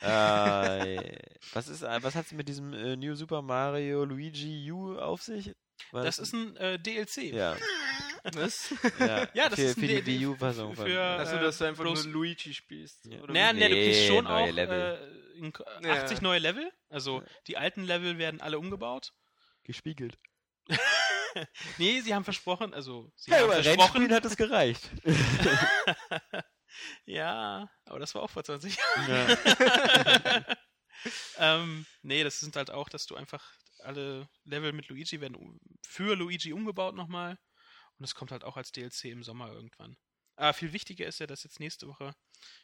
äh, *laughs* was ist, was hat's mit diesem äh, New Super Mario Luigi U auf sich? Was- Das ist ein äh, DLC. ja, *laughs* Was? ja, Ja, das für, ist ein für die Wii U-Fassung. für- Achso, dass du einfach bloß- nur Luigi spielst. Ja. oder Naja, wie? nee, du kriegst Nee, schon neue auch Level. äh, in- Ja. 80 neue Level. Also die alten Level werden alle umgebaut. gespiegelt. *laughs* Nee, sie haben versprochen, also sie Ja, haben aber versprochen. Hat es gereicht. *laughs* ja, aber das war auch vor 20 ja. Jahren. ähm, nee, das sind halt auch, dass du einfach alle Level mit Luigi werden für Luigi umgebaut nochmal. Und es kommt halt auch als DLC im Sommer irgendwann. Aber viel wichtiger ist ja, dass jetzt nächste Woche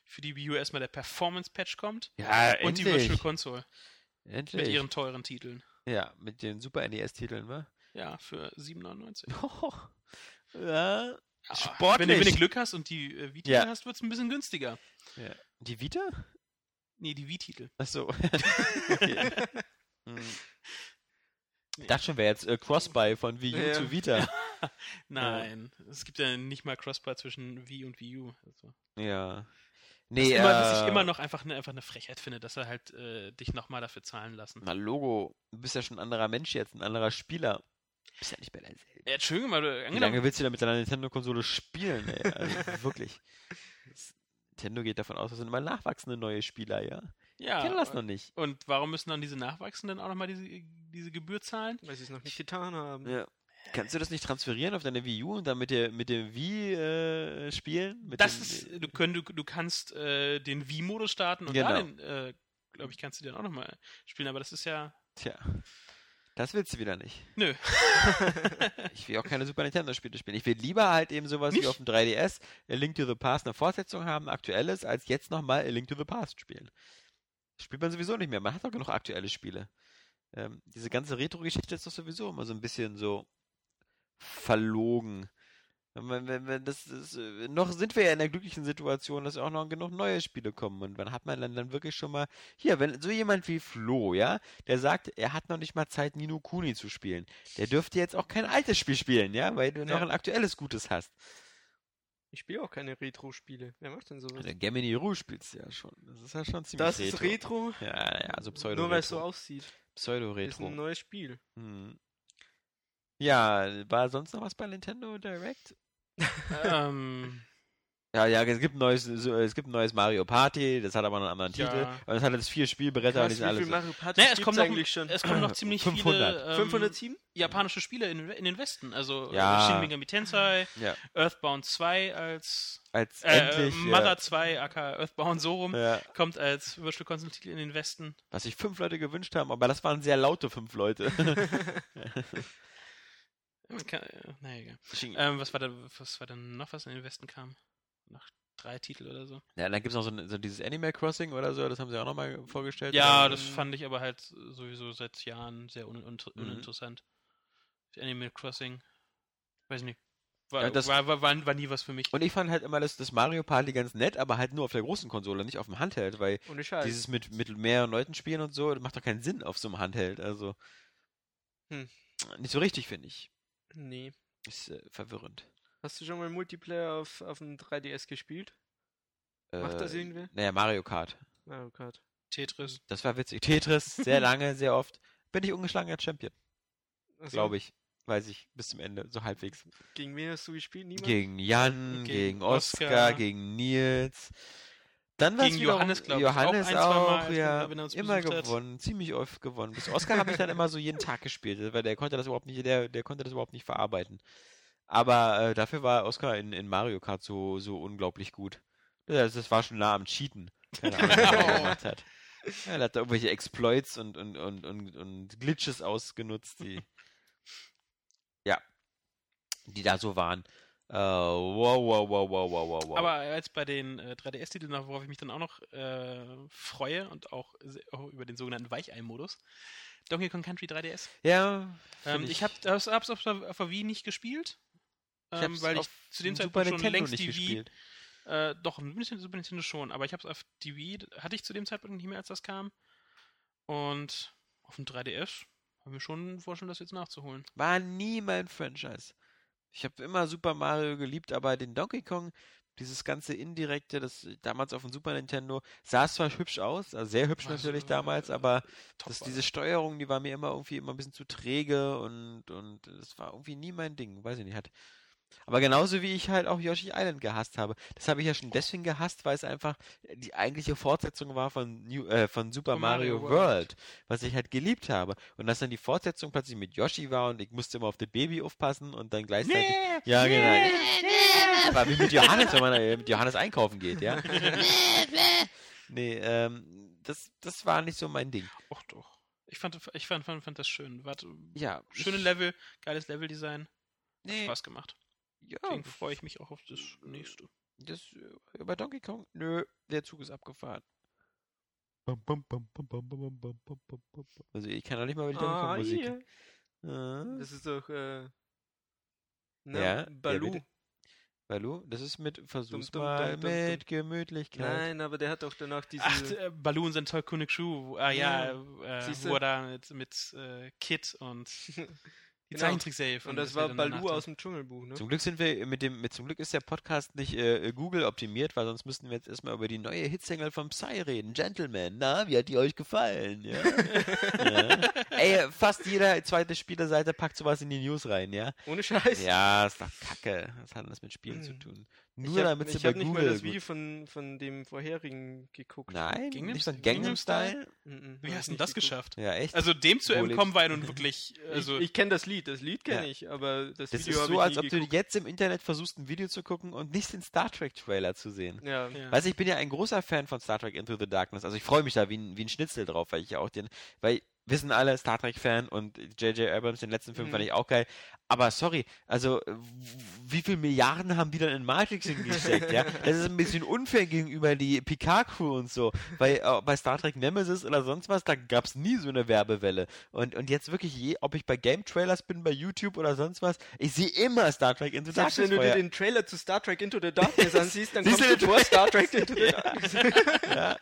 für die Wii U erstmal der Performance-Patch kommt Ja, und die Virtual Console endlich. mit ihren teuren Titeln. ja, mit den Super NES-Titeln, wa? Ja, für 7,99. *laughs* ja. Ja, Sportlich. Wenn du, wenn du Glück hast und die äh, Wii-Titel Ja. hast, wird es ein bisschen günstiger. ja. Die Vita? Nee, die Wii-Titel. Achso. *laughs* *laughs* okay. Hm. Ich dachte schon, wäre jetzt äh, Crossbuy von Wii U Ja. zu Vita. *laughs* Nein, es gibt ja nicht mal Crossbar zwischen Wii und Wii U. Also. ja. Nee, immer, was ich äh, immer noch einfach eine, einfach eine Frechheit finde, dass er halt äh, dich nochmal dafür zahlen lassen. Na, Logo, du bist ja schon ein anderer Mensch jetzt, ein anderer Spieler. Du bist ja nicht mehr derselbe. Ja, Entschuldigung, mal, du, Wie angenommen, lange willst du da mit deiner Nintendo-Konsole spielen, ey? Also, *laughs* wirklich. *laughs* Das, Nintendo geht davon aus, das sind immer nachwachsende neue Spieler, ja? Ich ja, kenne das noch nicht. und warum müssen dann diese Nachwachsenden auch nochmal diese, diese Gebühr zahlen? Weil sie es noch nicht getan haben. Ja. Kannst du das nicht transferieren auf deine Wii U und dann mit der mit dem Wii äh, spielen? Mit Das dem, ist, du, können, du, du kannst äh, den Wii-Modus starten und da Genau. den, äh, glaube ich, kannst du den auch nochmal spielen, aber das ist ja, Tja. Das willst du wieder nicht. nö. *laughs* Ich will auch keine Super Nintendo-Spiele spielen. Ich will lieber halt eben sowas wie Nicht? auf dem 3DS A Link to the Past eine Fortsetzung haben, aktuelles, als jetzt nochmal A Link to the Past spielen. Spielt man sowieso nicht mehr. Man hat doch genug aktuelle Spiele. Ähm, diese ganze Retro-Geschichte ist doch sowieso immer so ein bisschen so verlogen. Wenn, wenn, wenn das, das, äh, noch sind wir ja in der glücklichen Situation, dass auch noch genug neue Spiele kommen. Und wann hat man dann, dann wirklich schon mal. Hier, wenn so jemand wie Flo, ja, der sagt, er hat noch nicht mal Zeit, Nino Kuni zu spielen, der dürfte jetzt auch kein altes Spiel spielen, ja, weil du noch Ja. ein aktuelles Gutes hast. Ich spiele auch keine Retro-Spiele. Wer macht denn sowas? Der Gemini Rouge spielst du ja schon. Das ist ja schon ziemlich Das ist Retro, Ja, ja, so pseudo nur weil es so aussieht. Das ist ein Pseudo-Retro. neues Spiel. Hm. Ja, war sonst noch was bei Nintendo Direct? *laughs* ähm, Ja, ja, es gibt ein neues, es gibt ein neues Mario Party, das hat aber noch einen anderen Ja. Titel. Und es hat jetzt vier Spielbretter und die sind wie alle viel so- Mario Party naja, es kommen noch, eigentlich schon? es kommen noch ziemlich 500. viele ähm, 507? japanische Spiele in, in den Westen. Also Ja. äh, Shin Megami Tensei, Ja, Earthbound 2 als als äh, endlich. Mother 2 aka Earthbound so rum ja, ja, kommt als Virtual Console Titel in den Westen. was sich fünf Leute gewünscht haben, aber das waren sehr laute fünf Leute. Man *laughs* *laughs* kann, äh, naja, egal. Ähm, was war da, was war denn noch, was in den Westen kam? Noch drei Titel oder so. ja, dann gibt es noch so, ein- so dieses Animal Crossing oder so, das haben sie auch nochmal vorgestellt. Ja, das fand ich aber halt sowieso seit Jahren sehr un un Mhm. uninteressant. Animal Crossing. Weiß nicht. War, Ja, das- war, war, war, war nie was für mich. Und ich fand halt immer das, das Mario Party ganz nett, aber halt nur auf der großen Konsole, nicht auf dem Handheld, weil dieses mit, mit mehreren Leuten spielen und so, das macht doch keinen Sinn auf so einem Handheld. Also Hm. nicht so richtig, finde ich. Nee. Ist äh, verwirrend. Hast du schon mal Multiplayer auf, auf dem 3DS gespielt? Macht das Äh, irgendwer? Naja, Mario Kart. Mario Kart. Tetris. Das war witzig. Tetris, sehr lange, sehr oft. Bin ich ungeschlagener Champion, Achso, glaube ich. Weiß ich, bis zum Ende, so halbwegs. Gegen wen hast du gespielt? Niemand? Gegen Jan, Gegen gegen Oscar, Oscar. gegen Nils. Dann Gegen wiederum- Johannes, glaub ich, auch Johannes ein, zwei auch, Mal, ja. er immer besucht hat. gewonnen, ziemlich oft gewonnen. Bis Oscar habe ich dann immer so jeden Tag gespielt, weil der konnte das überhaupt nicht, der, der konnte das überhaupt nicht verarbeiten. Aber äh, dafür war Oscar in, in Mario Kart so, so unglaublich gut. Das, das war schon nah am Cheaten. Keine Ahnung, was er *laughs* gemacht hat. Ja, er hat da irgendwelche Exploits und, und, und, und, und Glitches ausgenutzt, die *laughs* ja, die da so waren. Äh, wow, wow, wow, wow, wow, wow, wow. Aber als bei den äh, 3DS-Titeln, worauf ich mich dann auch noch äh, freue und auch, auch über den sogenannten Weichei-Modus. Donkey Kong Country 3DS. ja, Ähm, find ich habe es auf, auf, der- Wii nicht gespielt, ich ähm, weil ich zu dem Super Zeitpunkt schon Nintendo längst nicht die Wii, gespielt. äh, doch, ein bisschen Super Nintendo schon, aber ich habe es auf die Wii, hatte ich zu dem Zeitpunkt nicht mehr, als das kam. Und auf dem 3DS haben wir schon vorstellen, das jetzt nachzuholen. War nie mein Franchise. Ich habe immer Super Mario geliebt, aber den Donkey Kong, dieses ganze indirekte, das damals auf dem Super Nintendo, sah zwar hübsch aus, also sehr hübsch Also, natürlich damals, äh, aber Top das, diese Steuerung, die war mir immer irgendwie immer ein bisschen zu träge und, und das war irgendwie nie mein Ding, weiß ich nicht. Hat, aber genauso wie ich halt auch Yoshi Island gehasst habe. Das habe ich ja schon deswegen gehasst, weil es einfach die eigentliche Fortsetzung war von, New, äh, von Super Von Mario, Mario World. World. was ich halt geliebt habe. Und dass dann die Fortsetzung plötzlich mit Yoshi war und ich musste immer auf das Baby aufpassen und dann gleichzeitig. Ja, genau. War wie mit Johannes, wenn man äh, mit Johannes einkaufen geht, ja. *laughs* nee, ähm, das, das war nicht so mein Ding. Och doch. Ich fand, ich fand, fand, fand das schön. Warte, Ja, schöne Level, geiles Leveldesign. Nee, Spaß gemacht. Ja. Deswegen freue ich mich auch auf das äh, nächste. Das äh, über Donkey Kong? Nö, der Zug ist abgefahren. Also ich kann doch nicht mal mit Donkey ah, Kong Musik. Yeah. Das ist doch äh, ne? ja, Balu. Ja, Balu, das ist mit Versuch dum, dum, mal dum, mit Gemütlichkeit. Nein, aber der hat doch danach diese Ach, äh, Baloo und sein Toy Schuh. Ah ja, ja. Äh, wo er da mit, mit äh, Kit und *laughs* die Genau. Zeichentrickserie von und das wer war Baloo danach aus dem Dschungelbuch, ne? Zum Glück sind wir mit dem, mit zum Glück ist der Podcast nicht äh, Google optimiert, weil sonst müssten wir jetzt erstmal über die neue Hitsingle von Psy reden. Gentlemen, na, wie hat die euch gefallen? Ja? *laughs* ja. Ey, fast jeder zweite Spielerseite packt sowas in die News rein, ja? Ohne Scheiß. Ja, ist doch kacke. Was hat denn das mit Spielen zu Mhm. tun? Ich Nur hab, damit sie ich bei hab nicht Google. mal das Video von, von dem vorherigen geguckt. Nein, Gangnam nicht von Style? Gangnam Gangnam Style. Mhm, Wie hab hast ich du denn nicht das geguckt. geschafft? Ja, echt. Also dem zu entkommen war ja nun wirklich. Also, ich ich kenne das Lied, das Lied kenne Ja. ich, aber das, das Video ist habe so, ich als ob du geguckt. jetzt im Internet versuchst, ein Video zu gucken und nicht den Star Trek Trailer zu sehen. Ja. ja. Weißt du, ich bin ja ein großer Fan von Star Trek Into the Darkness. Also ich freue mich da wie ein, wie ein Schnitzel drauf, weil ich ja auch den, weil wissen alle Star Trek Fan und J.J. Abrams den letzten Film Mhm. fand ich auch geil. Aber sorry, also wie viel Milliarden haben die dann in Matrix hingesteckt, ja? Das ist ein bisschen unfair gegenüber die Picard-Crew und so. Weil äh, bei Star Trek Nemesis oder sonst was, da gab es nie so eine Werbewelle. Und, und jetzt wirklich je, ob ich bei Game-Trailers bin, bei YouTube oder sonst was, ich sehe immer Star Trek Into the Darkness wenn du dir den Trailer zu Star Trek Into the Darkness *laughs* ansiehst, dann Siehst kommst du vor Star Trek Into the Ja. Darkness. ja.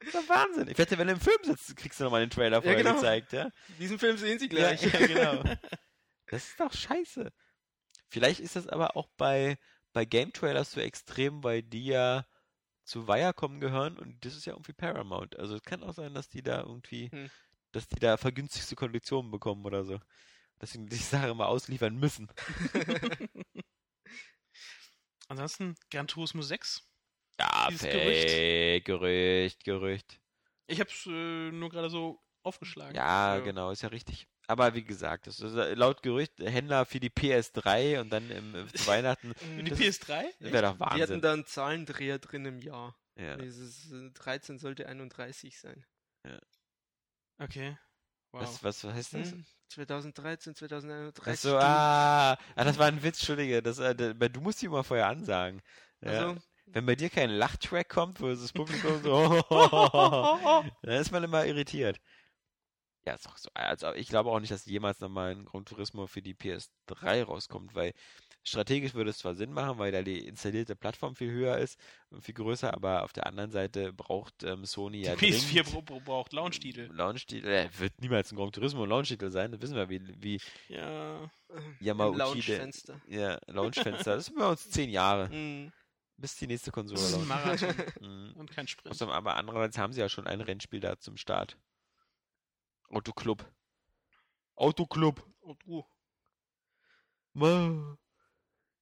Das ist doch Wahnsinn. Ich wette, wenn du im Film sitzt, kriegst du nochmal den Trailer vorher genau. gezeigt, ja? Diesen Film sehen sie Ja, gleich. ja, genau. *laughs* Das ist doch scheiße. Vielleicht ist das aber auch bei, bei Game-Trailers so extrem, weil die ja zu Viacom gehören und das ist ja irgendwie Paramount. Also es kann auch sein, dass die da irgendwie, Hm. dass die da vergünstigste Konditionen bekommen oder so. Deswegen die Sache mal ausliefern müssen. *laughs* ansonsten Gran Turismo 6. Ja, Dieses fake, Gerücht, Gerücht. Ich hab's äh, nur gerade so aufgeschlagen. Ja, Ja. genau, ist ja richtig. Aber wie gesagt, das ist äh, laut Gerücht Händler für die PS3 und dann im, äh, zu *laughs* Weihnachten Für die Das- PS3? wäre doch Die hatten Wahnsinn. da einen Zahlendreher drin im Jahr. Ja. Dieses äh, 13 sollte 31 sein. Okay. Wow. Was, was, heißt das? Hm, 2013, 2031. Achso, ah, ah, das war ein Witz, Entschuldige. Das, äh, du musst die mal vorher ansagen. Ja. Also, Wenn bei dir kein Lachtrack kommt, wo das Publikum so, *laughs* dann ist man immer irritiert. Ja, ist auch so. Also ich glaube auch nicht, dass jemals nochmal ein Gran Turismo für die PS3 rauskommt, weil strategisch würde es zwar Sinn machen, weil da die installierte Plattform viel höher ist und viel größer, aber auf der anderen Seite braucht ähm, Sony ja die PS4 dringend bra- bra- braucht Launch-Titel. Launch-Titel. Äh, wird niemals ein Gran Turismo Launch-Titel sein, das wissen wir, wie, wie Ja. Yamauchi, Launchfenster. ja, Launchfenster. Das sind bei uns zehn Jahre, Hm. Bis die nächste Konsole launcht. Marathon *laughs* Mhm. und kein Sprint. Außerdem, aber andererseits haben sie ja schon ein Rennspiel da zum Start. Autoclub. Autoclub. Oh. Ma.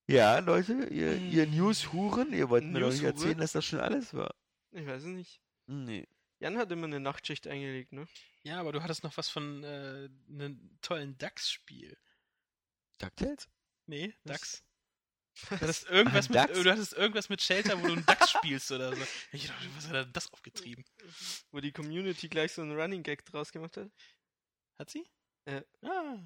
Ja, Leute, ihr, Mm. ihr News-Huren, ihr wollt mir doch nicht erzählen, dass das schon alles war. Ich weiß es nicht. Nee. Jan hat immer eine Nachtschicht eingelegt, ne? Ja, aber du hattest noch was von äh, einem tollen DAX-Spiel. DuckTales? Nee, Was? DAX. *laughs* Du hattest, irgendwas mit, du hattest irgendwas mit Shelter, wo du einen DAX spielst oder so. *laughs* Ich dachte, was hat er denn das aufgetrieben? Wo die Community gleich so einen Running Gag draus gemacht hat. Hat sie? Ja. Ah.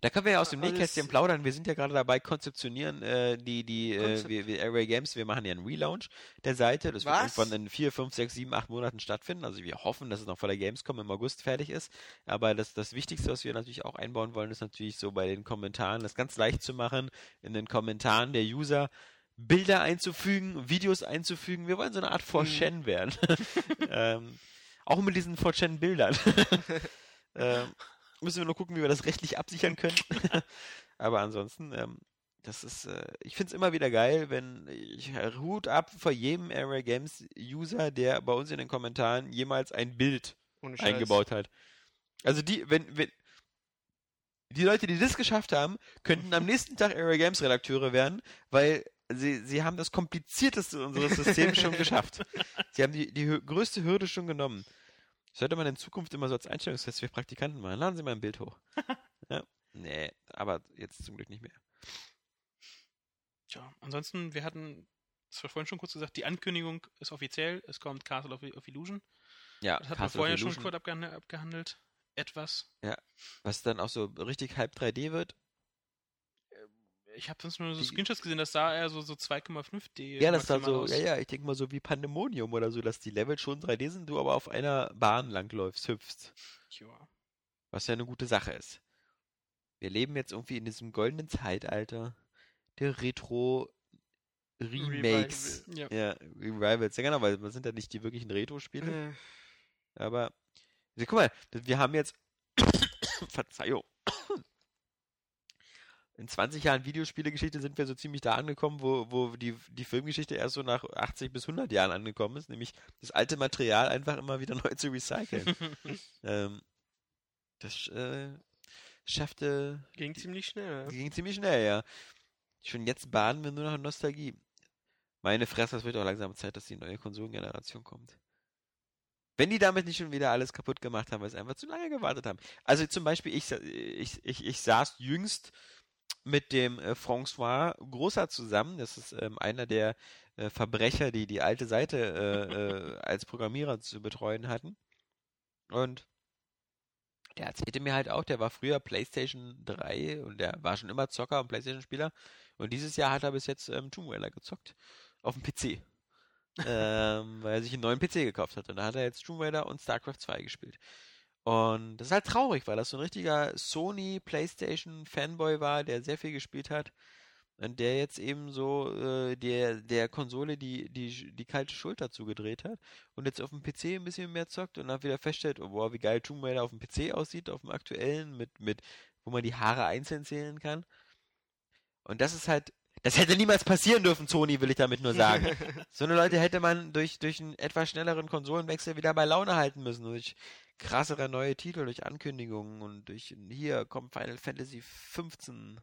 Da können wir ja aus dem Nähkästchen plaudern. Wir sind ja gerade dabei, konzeptionieren, äh, die, die, äh, wir, wir, Airway Games, wir machen ja einen Relaunch der Seite. Das Was? wird irgendwann in vier, fünf, sechs, sieben, acht Monaten stattfinden. Also wir hoffen, dass es noch vor der Gamescom im August fertig ist. Aber das, das Wichtigste, was wir natürlich auch einbauen wollen, ist natürlich so bei den Kommentaren, das ganz leicht zu machen, in den Kommentaren der User Bilder einzufügen, Videos einzufügen. Wir wollen so eine Art 4chan werden. *laughs* *laughs* ähm, auch mit diesen 4chan-Bildern. *laughs* ähm, müssen wir nur gucken, wie wir das rechtlich absichern können. *laughs* Aber ansonsten, ähm, das ist, äh, ich finde es immer wieder geil, wenn ich Hut ab vor jedem Area Games User, der bei uns in den Kommentaren jemals ein Bild eingebaut hat. Also die, wenn, wenn die Leute, die das geschafft haben, könnten am nächsten Tag Area Games Redakteure werden, weil sie, sie haben das komplizierteste unseres Systems schon geschafft. *laughs* Sie haben die, die größte Hürde schon genommen. Sollte man in Zukunft immer so als Einstellungstest für Praktikanten machen. Laden Sie mal ein Bild hoch. *laughs* ja. Nee, aber jetzt zum Glück nicht mehr. Tja, ansonsten, wir hatten Das war vorhin schon kurz gesagt, die Ankündigung ist offiziell, es kommt Castle of, of Illusion. Ja, Das hat man vorher schon kurz abgehandelt. Etwas. Was dann auch so richtig halb 3D wird. Ich habe sonst nur so Die- Screenshots gesehen, das sah eher so, so 2,5D. Ja, das sah so, aus. ja, ja, ich denke mal so wie Pandemonium oder so, dass die Level schon 3D sind, du aber auf einer Bahn langläufst, hüpfst. Ja. Was ja eine gute Sache ist. Wir leben jetzt irgendwie in diesem goldenen Zeitalter der Retro Remakes. Ja. Ja, Revivals. Ja, genau, weil das sind ja nicht die wirklichen Retro-Spiele. Äh, Aber, also, guck mal, wir haben jetzt, *coughs* Verzeihung, in 20 Jahren Videospielegeschichte sind wir so ziemlich da angekommen, wo, wo die, die Filmgeschichte erst so nach 80 bis 100 Jahren angekommen ist, nämlich das alte Material einfach immer wieder *laughs* neu zu recyceln. *laughs* ähm, das äh, schaffte, ging ziemlich schnell. Ja. ging ziemlich schnell, ja. Schon jetzt baden wir nur noch in Nostalgie. Meine Fresse, es wird auch langsam Zeit, dass die neue Konsolengeneration kommt. Wenn die damit nicht schon wieder alles kaputt gemacht haben, weil sie einfach zu lange gewartet haben. Also zum Beispiel, ich, ich, ich, ich saß jüngst mit dem äh, François Großer zusammen. Das ist ähm, einer der äh, Verbrecher, die die alte Seite äh, äh, als Programmierer zu betreuen hatten. Und der erzählte mir halt auch, der war früher PlayStation 3 und der war schon immer Zocker und PlayStation-Spieler. Und dieses Jahr hat er bis jetzt ähm, Tomb Raider gezockt. Auf dem PC. ähm, weil er sich einen neuen PC gekauft hat. Und da hat er jetzt Tomb Raider und StarCraft 2 gespielt. Und das ist halt traurig, weil das so ein richtiger Sony PlayStation Fanboy war, der sehr viel gespielt hat. Und der jetzt eben so äh, der, der Konsole die, die, die kalte Schulter zugedreht hat und jetzt auf dem PC ein bisschen mehr zockt und dann wieder feststellt, oh, boah, wie geil Tomb Raider auf dem PC aussieht, auf dem aktuellen, mit, mit, wo man die Haare einzeln zählen kann. Und das ist halt, das hätte niemals passieren dürfen, Sony, will ich damit nur sagen. *laughs* so eine Leute hätte man durch, durch einen etwas schnelleren Konsolenwechsel wieder bei Laune halten müssen, durch krassere neue Titel, durch Ankündigungen und durch, hier kommt Final Fantasy 15.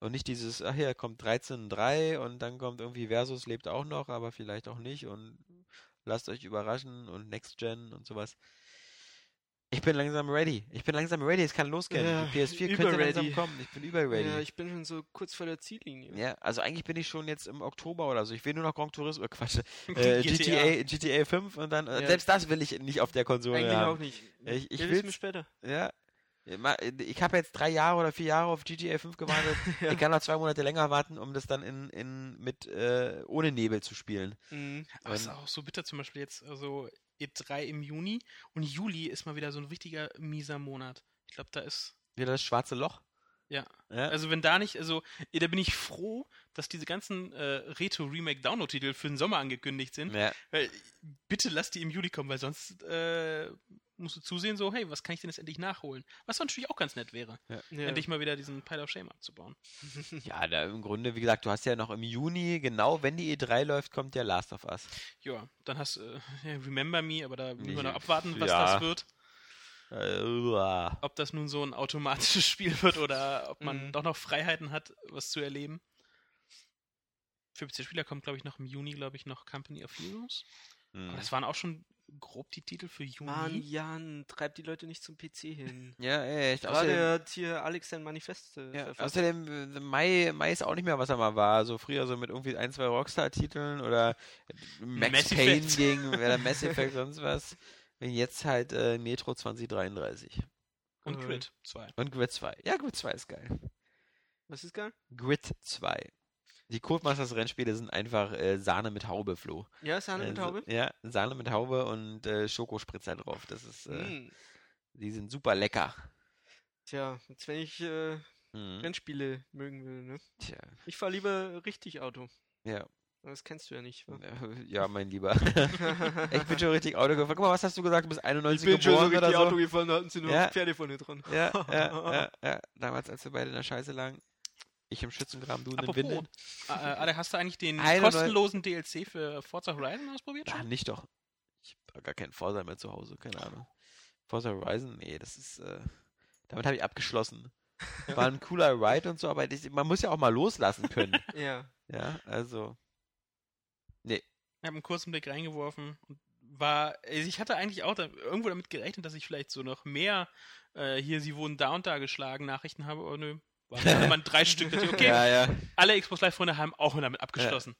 Und nicht dieses, ach hier kommt 13.3 und dann kommt irgendwie Versus lebt auch noch, aber vielleicht auch nicht und lasst euch überraschen und Next Gen und sowas. Ich bin langsam ready. Ich bin langsam ready, es kann losgehen. Ja, die PS4 über könnte langsam ready. kommen. Ich bin über ready. Ja, ich bin schon so kurz vor der Ziellinie. Ja, also eigentlich bin ich schon jetzt im Oktober oder so. Ich will nur noch Gran Turismo, *laughs* äh, Quatsch, äh, GTA, GTA 5 und dann, äh, Ja. selbst das will ich nicht auf der Konsole Eigentlich haben. auch nicht. Ich- ich Will will's- mir später. Ja. Ich habe jetzt drei Jahre oder vier Jahre auf GTA 5 gewartet. *laughs* Ja. Ich kann noch zwei Monate länger warten, um das dann in, in mit äh, ohne Nebel zu spielen. Mhm. Aber es ist auch so bitter zum Beispiel jetzt, also E3 im Juni und Juli ist mal wieder so ein richtiger mieser Monat. Ich glaube, da ist, Wieder das schwarze Loch. Ja. Ja. Also wenn da nicht, also eh, da bin ich froh, dass diese ganzen äh, Retro-Remake-Download-Titel für den Sommer angekündigt sind. ja. Weil, bitte lass die im Juli kommen, weil sonst äh, musst du zusehen, so, hey, was kann ich denn jetzt endlich nachholen? Was natürlich auch ganz nett wäre, Ja. endlich mal wieder diesen Pile of Shame abzubauen. *laughs* ja, da im Grunde, wie gesagt, du hast ja noch im Juni, genau wenn die E3 läuft, kommt ja Last of Us. Ja, dann hast du äh, ja, *laughs* Remember Me, aber da müssen wir noch abwarten, was ja. das wird. Ob das nun so ein automatisches *laughs* Spiel wird oder ob man Mhm. doch noch Freiheiten hat, was zu erleben. Für PC-Spieler kommt, glaube ich, noch im Juni, glaube ich, noch Company of Heroes. Hm. Aber das waren auch schon grob die Titel für Juni. Mann, Jan, treib die Leute nicht zum PC hin. *laughs* Ja, echt. Gerade Außerdem, hat hier Alex sein Manifest äh, ja, außerdem äh, Mai, Mai ist auch nicht mehr, was er mal war. So früher so mit irgendwie ein, zwei Rockstar-Titeln oder Max Mass Payne Effect. gegen oder Mass *laughs* Effect, sonst was. Und jetzt halt äh, Metro 2033. Und Äh, Grid 2. Und Grid 2. Ja, Grid 2 ist geil. Was ist geil? Grid 2. Die Codemasters Rennspiele sind einfach äh, Sahne mit Haube, Flo. Ja, Sahne mit Äh, Haube? Ja, Sahne mit Haube und äh, Schokospritzer drauf. Das ist, äh, Mm. die sind super lecker. Tja, jetzt wenn ich äh, Mhm. Rennspiele mögen will, ne? Tja, Ich fahr lieber richtig Auto. ja. Das kennst du ja nicht, wa? Äh, *laughs* Ja, mein Lieber. *laughs* ich bin schon richtig Auto gefahren. Guck mal, was hast du gesagt? Du bist 91 Ich bin schon so geboren oder richtig so? Auto gefahren, da hatten sie nur Ja. Pferde vorne dran. Ja, ja, *laughs* ja, ja. Damals, als wir beide in der Scheiße lagen. Ich im Schützengraben, du in den Windeln. äh, äh, Alec, hast du eigentlich den Eine kostenlosen DLC für Forza Horizon ausprobiert? Ah, Schon? nicht doch. Ich habe gar keinen Forza mehr zu Hause, keine Ahnung. Forza Horizon, nee, das ist, äh, damit habe ich abgeschlossen. War ein cooler Ride und so, aber das, man muss ja auch mal loslassen können. Ja. ja, also. Ich habe einen kurzen Blick reingeworfen und war, also ich hatte eigentlich auch da, irgendwo damit gerechnet, dass ich vielleicht so noch mehr äh, hier, sie wurden da und da geschlagen Nachrichten habe, aber nö. Waren mal drei *laughs* Stück. ich, Okay, Ja, ja. alle Xbox Live-Freunde haben auch damit abgeschlossen.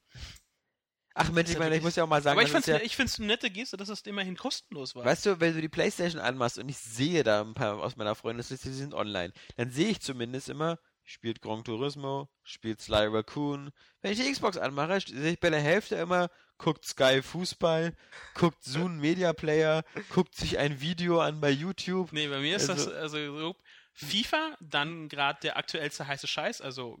Ach Mensch, ich ja meine, ich muss ja auch mal sagen, Aber ich ist find's, ja, eine nette Geste, dass es immerhin kostenlos war. Weißt du, wenn du die Playstation anmachst und ich sehe da ein paar aus meiner Freundesliste, die sind online, dann sehe ich zumindest immer, spielt Gran Turismo, spielt Sly Raccoon. Wenn ich die Xbox anmache, sehe ich bei der Hälfte immer, guckt Sky Fußball, guckt Zoom Media Player, guckt sich ein Video an bei YouTube. Nee, bei mir ist Also- das also so FIFA, dann gerade der aktuellste heiße Scheiß, also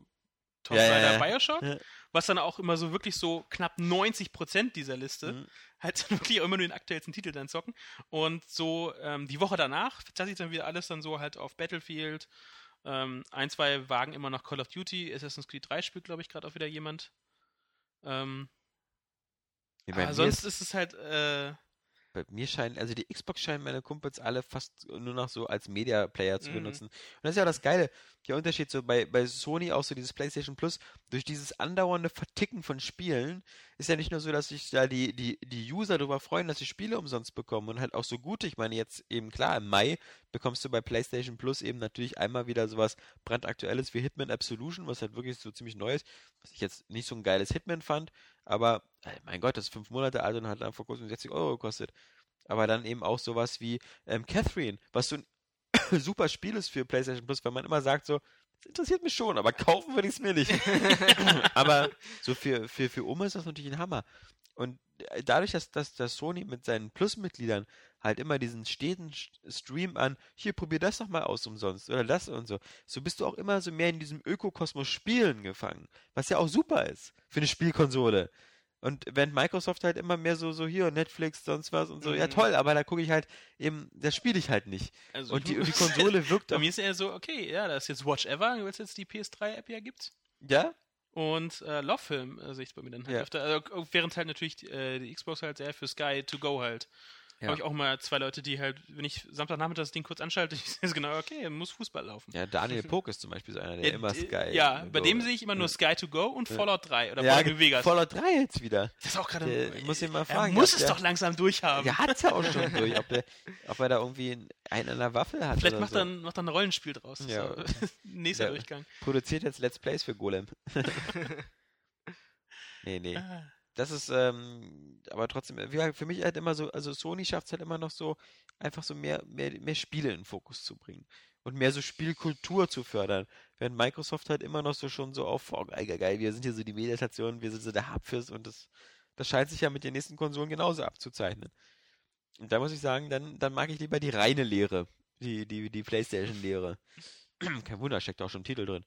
Tomb Ja, Raider ja. Bioshock, Ja. was dann auch immer so wirklich so knapp 90% dieser Liste Mhm. halt *laughs* wirklich auch immer nur den aktuellsten Titel dann zocken. Und so ähm, die Woche danach sich dann wieder alles dann so halt auf Battlefield. Ähm, ein, zwei Wagen immer noch Call of Duty, Assassin's Creed 3 spielt, glaube ich, gerade auch wieder jemand. Ähm, Nee, aber sonst ist, ist es halt, äh, bei mir scheinen, also die Xbox scheinen meine Kumpels alle fast nur noch so als Media Player zu Mhm. benutzen. Und das ist ja auch das Geile. Der Unterschied so bei, bei Sony auch so dieses PlayStation Plus, durch dieses andauernde Verticken von Spielen, ist ja nicht nur so, dass sich da die, die, die User darüber freuen, dass sie Spiele umsonst bekommen und halt auch so gute. Ich meine, jetzt eben klar, im Mai bekommst du bei PlayStation Plus eben natürlich einmal wieder sowas brandaktuelles wie Hitman Absolution, was halt wirklich so ziemlich neu ist, was ich jetzt nicht so ein geiles Hitman fand, aber mein Gott, das ist fünf Monate alt und hat dann vor kurzem 60 Euro gekostet. Aber dann eben auch sowas wie ähm, Catherine, was so ein *coughs* super Spiel ist für PlayStation Plus, weil man immer sagt so, das interessiert mich schon, aber kaufen würde ich es mir nicht. *laughs* aber so für, für, für Oma ist das natürlich ein Hammer. Und äh, dadurch, dass, dass, dass Sony mit seinen Plus-Mitgliedern halt immer diesen steten Stream an, hier, probier das doch mal aus umsonst oder das und so, so bist du auch immer so mehr in diesem Ökokosmos Spielen gefangen, was ja auch super ist für eine Spielkonsole. Und während Microsoft halt immer mehr so, so hier, Netflix, sonst was und so, ja Mhm. toll, aber da gucke ich halt eben, das spiele ich halt nicht. also Und die, und die *laughs* Konsole wirkt Bei auch, mir ist eher so, okay, ja, da ist jetzt Watch Ever, weil es jetzt die PS3-App ja gibt. ja? Und äh, Love Film äh, sehe ich bei mir dann halt Ja. öfter. Also, während halt natürlich äh, die Xbox halt sehr für Sky to go halt. Ja. Habe ich auch mal zwei Leute, die halt, wenn ich Samstagnachmittag das Ding kurz anschalte, *laughs* ich sehe es genau, okay, muss Fußball laufen. Ja, Daniel *laughs* Pog ist zum Beispiel so einer, der Ja, immer d- Sky. Ja, bei dem sehe ich immer nur. Sky to go und Fallout 3 oder ja, Fallout New Vegas. Fallout 3 jetzt wieder. das ist auch gerade. Muss ihn mal er fragen. muss ob es der, doch langsam durchhaben. Der hat's ja auch schon *laughs* durch, ob, der, ob er da irgendwie einen an der Waffel hat. Vielleicht macht, so. er, ein- macht er ein Rollenspiel draus. Ja. Nächster. Durchgang. Produziert jetzt Let's Plays für Golem. nee, nee. Ah. Das ist, ähm, aber trotzdem, wie gesagt, für mich halt immer so, also Sony schafft es halt immer noch so, einfach so mehr, mehr, mehr Spiele in den Fokus zu bringen. Und mehr so Spielkultur zu fördern. Während Microsoft halt immer noch so schon so auf, oh, geil, geil, geil, wir sind hier so die Mediastation, wir sind so der Hub fürs und das, das scheint sich ja mit den nächsten Konsolen genauso abzuzeichnen. Und da muss ich sagen, dann, dann mag ich lieber die reine Lehre. Die, die, die Playstation-Lehre. *clears throat* Kein Wunder, steckt auch schon im Titel drin.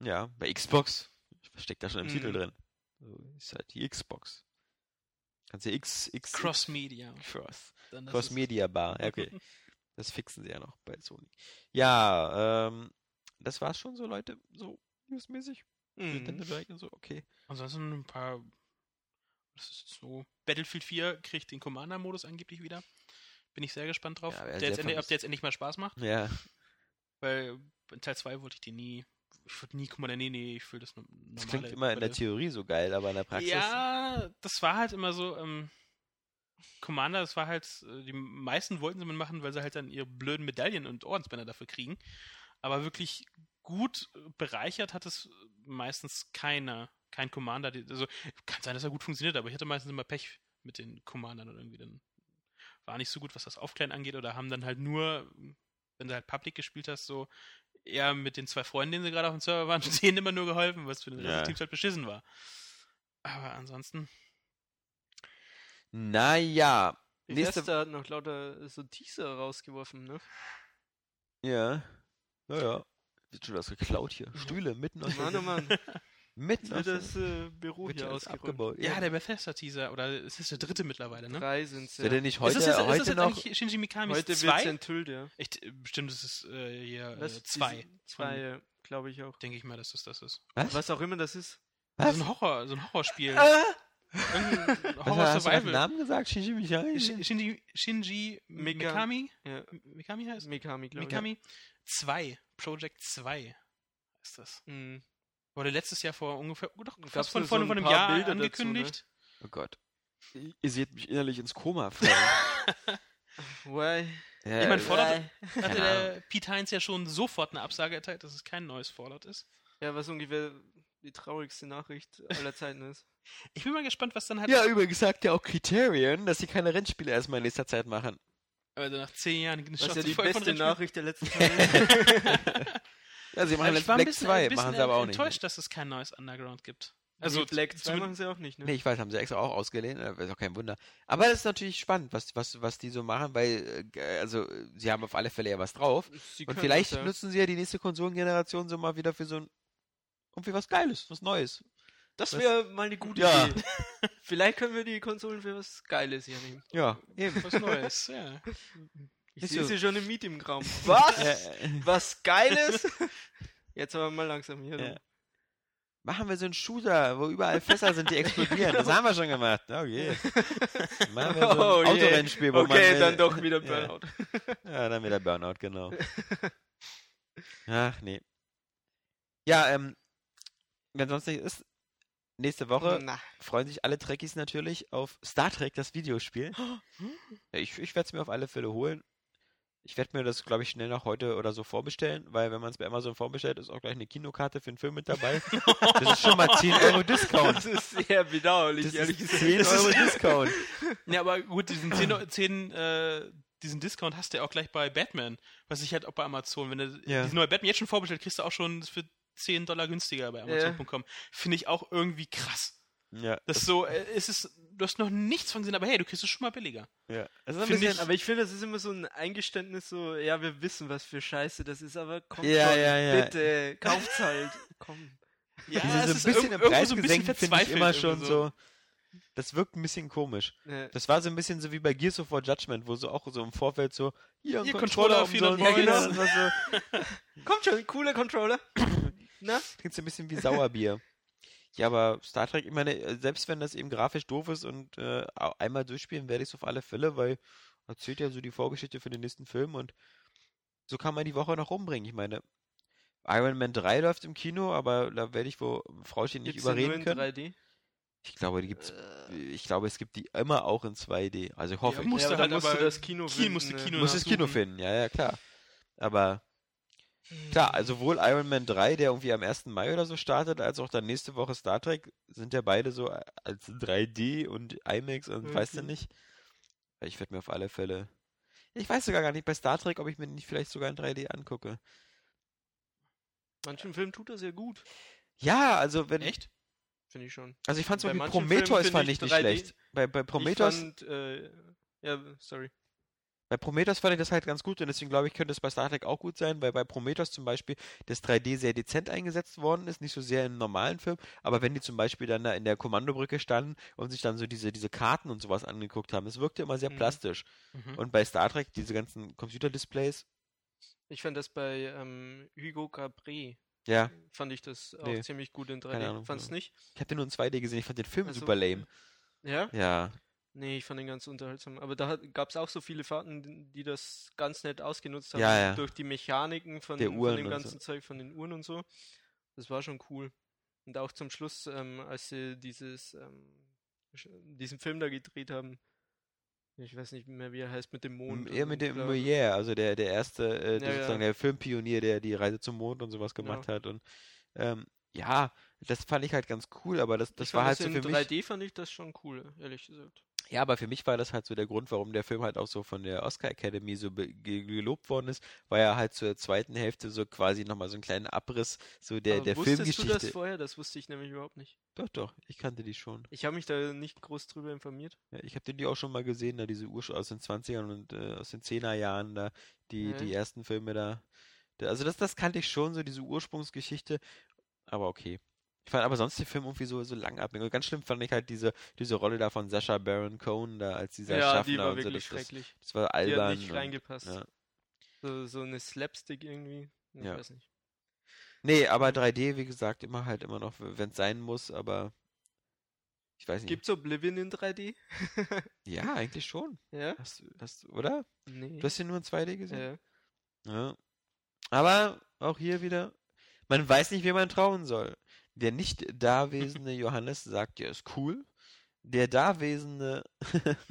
Ja, bei Xbox steckt da schon im Mhm. Titel drin. So ist halt die Xbox. Kannst du X, X, Cross Media. Cross, Cross Media Bar. Okay. *laughs* Das fixen sie ja noch bei Sony. Ja, ähm, das war's schon so, Leute. So newsmäßig. Mhm. So, okay. Ansonsten ein paar. Das ist so. Battlefield 4 kriegt den Commander-Modus angeblich wieder. Bin ich sehr gespannt drauf. Ja, der sehr jetzt endlich, ob der jetzt endlich mal Spaß macht. Ja, Weil in Teil 2 wollte ich die nie. Ich würde nie Commander, nee, nee, ich will das no- normale. das klingt immer in der Theorie so geil, aber in der Praxis. Ja, das war halt immer so. Ähm, Commander, das war halt. äh, Die meisten wollten sie mal machen, weil sie halt dann ihre blöden Medaillen und Ordensbänder dafür kriegen. Aber wirklich gut äh, bereichert hat es meistens keiner. Kein Commander. Also, kann sein, dass er gut funktioniert, aber ich hatte meistens immer Pech mit den Commandern oder irgendwie dann. War nicht so gut, was das Aufklären angeht, oder haben dann halt nur, wenn du halt Public gespielt hast, so eher mit den zwei Freunden, denen sie gerade auf dem Server waren, *laughs* denen immer nur geholfen, was für den Rest Ja. des Teams halt beschissen war. Aber ansonsten. Naja. Nächste. Bethesda hat noch lauter so Teaser rausgeworfen, ne? Ja. Naja. Wird schon was geklaut hier. Stühle mitten aus Mann, oh Mann. *laughs* Mitten wird der- das äh, Büro wird hier ja ausgeräumt. abgebaut. Ja, der Bethesda-Teaser, oder es ist der dritte mittlerweile, ne? Drei sind Wird er nicht heute, ist das jetzt, heute ist das noch? Shinji Mikami Heute wird 2? es enthüllt, ja. Echt, äh, bestimmt ist es äh, hier Was? äh, 2. Diese- Zwei, glaube ich auch. Denke ich mal, dass es das ist. Was? Was auch immer das ist. Was? So ein Horror, so ein Horrorspiel. Ah! Irgendein *laughs* Was hast du. Namen gesagt? Shinji Mikami? Sh- Shinji, Shinji Mika- Mikami? Ja. Mikami heißt? Mikami, glaube ich. Mikami 2. Project 2 ist das. Mhm. Wurde letztes Jahr vor ungefähr, doch, Gab's fast von, nur so von, ein von einem Jahr Bilder dazu, ne? angekündigt. Oh Gott. Ihr seht mich innerlich ins Koma fallen. *laughs* Why? ja, Ich mein, Fallout- äh, Hatte der Pete Heinz ja schon sofort eine Absage erteilt, dass es kein neues Fallout ist. Ja, was ungefähr die traurigste Nachricht aller Zeiten ist. *laughs* Ich bin mal gespannt, was dann halt. Ja, übrigens sagt ja auch Criterion, dass sie keine Rennspiele erstmal in nächster Zeit machen. Also nach zehn Jahren Was ja die von beste. Nachricht der letzten *laughs* Tage. Ja, sie machen jetzt ich Black bisschen, 2, ein bisschen machen sie aber auch nicht. enttäuscht, dass es kein neues Underground gibt. also Also Black 2 zumindest- machen sie auch nicht, ne? Nee, ich weiß, haben sie extra auch ausgelehnt, äh, ist auch kein Wunder. Aber das ist natürlich spannend, was, was, was die so machen, weil, äh, also, äh, sie haben auf alle Fälle ja was drauf. Sie Und vielleicht das, ja. nutzen sie ja die nächste Konsolengeneration so mal wieder für so ein, irgendwie was Geiles, was Neues. Das wäre mal eine gute Ja. Idee. *laughs* Vielleicht können wir die Konsolen für was Geiles hier nehmen. Ja, eben. was Neues, *laughs* ja. Ich Ist sehe so. sie schon im Meetingraum. *laughs* Was? Äh, Was Geiles? *laughs* Jetzt aber mal langsam hier. Ja. machen wir so einen Shooter, wo überall Fässer sind, die explodieren. Das haben wir schon gemacht. Okay. Machen wir so ein *laughs* Oh je. Autorennspiel, wo man... Okay, äh, dann doch wieder ja. Burnout. Ja, dann wieder Burnout, genau. Ach, nee. Ja, ähm, wenn sonst nicht ist, nächste Woche Na, freuen sich alle Trekkies natürlich auf Star Trek, das Videospiel. *gasps* Ja, ich ich werde es mir auf alle Fälle holen. Ich werde mir das, glaube ich, schnell noch heute oder so vorbestellen, weil wenn man es bei Amazon vorbestellt, ist auch gleich eine Kinokarte für einen Film mit dabei. *laughs* Das ist schon mal 10 Euro Discount. das ist sehr bedauerlich, Das ehrlich gesagt. 10 Euro Discount. *laughs* Ja, aber gut, diesen 10, 10 äh, diesen Discount hast du ja auch gleich bei Batman, was ich halt auch bei Amazon, wenn du Ja. diesen neue Batman jetzt schon vorbestellt, kriegst du auch schon für 10 Dollar günstiger bei Amazon.com. Finde ich auch irgendwie krass. Ja, Das ist so, äh, es ist, du hast noch nichts von gesehen, aber hey, du kriegst es schon mal billiger. ja. Es ist ein Find bisschen, ich- Aber ich finde, das ist immer so ein Eingeständnis, so, ja, wir wissen, was für Scheiße das ist, aber komm Ja, schon, ja, ja. bitte, kauft's halt, *laughs* komm. Ja, diese es so ist ein bisschen im irgendwo Preis so ein bisschen gesenkt finde ich verzweifelt immer schon irgendwie so. Das wirkt ein bisschen komisch. Ja. Das war so ein bisschen so wie bei Gears of War Judgment, wo so auch so im Vorfeld so, hier ein Hier, Controller, Controller auf so 400 ein Euro. ja, genau. das so, *laughs* Kommt schon, cooler Controller. *laughs* Na? klingt so ein bisschen wie Sauerbier. Ja, aber Star Trek, ich meine, äh, selbst wenn das eben grafisch doof ist und äh, einmal durchspielen, werde ich es auf alle Fälle, weil erzählt ja so die Vorgeschichte für den nächsten Film und so kann man die Woche noch rumbringen. Ich meine, Iron Man 3 läuft im Kino, aber da werde ich wohl Frauchen nicht überreden können. 3D? Ich glaube, die gibt's, Äh, ich glaube, es gibt die immer auch in 2D. Also ich hoffe Ja, ich. musst ja, du halt dann musst du aber das Kino Kino- finden, musst du ne? Kino Muss das Kino finden, ja, ja, klar. Aber klar, also sowohl Iron Man 3, der irgendwie am 1. Mai oder so startet, als auch dann nächste Woche Star Trek, sind ja beide so als 3D und IMAX und weißt du nicht. Ich werde mir auf alle Fälle. Ich weiß sogar gar nicht bei Star Trek, ob ich mir nicht vielleicht sogar in 3D angucke. Manchen Filmen tut das ja gut, Ja, also wenn. Echt? finde ich schon. Also ich fand zum Bei Beispiel Prometheus fand ich ich nicht 3D schlecht. Bei, bei Prometheus. Ich fand, äh, ja, sorry. Bei Prometheus fand ich das halt ganz gut und deswegen glaube ich, könnte es bei Star Trek auch gut sein, weil bei Prometheus zum Beispiel das 3D sehr dezent eingesetzt worden ist, nicht so sehr im normalen Film, aber wenn die zum Beispiel dann da in der Kommandobrücke standen und sich dann so diese, diese Karten und sowas angeguckt haben, es wirkte immer sehr Mhm. plastisch. Mhm. Und bei Star Trek, diese ganzen Computerdisplays, Ich fand das bei ähm, Hugo Cabret, ja, fand ich das auch Nee. ziemlich gut in 3D. Keine Ahnung, Fand's ja. nicht? ich habe den nur in 2D gesehen, ich fand den Film Also, super lame. Ja? Ja, Nee, ich fand den ganz unterhaltsam. Aber da gab es auch so viele Fahrten, die das ganz nett ausgenutzt haben. Ja, ja. Durch die Mechaniken von, von dem ganzen so. Zeug, von den Uhren und so. Das war schon cool. Und auch zum Schluss, ähm, als sie dieses, ähm, diesen Film da gedreht haben, ich weiß nicht mehr, wie er heißt, mit dem Mond. eher mit dem Molière, also der, der erste, äh, der ja. sozusagen der Filmpionier, der die Reise zum Mond und sowas Genau. gemacht hat und ähm, ja, das fand ich halt ganz cool, aber das, das war halt so in für mich. 3D fand ich das schon cool, ehrlich gesagt. Ja, aber für mich war das halt so der Grund, warum der Film halt auch so von der Oscar Academy so gelobt worden ist, weil er halt zur zweiten Hälfte so quasi nochmal so einen kleinen Abriss so der, Aber der wusstest du Filmgeschichte. das vorher? Das wusste ich nämlich überhaupt nicht. Doch, doch, ich kannte die schon. Ich habe mich da nicht groß drüber informiert. Ja, ich habe die auch schon mal gesehen, da diese Ursch aus den 20ern und äh, aus den 10er Jahren, da die, Ja. die ersten Filme da. da also das, das kannte ich schon, so diese Ursprungsgeschichte, aber okay. Ich fand aber sonst den Film irgendwie so, so langatmig. Und ganz schlimm fand ich halt diese, diese Rolle da von Sascha Baron Cohen da als dieser ja, Schaffner die war und so. wirklich Das, das, schrecklich. das war Die albern. hat nicht und- reingepasst. ja. So, so eine Slapstick irgendwie. Ich Ja. weiß nicht. Nee, aber 3D, wie gesagt, immer halt immer noch, wenn es sein muss, aber ich weiß nicht. Gibt's Oblivion in 3D? *laughs* Ja, eigentlich schon. ja? Hast, du- hast, oder? Nee. Du hast ihn nur in 2D gesehen? ja. Ja. Aber auch hier wieder, man weiß nicht, wem man trauen soll. Der nicht dawesende Johannes sagt, ja, ist cool. Der dawesende *laughs*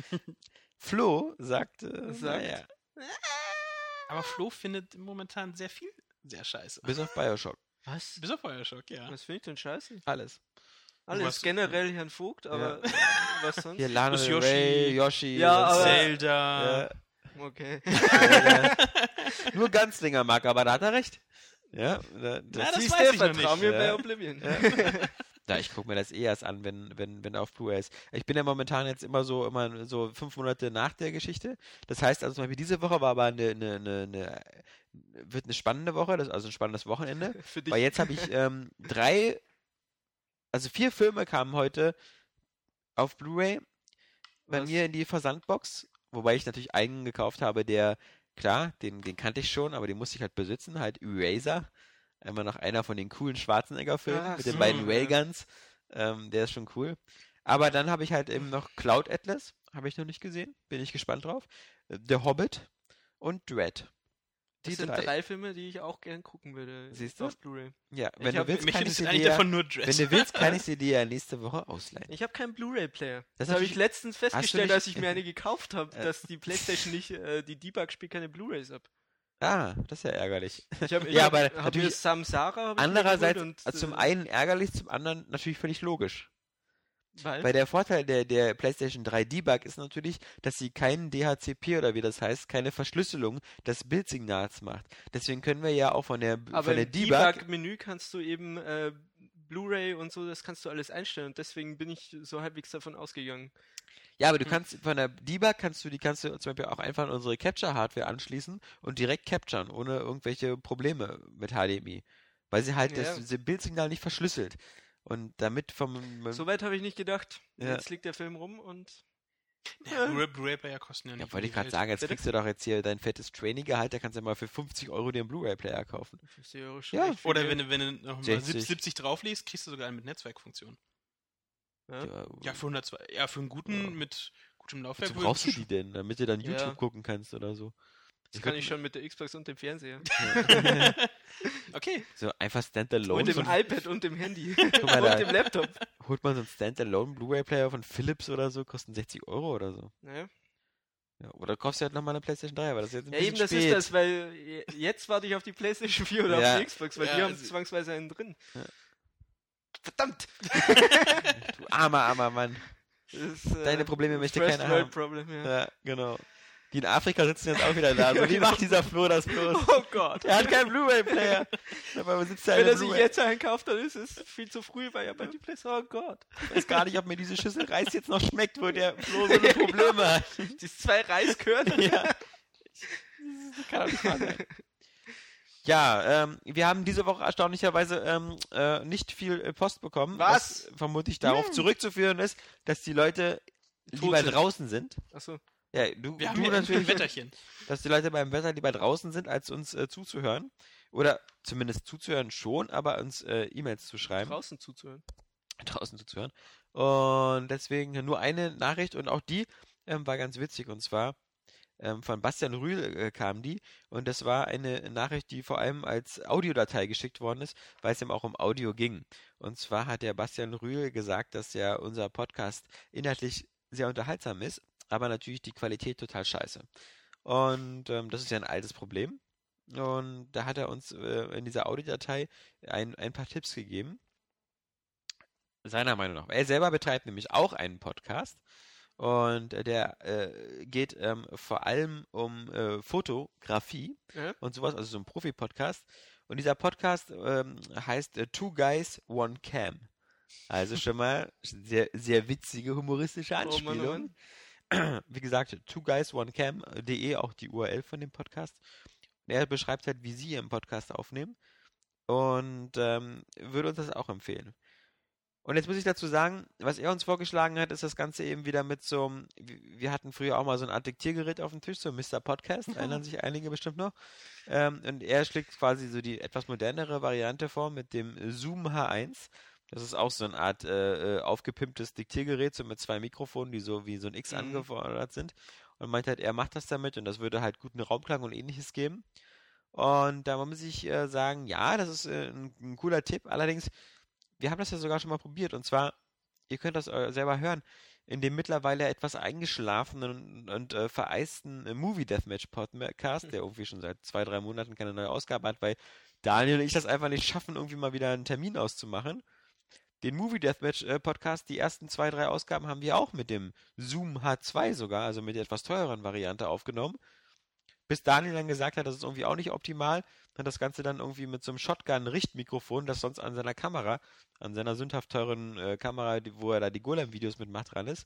Flo sagte, Sagt? naja, Aber Flo findet momentan sehr viel sehr scheiße. bis auf Bioshock. Was? Bis auf Bioshock, ja. Was finde ich denn scheiße? Alles. Alles Was- generell Herrn Vogt, aber äh, *laughs* was sonst? Hier Lana Yoshi. Rey, Yoshi. Ja, aber- Zelda. Ja, Okay. ja, ja. *laughs* Nur Ganzlinger mag, aber da hat er recht. Ja, da, das, Ja, das Siehst weiß du, ich noch vertrau nicht. mir Ja. bei Oblivion. Ja, *laughs* ich gucke mir das eh erst an, wenn, wenn, wenn er auf Blu-ray ist. Ich bin ja momentan jetzt immer so, immer so fünf Monate nach der Geschichte. Das heißt also zum Beispiel diese Woche war aber eine, eine, eine, eine wird eine spannende Woche, das, also ein spannendes Wochenende. *laughs* Für dich. Weil jetzt habe ich ähm, drei, also vier Filme kamen heute auf Blu-ray bei Was? mir in die Versandbox, wobei ich natürlich einen gekauft habe, der, klar, den, den kannte ich schon, aber den musste ich halt besitzen, halt Eraser. Immer noch einer von den coolen Schwarzenegger-Filmen Ach mit den so, beiden ja. Railguns. Ähm, der ist schon cool. Aber dann habe ich halt eben noch Cloud Atlas, habe ich noch nicht gesehen, bin ich gespannt drauf. Äh, The Hobbit und Dread. Die Das sind drei. drei. Filme, die ich auch gern gucken würde. Siehst du? Auf Blu-ray. Ja, Ich wenn du hab- willst, kann ich ich dir, davon nur wenn Dress. du willst, kann ich sie *laughs* dir ja nächste Woche ausleihen. Ich habe keinen Blu-ray-Player. Das Das habe ich letztens festgestellt, als ich mir eine *laughs* gekauft habe, dass die PlayStation nicht, äh, die Debug spielt keine Blu-rays ab. Ah, das ist ja ärgerlich. Ich habe Ja, hab, aber hab natürlich- Samsara hab ich Andererseits, und, also zum äh, einen ärgerlich, zum anderen natürlich völlig logisch. Weil, Weil der Vorteil der, der PlayStation 3 Debug ist natürlich, dass sie keinen DHCP oder wie das heißt, keine Verschlüsselung des Bildsignals macht. Deswegen können wir ja auch von der, aber von der im Debug, Debug-Menü kannst du eben äh, Blu-ray und so, das kannst du alles einstellen und deswegen bin ich so halbwegs davon ausgegangen. ja, aber du Hm. kannst von der Debug kannst du die kannst du zum Beispiel auch einfach an unsere Capture-Hardware anschließen und direkt capturen, ohne irgendwelche Probleme mit HDMI. Weil sie halt Ja. das, das Bildsignal nicht verschlüsselt. Und damit vom, Soweit habe ich nicht gedacht. Ja. Jetzt liegt der Film rum und Ja, Blu- Blu-ray-Player kosten ja nicht. Ja, wollte ich gerade sagen, jetzt Bitte? kriegst du doch jetzt hier dein fettes Training-Gehalt, da kannst du ja mal für 50 Euro dir einen Blu-ray-Player kaufen. 50 Euro schon Ja. Oder wenn, du- wenn du noch mal 60. 70 drauflegst, kriegst du sogar einen mit Netzwerkfunktion. Ja. Ja, für 102, ja, für einen guten Ja. mit gutem Laufwerk. Wozu brauchst du die denn? Damit du dann Ja. YouTube gucken kannst oder so. Das kann ich schon mit der Xbox und dem Fernseher. *laughs* Okay. So einfach Standalone. Und dem so iPad und dem Handy. *laughs* mal und dem Laptop. holt man so einen Standalone Blu-ray-Player von Philips oder so, kosten 60 Euro oder so. Ja, Ja, oder kaufst du halt nochmal eine PlayStation 3, aber das ist jetzt ein ja bisschen eben, das spät. ist das, weil je- jetzt warte ich auf die PlayStation 4 oder Ja. auf die Xbox, weil Ja, die haben also- zwangsweise einen drin. Ja. Verdammt! *laughs* Du armer, armer Mann. Ist, äh, Deine Probleme möchte keiner World haben. Problem, ja. Ja, genau. Die in Afrika sitzen jetzt auch wieder da. So, *laughs* wie macht dieser Flo das bloß? Oh Gott. Er hat keinen Blu-ray-Player. *laughs* Wenn er sich jetzt einen kauft, dann ist es viel zu früh, weil er bei die PlayStation, oh Gott. Ich weiß gar nicht, ob mir diese Schüssel Reis jetzt noch schmeckt, wo der Flo so eine *laughs* Probleme hat. Die zwei Reiskörner. Ja. Das kann doch nicht wahr sein. Ja, ähm, wir haben diese Woche erstaunlicherweise ähm, äh, nicht viel äh, Post bekommen. Was? vermutlich darauf zurückzuführen ist, dass die Leute Tot lieber sind. draußen sind. Achso. Ja, du, Wir haben du ja natürlich, Wetterchen. dass die Leute beim Wetter lieber draußen sind, als uns äh, zuzuhören. Oder zumindest zuzuhören schon, aber uns äh, E-Mails zu schreiben. Draußen zuzuhören. draußen zuzuhören. Und deswegen nur eine Nachricht und auch die ähm, war ganz witzig und zwar ähm, von Bastian Rühl äh, kam die und das war eine Nachricht, die vor allem als Audiodatei geschickt worden ist, weil es ihm auch um Audio ging. Und zwar hat der Bastian Rühl gesagt, dass ja unser Podcast inhaltlich sehr unterhaltsam ist, aber natürlich die Qualität total scheiße. Und ähm, das ist ja ein altes Problem. Und da hat er uns äh, in dieser Audiodatei ein, ein paar Tipps gegeben. Seiner Meinung nach. Er selber betreibt nämlich auch einen Podcast. Und der äh, geht ähm, vor allem um äh, Fotografie Ja. und sowas, also so ein Profi-Podcast. Und dieser Podcast ähm, heißt äh, Two Guys, One Cam. Also schon mal sehr, sehr witzige, humoristische Oh Mann, oh Anspielung. Mann. *clears throat* Wie gesagt, two guys, one cam.de, auch die URL von dem Podcast. Und er beschreibt halt, wie sie ihren Podcast aufnehmen und ähm, würde uns das auch empfehlen. Und jetzt muss ich dazu sagen, was er uns vorgeschlagen hat, ist das Ganze eben wieder mit so wir hatten früher auch mal so ein Art Diktiergerät auf dem Tisch, so Mr. Podcast, *laughs* erinnern sich einige bestimmt noch. Ähm, und er schlägt quasi so die etwas modernere Variante vor mit dem Zoom H1. Das ist auch so eine Art äh, äh, aufgepimptes Diktiergerät, so mit zwei Mikrofonen, die so wie so ein X Mhm. angefordert sind. Und meint halt, er macht das damit und das würde halt guten Raumklang und ähnliches geben. Und da muss ich äh, sagen, ja, das ist äh, ein, ein cooler Tipp. Allerdings, wir haben das ja sogar schon mal probiert. Und zwar, ihr könnt das äh, selber hören, in dem mittlerweile etwas eingeschlafenen und, und äh, vereisten Movie Deathmatch Podcast, der irgendwie schon seit zwei, drei Monaten keine neue Ausgabe hat, weil Daniel und ich das einfach nicht schaffen, irgendwie mal wieder einen Termin auszumachen. Den Movie Deathmatch äh, Podcast, die ersten zwei, drei Ausgaben haben wir auch mit dem Zoom H2 sogar, also mit der etwas teureren Variante aufgenommen. Bis Daniel dann gesagt hat, das ist irgendwie auch nicht optimal, hat das Ganze dann irgendwie mit so einem Shotgun-Richtmikrofon, das sonst an seiner Kamera, an seiner sündhaft teuren äh, Kamera, die, wo er da die Golem-Videos mitmacht, dran ist,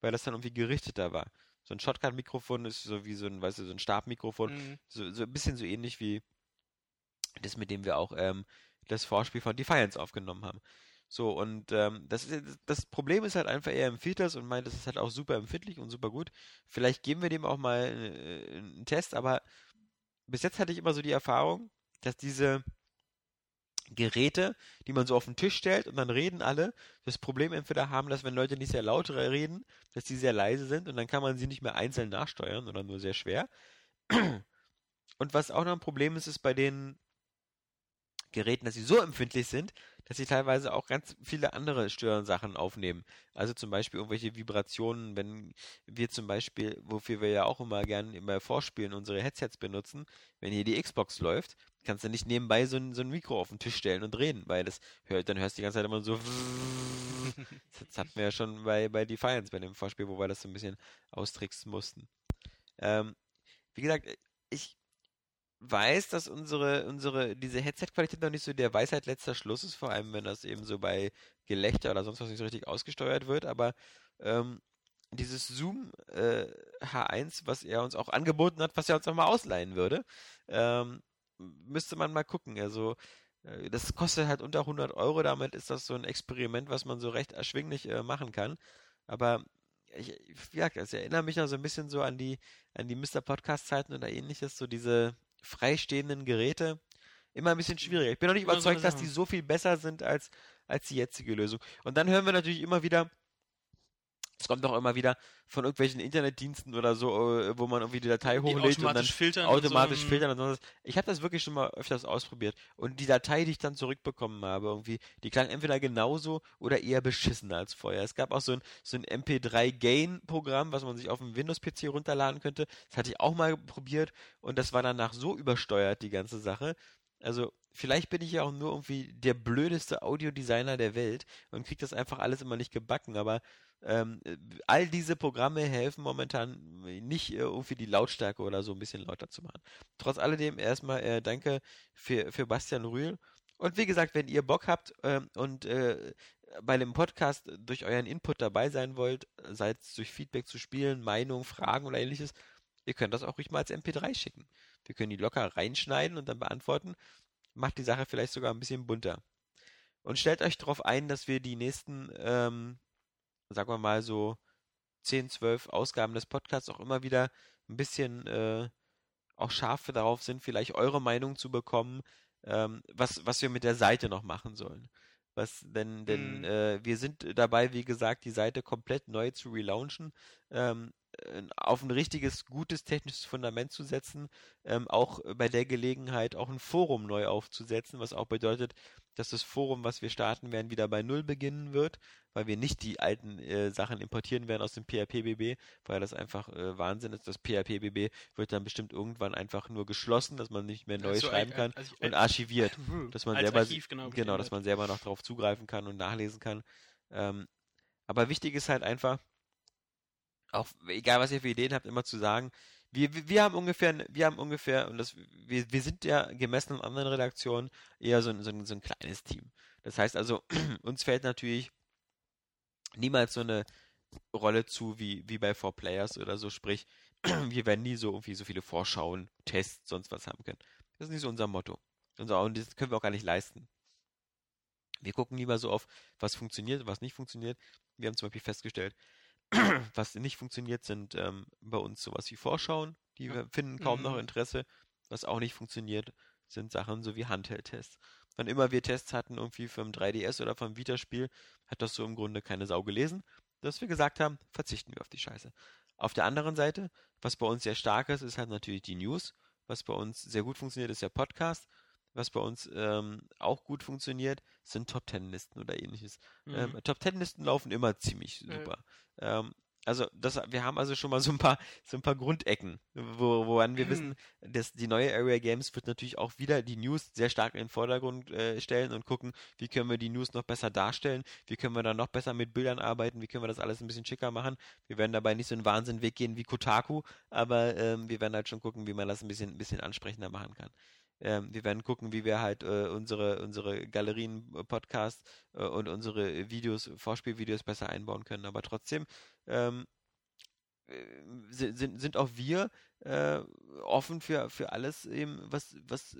weil das dann irgendwie gerichteter war. So ein Shotgun-Mikrofon ist so wie so ein, weißt du, so ein Stabmikrofon, Mhm. so, so ein bisschen so ähnlich wie das, mit dem wir auch ähm, das Vorspiel von Defiance aufgenommen haben. So, und ähm, das, ist, das Problem ist halt einfach, er empfiehlt das und meint, das ist halt auch super empfindlich und super gut. Vielleicht geben wir dem auch mal äh, einen Test, aber bis jetzt hatte ich immer so die Erfahrung, dass diese Geräte, die man so auf den Tisch stellt und dann reden alle, das Problem entweder haben, dass wenn Leute nicht sehr laut reden, dass die sehr leise sind und dann kann man sie nicht mehr einzeln nachsteuern oder nur sehr schwer. Und was auch noch ein Problem ist, ist bei den Geräten, dass sie so empfindlich sind, dass sie teilweise auch ganz viele andere Störsachen aufnehmen. Also zum Beispiel irgendwelche Vibrationen, wenn wir zum Beispiel, wofür wir ja auch immer gerne immer vorspielen, unsere Headsets benutzen, wenn hier die Xbox läuft, kannst du nicht nebenbei so ein, so ein Mikro auf den Tisch stellen und reden, weil das hört, dann hörst du die ganze Zeit immer so. *laughs* Das hatten wir ja schon bei, bei Defiance, bei dem Vorspiel, wo wir das so ein bisschen austricksen mussten. Ähm, wie gesagt, ich weiß, dass unsere, unsere, diese Headset-Qualität noch nicht so der Weisheit letzter Schluss ist, vor allem wenn das eben so bei Gelächter oder sonst was nicht so richtig ausgesteuert wird, aber ähm, dieses Zoom äh, H1, was er uns auch angeboten hat, was er uns nochmal ausleihen würde, ähm, müsste man mal gucken. Also äh, das kostet halt unter 100 Euro, damit ist das so ein Experiment, was man so recht erschwinglich äh, machen kann. Aber ich, ja, ich erinnere mich noch so ein bisschen so an die, an die Mr. Podcast-Zeiten oder ähnliches, so diese freistehenden Geräte. Immer ein bisschen schwieriger. Ich bin noch nicht überzeugt, dass die so viel besser sind als, als die jetzige Lösung. Und dann hören wir natürlich immer wieder, es kommt auch immer wieder von irgendwelchen Internetdiensten oder so, äh, wo man irgendwie die Datei Die hochlädt und dann automatisch filtern. und automatisch so, ähm, filtern und sonst. was. Ich habe das wirklich schon mal öfters ausprobiert. Und die Datei, die ich dann zurückbekommen habe, irgendwie, die klang entweder genauso oder eher beschissener als vorher. Es gab auch so ein, so ein MP3-Gain-Programm, was man sich auf dem Windows-PC runterladen könnte. Das hatte ich auch mal probiert und das war danach so übersteuert, die ganze Sache. Also, vielleicht bin ich ja auch nur irgendwie der blödeste Audiodesigner der Welt und krieg das einfach alles immer nicht gebacken, aber ähm, äh, all diese Programme helfen momentan nicht äh, irgendwie die Lautstärke oder so ein bisschen lauter zu machen. Trotz alledem erstmal äh, danke für, für Bastian Rühl. Und wie gesagt, wenn ihr Bock habt ähm, und äh, bei dem Podcast durch euren Input dabei sein wollt, sei es durch Feedback zu Spielen, Meinung, Fragen oder ähnliches, ihr könnt das auch ruhig mal als MP3 schicken. Wir können die locker reinschneiden und dann beantworten. Macht die Sache vielleicht sogar ein bisschen bunter. Und stellt euch darauf ein, dass wir die nächsten ähm, sagen wir mal so 10, 12 Ausgaben des Podcasts auch immer wieder ein bisschen äh, auch scharf darauf sind, vielleicht eure Meinung zu bekommen, ähm, was, was wir mit der Seite noch machen sollen. Was, denn, denn Mhm. äh, wir sind dabei, wie gesagt, die Seite komplett neu zu relaunchen, ähm, äh, auf ein richtiges, gutes technisches Fundament zu setzen, ähm, auch bei der Gelegenheit auch ein Forum neu aufzusetzen, was auch bedeutet, dass das Forum, was wir starten werden, wieder bei Null beginnen wird, weil wir nicht die alten äh, Sachen importieren werden aus dem PHPBB, weil das einfach äh, Wahnsinn ist. Das PHPBB wird dann bestimmt irgendwann einfach nur geschlossen, dass man nicht mehr neu Also schreiben kann also- und archiviert, *laughs* dass man selber Archiv, genau, genau, dass man selber noch darauf zugreifen kann und nachlesen kann. Ähm, aber wichtig ist halt einfach, auch egal was ihr für Ideen habt, immer zu sagen, wir, wir, haben ungefähr, wir haben ungefähr, und das, wir, wir sind ja gemessen an anderen Redaktionen eher so ein, so ein, so ein kleines Team. Das heißt also, *clears throat* uns fällt natürlich niemals so eine Rolle zu wie, wie bei 4Players oder so, sprich, *clears throat* wir werden nie so irgendwie so viele Vorschauen, Tests, sonst was haben können. Das ist nicht so unser Motto. Unser, und das können wir auch gar nicht leisten. Wir gucken lieber so auf, was funktioniert, was nicht funktioniert. Wir haben zum Beispiel festgestellt, *clears throat* was nicht funktioniert, sind ähm, bei uns sowas wie Vorschauen, die wir finden kaum noch Mhm. Interesse. Was auch nicht funktioniert, sind Sachen so wie Handheld-Tests. Wann immer wir Tests hatten, irgendwie vom 3DS oder vom Vita-Spiel, hat das so im Grunde keine Sau gelesen, dass wir gesagt haben, verzichten wir auf die Scheiße. Auf der anderen Seite, was bei uns sehr stark ist, ist halt natürlich die News. Was bei uns sehr gut funktioniert, ist der Podcast. Was bei uns ähm, auch gut funktioniert, sind Top Ten Listen oder ähnliches. Mhm. Ähm, Top Ten Listen laufen immer ziemlich super. Ähm, also das, wir haben also schon mal so ein paar, so ein paar Grundecken, wo, woran wir wissen, dass die neue Area Games wird natürlich auch wieder die News sehr stark in den Vordergrund äh, stellen und gucken, wie können wir die News noch besser darstellen, wie können wir da noch besser mit Bildern arbeiten, wie können wir das alles ein bisschen schicker machen. Wir werden dabei nicht so einen Wahnsinnweg gehen wie Kotaku, aber ähm, wir werden halt schon gucken, wie man das ein bisschen, ein bisschen ansprechender machen kann. Ähm, wir werden gucken, wie wir halt äh, unsere, unsere Galerien-Podcasts äh, und unsere Videos, Vorspielvideos besser einbauen können. Aber trotzdem ähm, äh, sind, sind auch wir äh, offen für, für alles eben, was, was,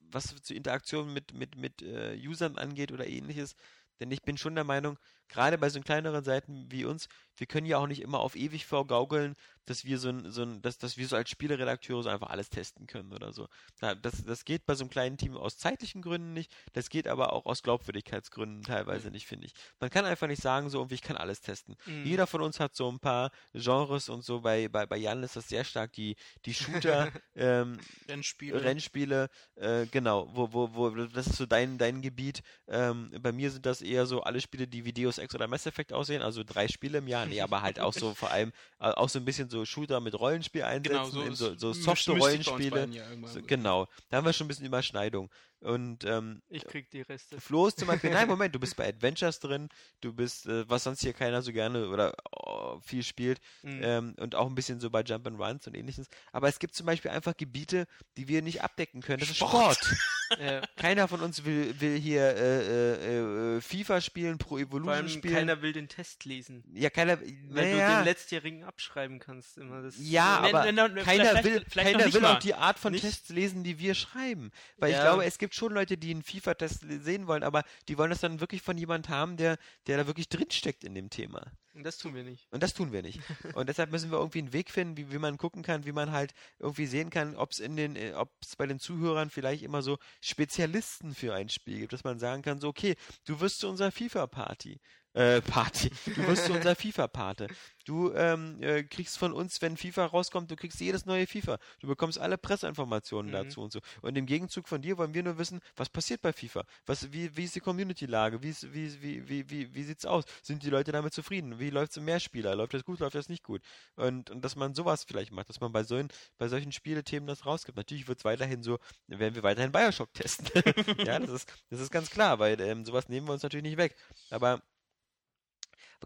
was zur Interaktion mit, mit, mit äh, Usern angeht oder ähnliches. Denn ich bin schon der Meinung, gerade bei so kleineren Seiten wie uns, wir können ja auch nicht immer auf ewig vorgaukeln, dass wir so ein, so ein dass, dass wir so als Spieleredakteure so einfach alles testen können oder so. Das, das geht bei so einem kleinen Team aus zeitlichen Gründen nicht, das geht aber auch aus Glaubwürdigkeitsgründen teilweise nicht, finde ich. Man kann einfach nicht sagen, so irgendwie, ich kann alles testen. Mhm. Jeder von uns hat so ein paar Genres und so, bei, bei, bei Jan ist das sehr stark die, die Shooter, *laughs* ähm, Rennspiele, Rennspiele äh, genau, wo, wo, wo, das ist so dein, dein Gebiet. Ähm, bei mir sind das eher so alle Spiele, die wie Deus Ex oder Mass Effect aussehen, also drei Spiele im Jahr, nee, aber halt auch so vor allem, äh, auch so ein bisschen so Shooter mit Rollenspiel einsetzen, genau, so, so, so softe Rollenspiele. So, genau, da haben wir schon ein bisschen Überschneidung. Und ähm, ich krieg die Reste. Flo ist zum Beispiel, nein, *laughs* Moment, du bist bei Adventures drin, du bist, äh, was sonst hier keiner so gerne oder oh, viel spielt, mhm. ähm, und auch ein bisschen so bei Jump and Runs und ähnliches. Aber es gibt zum Beispiel einfach Gebiete, die wir nicht abdecken können. Das Sport. ist Sport. Ja. Keiner von uns will, will hier äh, äh, äh FIFA spielen, Pro Evolution spielen. Keiner will den Test lesen. Ja, keiner. Weil ja. du den letztjährigen abschreiben kannst immer. Das ja, aber keiner will, keiner will auch die Art von nicht? Tests lesen, die wir schreiben. Weil ja. ich glaube, es gibt schon Leute, die einen FIFA-Test sehen wollen, aber die wollen das dann wirklich von jemand haben, der, der da wirklich drinsteckt in dem Thema. Und das tun wir nicht. Und das tun wir nicht. Und deshalb müssen wir irgendwie einen Weg finden, wie, wie man gucken kann, wie man halt irgendwie sehen kann, ob es in den, äh, ob es bei den Zuhörern vielleicht immer so Spezialisten für ein Spiel gibt, dass man sagen kann, so, okay, du wirst zu unserer FIFA-Party äh, Party. Du wirst zu unser FIFA-Pate. Du ähm, äh, kriegst von uns, wenn FIFA rauskommt, du kriegst jedes neue FIFA. Du bekommst alle Presseinformationen mhm. dazu und so. Und im Gegenzug von dir wollen wir nur wissen, was passiert bei FIFA? Was, wie, wie ist die Community-Lage? Wie, wie, wie, wie, wie, wie sieht's aus? Sind die Leute damit zufrieden? Wie läuft's im Mehrspieler? Läuft das gut? Läuft das nicht gut? Und, und dass man sowas vielleicht macht, dass man bei solchen, bei solchen Spielethemen das rausgibt. Natürlich wird's weiterhin so, werden wir weiterhin Bioshock testen. *laughs* ja, das ist, das ist ganz klar, weil ähm, sowas nehmen wir uns natürlich nicht weg. Aber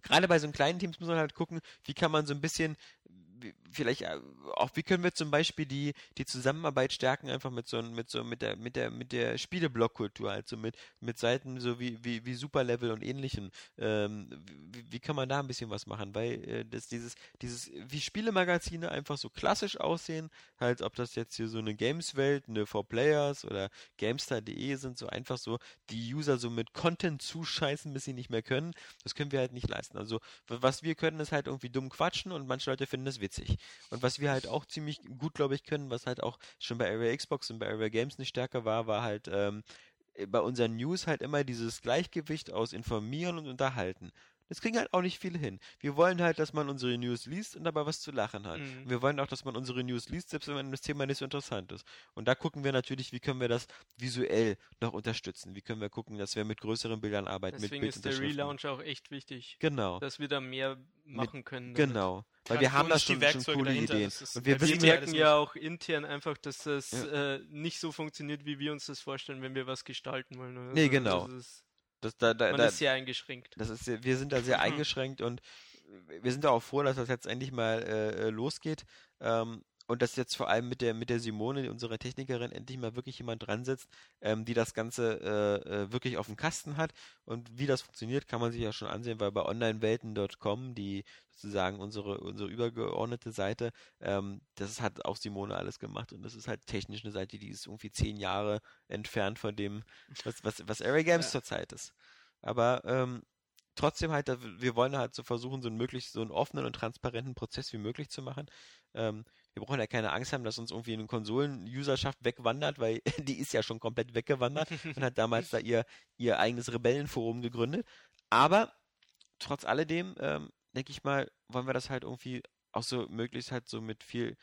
gerade bei so kleinen Teams muss man halt gucken, wie kann man so ein bisschen vielleicht äh, auch, wie können wir zum Beispiel die, die Zusammenarbeit stärken, einfach mit so mit so mit der mit der mit der Spieleblockkultur, also mit mit Seiten so wie wie, wie Superlevel und ähnlichen. Ähm, wie, wie kann man da ein bisschen was machen? Weil äh, das dieses dieses wie Spielemagazine einfach so klassisch aussehen, halt ob das jetzt hier so eine Games-Welt, eine 4Players oder Gamestar.de sind, so einfach so die User so mit Content zuscheißen, bis sie nicht mehr können. Das können wir halt nicht leisten. Also was wir können, ist halt irgendwie dumm quatschen und manche Leute finden das witzig. Und was wir halt auch ziemlich gut, glaube ich, können, was halt auch schon bei Area Xbox und bei Area Games nicht stärker war, war halt ähm, bei unseren News halt immer dieses Gleichgewicht aus informieren und unterhalten. Das kriegen halt auch nicht viele hin. Wir wollen halt, dass man unsere News liest und dabei was zu lachen hat. Mhm. Wir wollen auch, dass man unsere News liest, selbst wenn das Thema nicht so interessant ist. Und da gucken wir natürlich, wie können wir das visuell noch unterstützen. Wie können wir gucken, dass wir mit größeren Bildern arbeiten. Deswegen mit ist der Relaunch auch echt wichtig. Genau. Dass wir da mehr machen können. Damit. Genau. Weil wir haben da schon, schon coole dahinter. Ideen. Und wir, wir merken ja auch intern einfach, dass das ja. äh, nicht so funktioniert, wie wir uns das vorstellen, wenn wir was gestalten wollen. Also nee, genau. Das das, da, da, Man da, ist sehr eingeschränkt. Das ist, wir sind da sehr eingeschränkt und wir sind da auch froh, dass das jetzt endlich mal äh, losgeht. Ähm, und dass jetzt vor allem mit der mit der Simone, unserer Technikerin, endlich mal wirklich jemand dran sitzt, ähm, die das Ganze äh, äh, wirklich auf dem Kasten hat. Und wie das funktioniert, kann man sich ja schon ansehen, weil bei onlinewelten.com, die sozusagen unsere unsere übergeordnete Seite, ähm, das hat auch Simone alles gemacht und das ist halt technisch eine Seite, die ist irgendwie zehn Jahre entfernt von dem, was was was Area Games ja. zurzeit ist. Aber ähm, trotzdem halt, wir wollen halt so versuchen, so einen möglichst so einen offenen und transparenten Prozess wie möglich zu machen. Ähm, wir brauchen ja keine Angst haben, dass uns irgendwie eine Konsolen-Userschaft wegwandert, weil *laughs* die ist ja schon komplett weggewandert und hat damals da ihr, ihr eigenes Rebellenforum gegründet. Aber trotz alledem, ähm, denke ich mal, wollen wir das halt irgendwie auch so möglichst halt so mit viel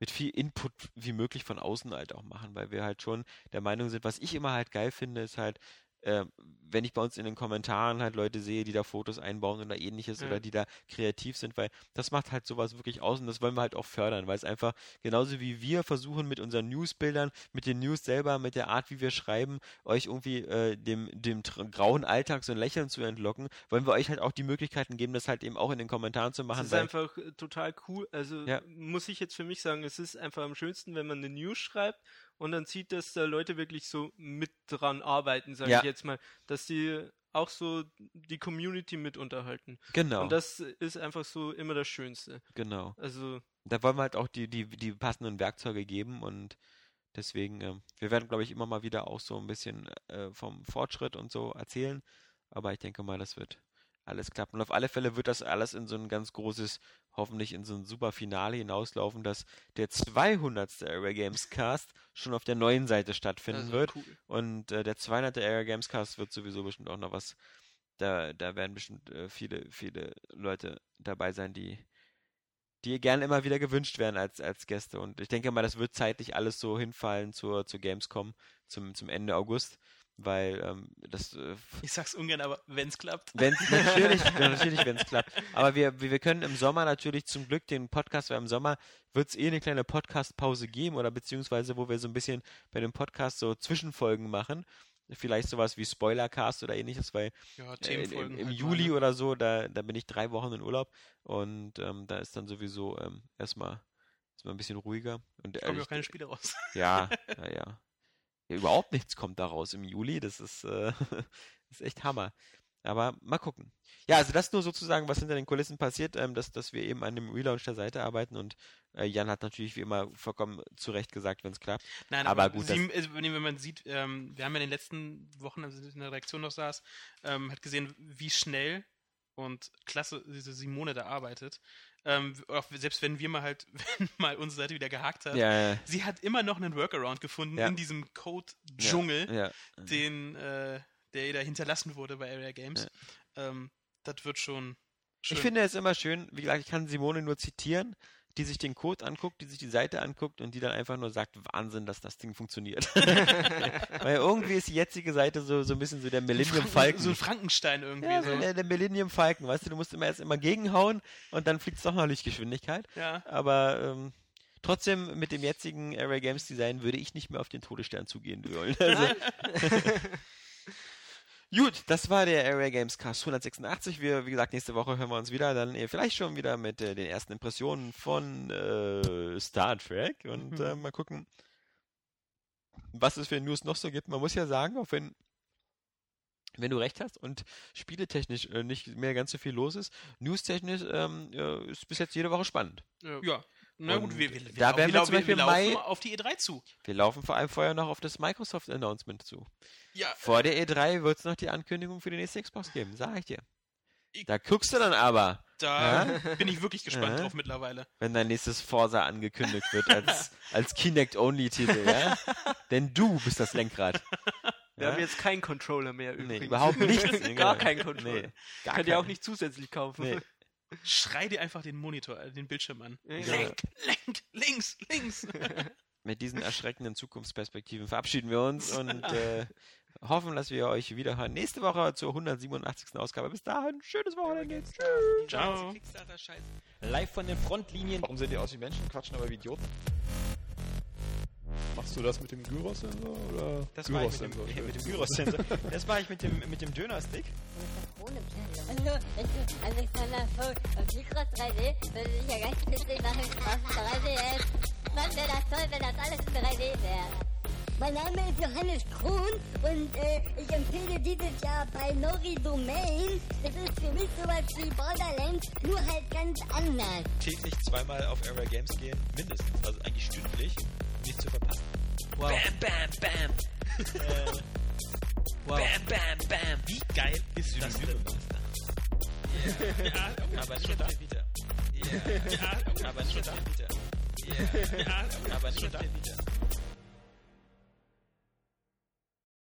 mit viel Input wie möglich von außen halt auch machen, weil wir halt schon der Meinung sind, was ich immer halt geil finde, ist halt, äh, wenn ich bei uns in den Kommentaren halt Leute sehe, die da Fotos einbauen oder ähnliches Ja. oder die da kreativ sind, weil das macht halt sowas wirklich aus und das wollen wir halt auch fördern, weil es einfach genauso wie wir versuchen mit unseren Newsbildern, mit den News selber, mit der Art, wie wir schreiben, euch irgendwie äh, dem, dem grauen Alltag so ein Lächeln zu entlocken, wollen wir euch halt auch die Möglichkeiten geben, das halt eben auch in den Kommentaren zu machen. ist weil- einfach äh, total cool. Also Ja. muss ich jetzt für mich sagen, es ist einfach am schönsten, wenn man eine News schreibt und dann sieht, dass da Leute wirklich so mit dran arbeiten, sage Ja. ich jetzt mal, dass die auch so die Community mit unterhalten. genau, Und das ist einfach so immer das Schönste. genau. Also da wollen wir halt auch die, die, die passenden Werkzeuge geben und deswegen, ähm, wir werden, glaube ich, immer mal wieder auch so ein bisschen äh, vom Fortschritt und so erzählen, aber ich denke mal, das wird alles klappen. Und auf alle Fälle wird das alles in so ein ganz großes, hoffentlich in so ein super Finale hinauslaufen, dass der 200. Area Games Cast schon auf der neuen Seite stattfinden wird cool. und äh, der 200. Area Games Cast wird sowieso bestimmt auch noch was, da, da werden bestimmt äh, viele, viele Leute dabei sein, die die gerne immer wieder gewünscht werden als, als Gäste. Und ich denke mal, das wird zeitlich alles so hinfallen zur, zur Gamescom zum, zum Ende August, weil ähm, das äh, Ich sag's ungern, aber wenn's klappt. wenn natürlich, *laughs* natürlich, wenn es klappt. Aber wir, wir können im Sommer natürlich zum Glück den Podcast, weil im Sommer wird es eh eine kleine Podcast-Pause geben oder beziehungsweise wo wir so ein bisschen bei dem Podcast so Zwischenfolgen machen. Vielleicht sowas wie Spoilercast oder ähnliches, weil Ja, äh, im, im halt Juli mal, ne? oder so, da, da bin ich drei Wochen in Urlaub und ähm, da ist dann sowieso ähm, erstmal, erstmal ein bisschen ruhiger. Und Kommen ja auch keine Spiele raus. ja, *laughs* ja, ja. Ja, Überhaupt nichts kommt daraus im Juli. Das ist, äh, *laughs* ist echt Hammer. Aber mal gucken. Ja, also das nur sozusagen, was hinter den Kulissen passiert, ähm, dass, dass wir eben an dem Relaunch der Seite arbeiten und äh, Jan hat natürlich wie immer vollkommen zu Recht gesagt, wenn es klappt. Nein, Aber aber, gut, Sie, also, wenn wenn man sieht, ähm, wir haben ja in den letzten Wochen, als ich in der Redaktion noch saß, ähm, hat gesehen, wie schnell und klasse diese Simone da arbeitet. Ähm, selbst wenn wir mal halt, *laughs* wenn mal unsere Seite wieder gehakt hat, Ja, ja, sie hat immer noch einen Workaround gefunden Ja. in diesem Code-Dschungel, den, äh, der ihr da hinterlassen wurde bei Area Games. Ähm, das wird schon schön. Ich finde es immer schön, wie gesagt, ich kann Simone nur zitieren, die sich den Code anguckt, die sich die Seite anguckt und die dann einfach nur sagt, Wahnsinn, dass das Ding funktioniert. *laughs* Weil irgendwie ist die jetzige Seite so, so ein bisschen so der Millennium Falcon. So ein Frankenstein irgendwie. Ja, so der, der Millennium Falcon, weißt du, du musst immer erst immer gegenhauen und dann fliegt es doch noch Lichtgeschwindigkeit. Ja. Aber ähm, trotzdem mit dem jetzigen Area Games Design würde ich nicht mehr auf den Todesstern zugehen wollen. Also, *laughs* *laughs* Gut, das war der Area Games Cast 186. Wir, wie gesagt, nächste Woche hören wir uns wieder, dann äh, vielleicht schon wieder mit äh, den ersten Impressionen von äh, Star Trek und äh, mal gucken, was es für News noch so gibt. Man muss ja sagen, auch wenn wenn du recht hast und spieletechnisch äh, nicht mehr ganz so viel los ist, newstechnisch ähm, äh, ist bis jetzt jede Woche spannend. Ja. Ja. Na gut, wir, wir, wir, da werden wir zum Beispiel wir laufen Mai- auf die E3 zu. Wir laufen vor allem vorher noch auf das Microsoft-Announcement zu. Ja, Vor der E3 wird es noch die Ankündigung für die nächste Xbox geben, sag ich dir. Ich- Da guckst du dann aber, da *laughs* bin ich wirklich gespannt Ja. drauf mittlerweile. wenn dein nächstes Forza angekündigt wird als, *laughs* als Kinect-Only-Titel, ja? Denn du bist das Lenkrad. Wir Ja? haben jetzt keinen Controller mehr übrigens. Nee, überhaupt nichts. *laughs* Gar keinen Controller. Nee, gar Könnt ihr auch nicht zusätzlich kaufen. Nee. Schrei dir einfach den Monitor, äh, den Bildschirm an. Ja. Lenk, lenk, links, links. *laughs* Mit diesen erschreckenden Zukunftsperspektiven verabschieden wir uns und äh, hoffen, dass wir euch wieder hören nächste Woche zur 187. Ausgabe. Bis dahin, schönes Wochenende. Tschüss. Ciao. Live von den Frontlinien. Warum sehen die aus wie Menschen, quatschen aber wie Idioten? Machst du das mit dem Gyros-Sensor oder Das mache ich mit dem, *laughs* dem Gyros-Sensor. Das mache ich mit dem, mit dem Döner-Stick. Hallo, ich bin Alexander Vogt und Mikros 3D würde ich ja ganz witzig machen auf 3DS. Mann, wäre das toll, wenn das alles in 3D wäre. Mein Name ist Johannes Krohn und äh, ich empfehle dieses Jahr bei Nori Domain. Das ist für mich sowas wie Borderlands, nur halt ganz anders. Täglich zweimal auf Area Games gehen, mindestens, also eigentlich stündlich, nicht zu verpassen. Wow. Bam, bam, bam. Äh, Bam, bam, bam. Wie geil ist das denn? Ja, aber nicht auf der Vita. ja, Aber nicht auf der Vita. ja, Aber nicht auf der Vita.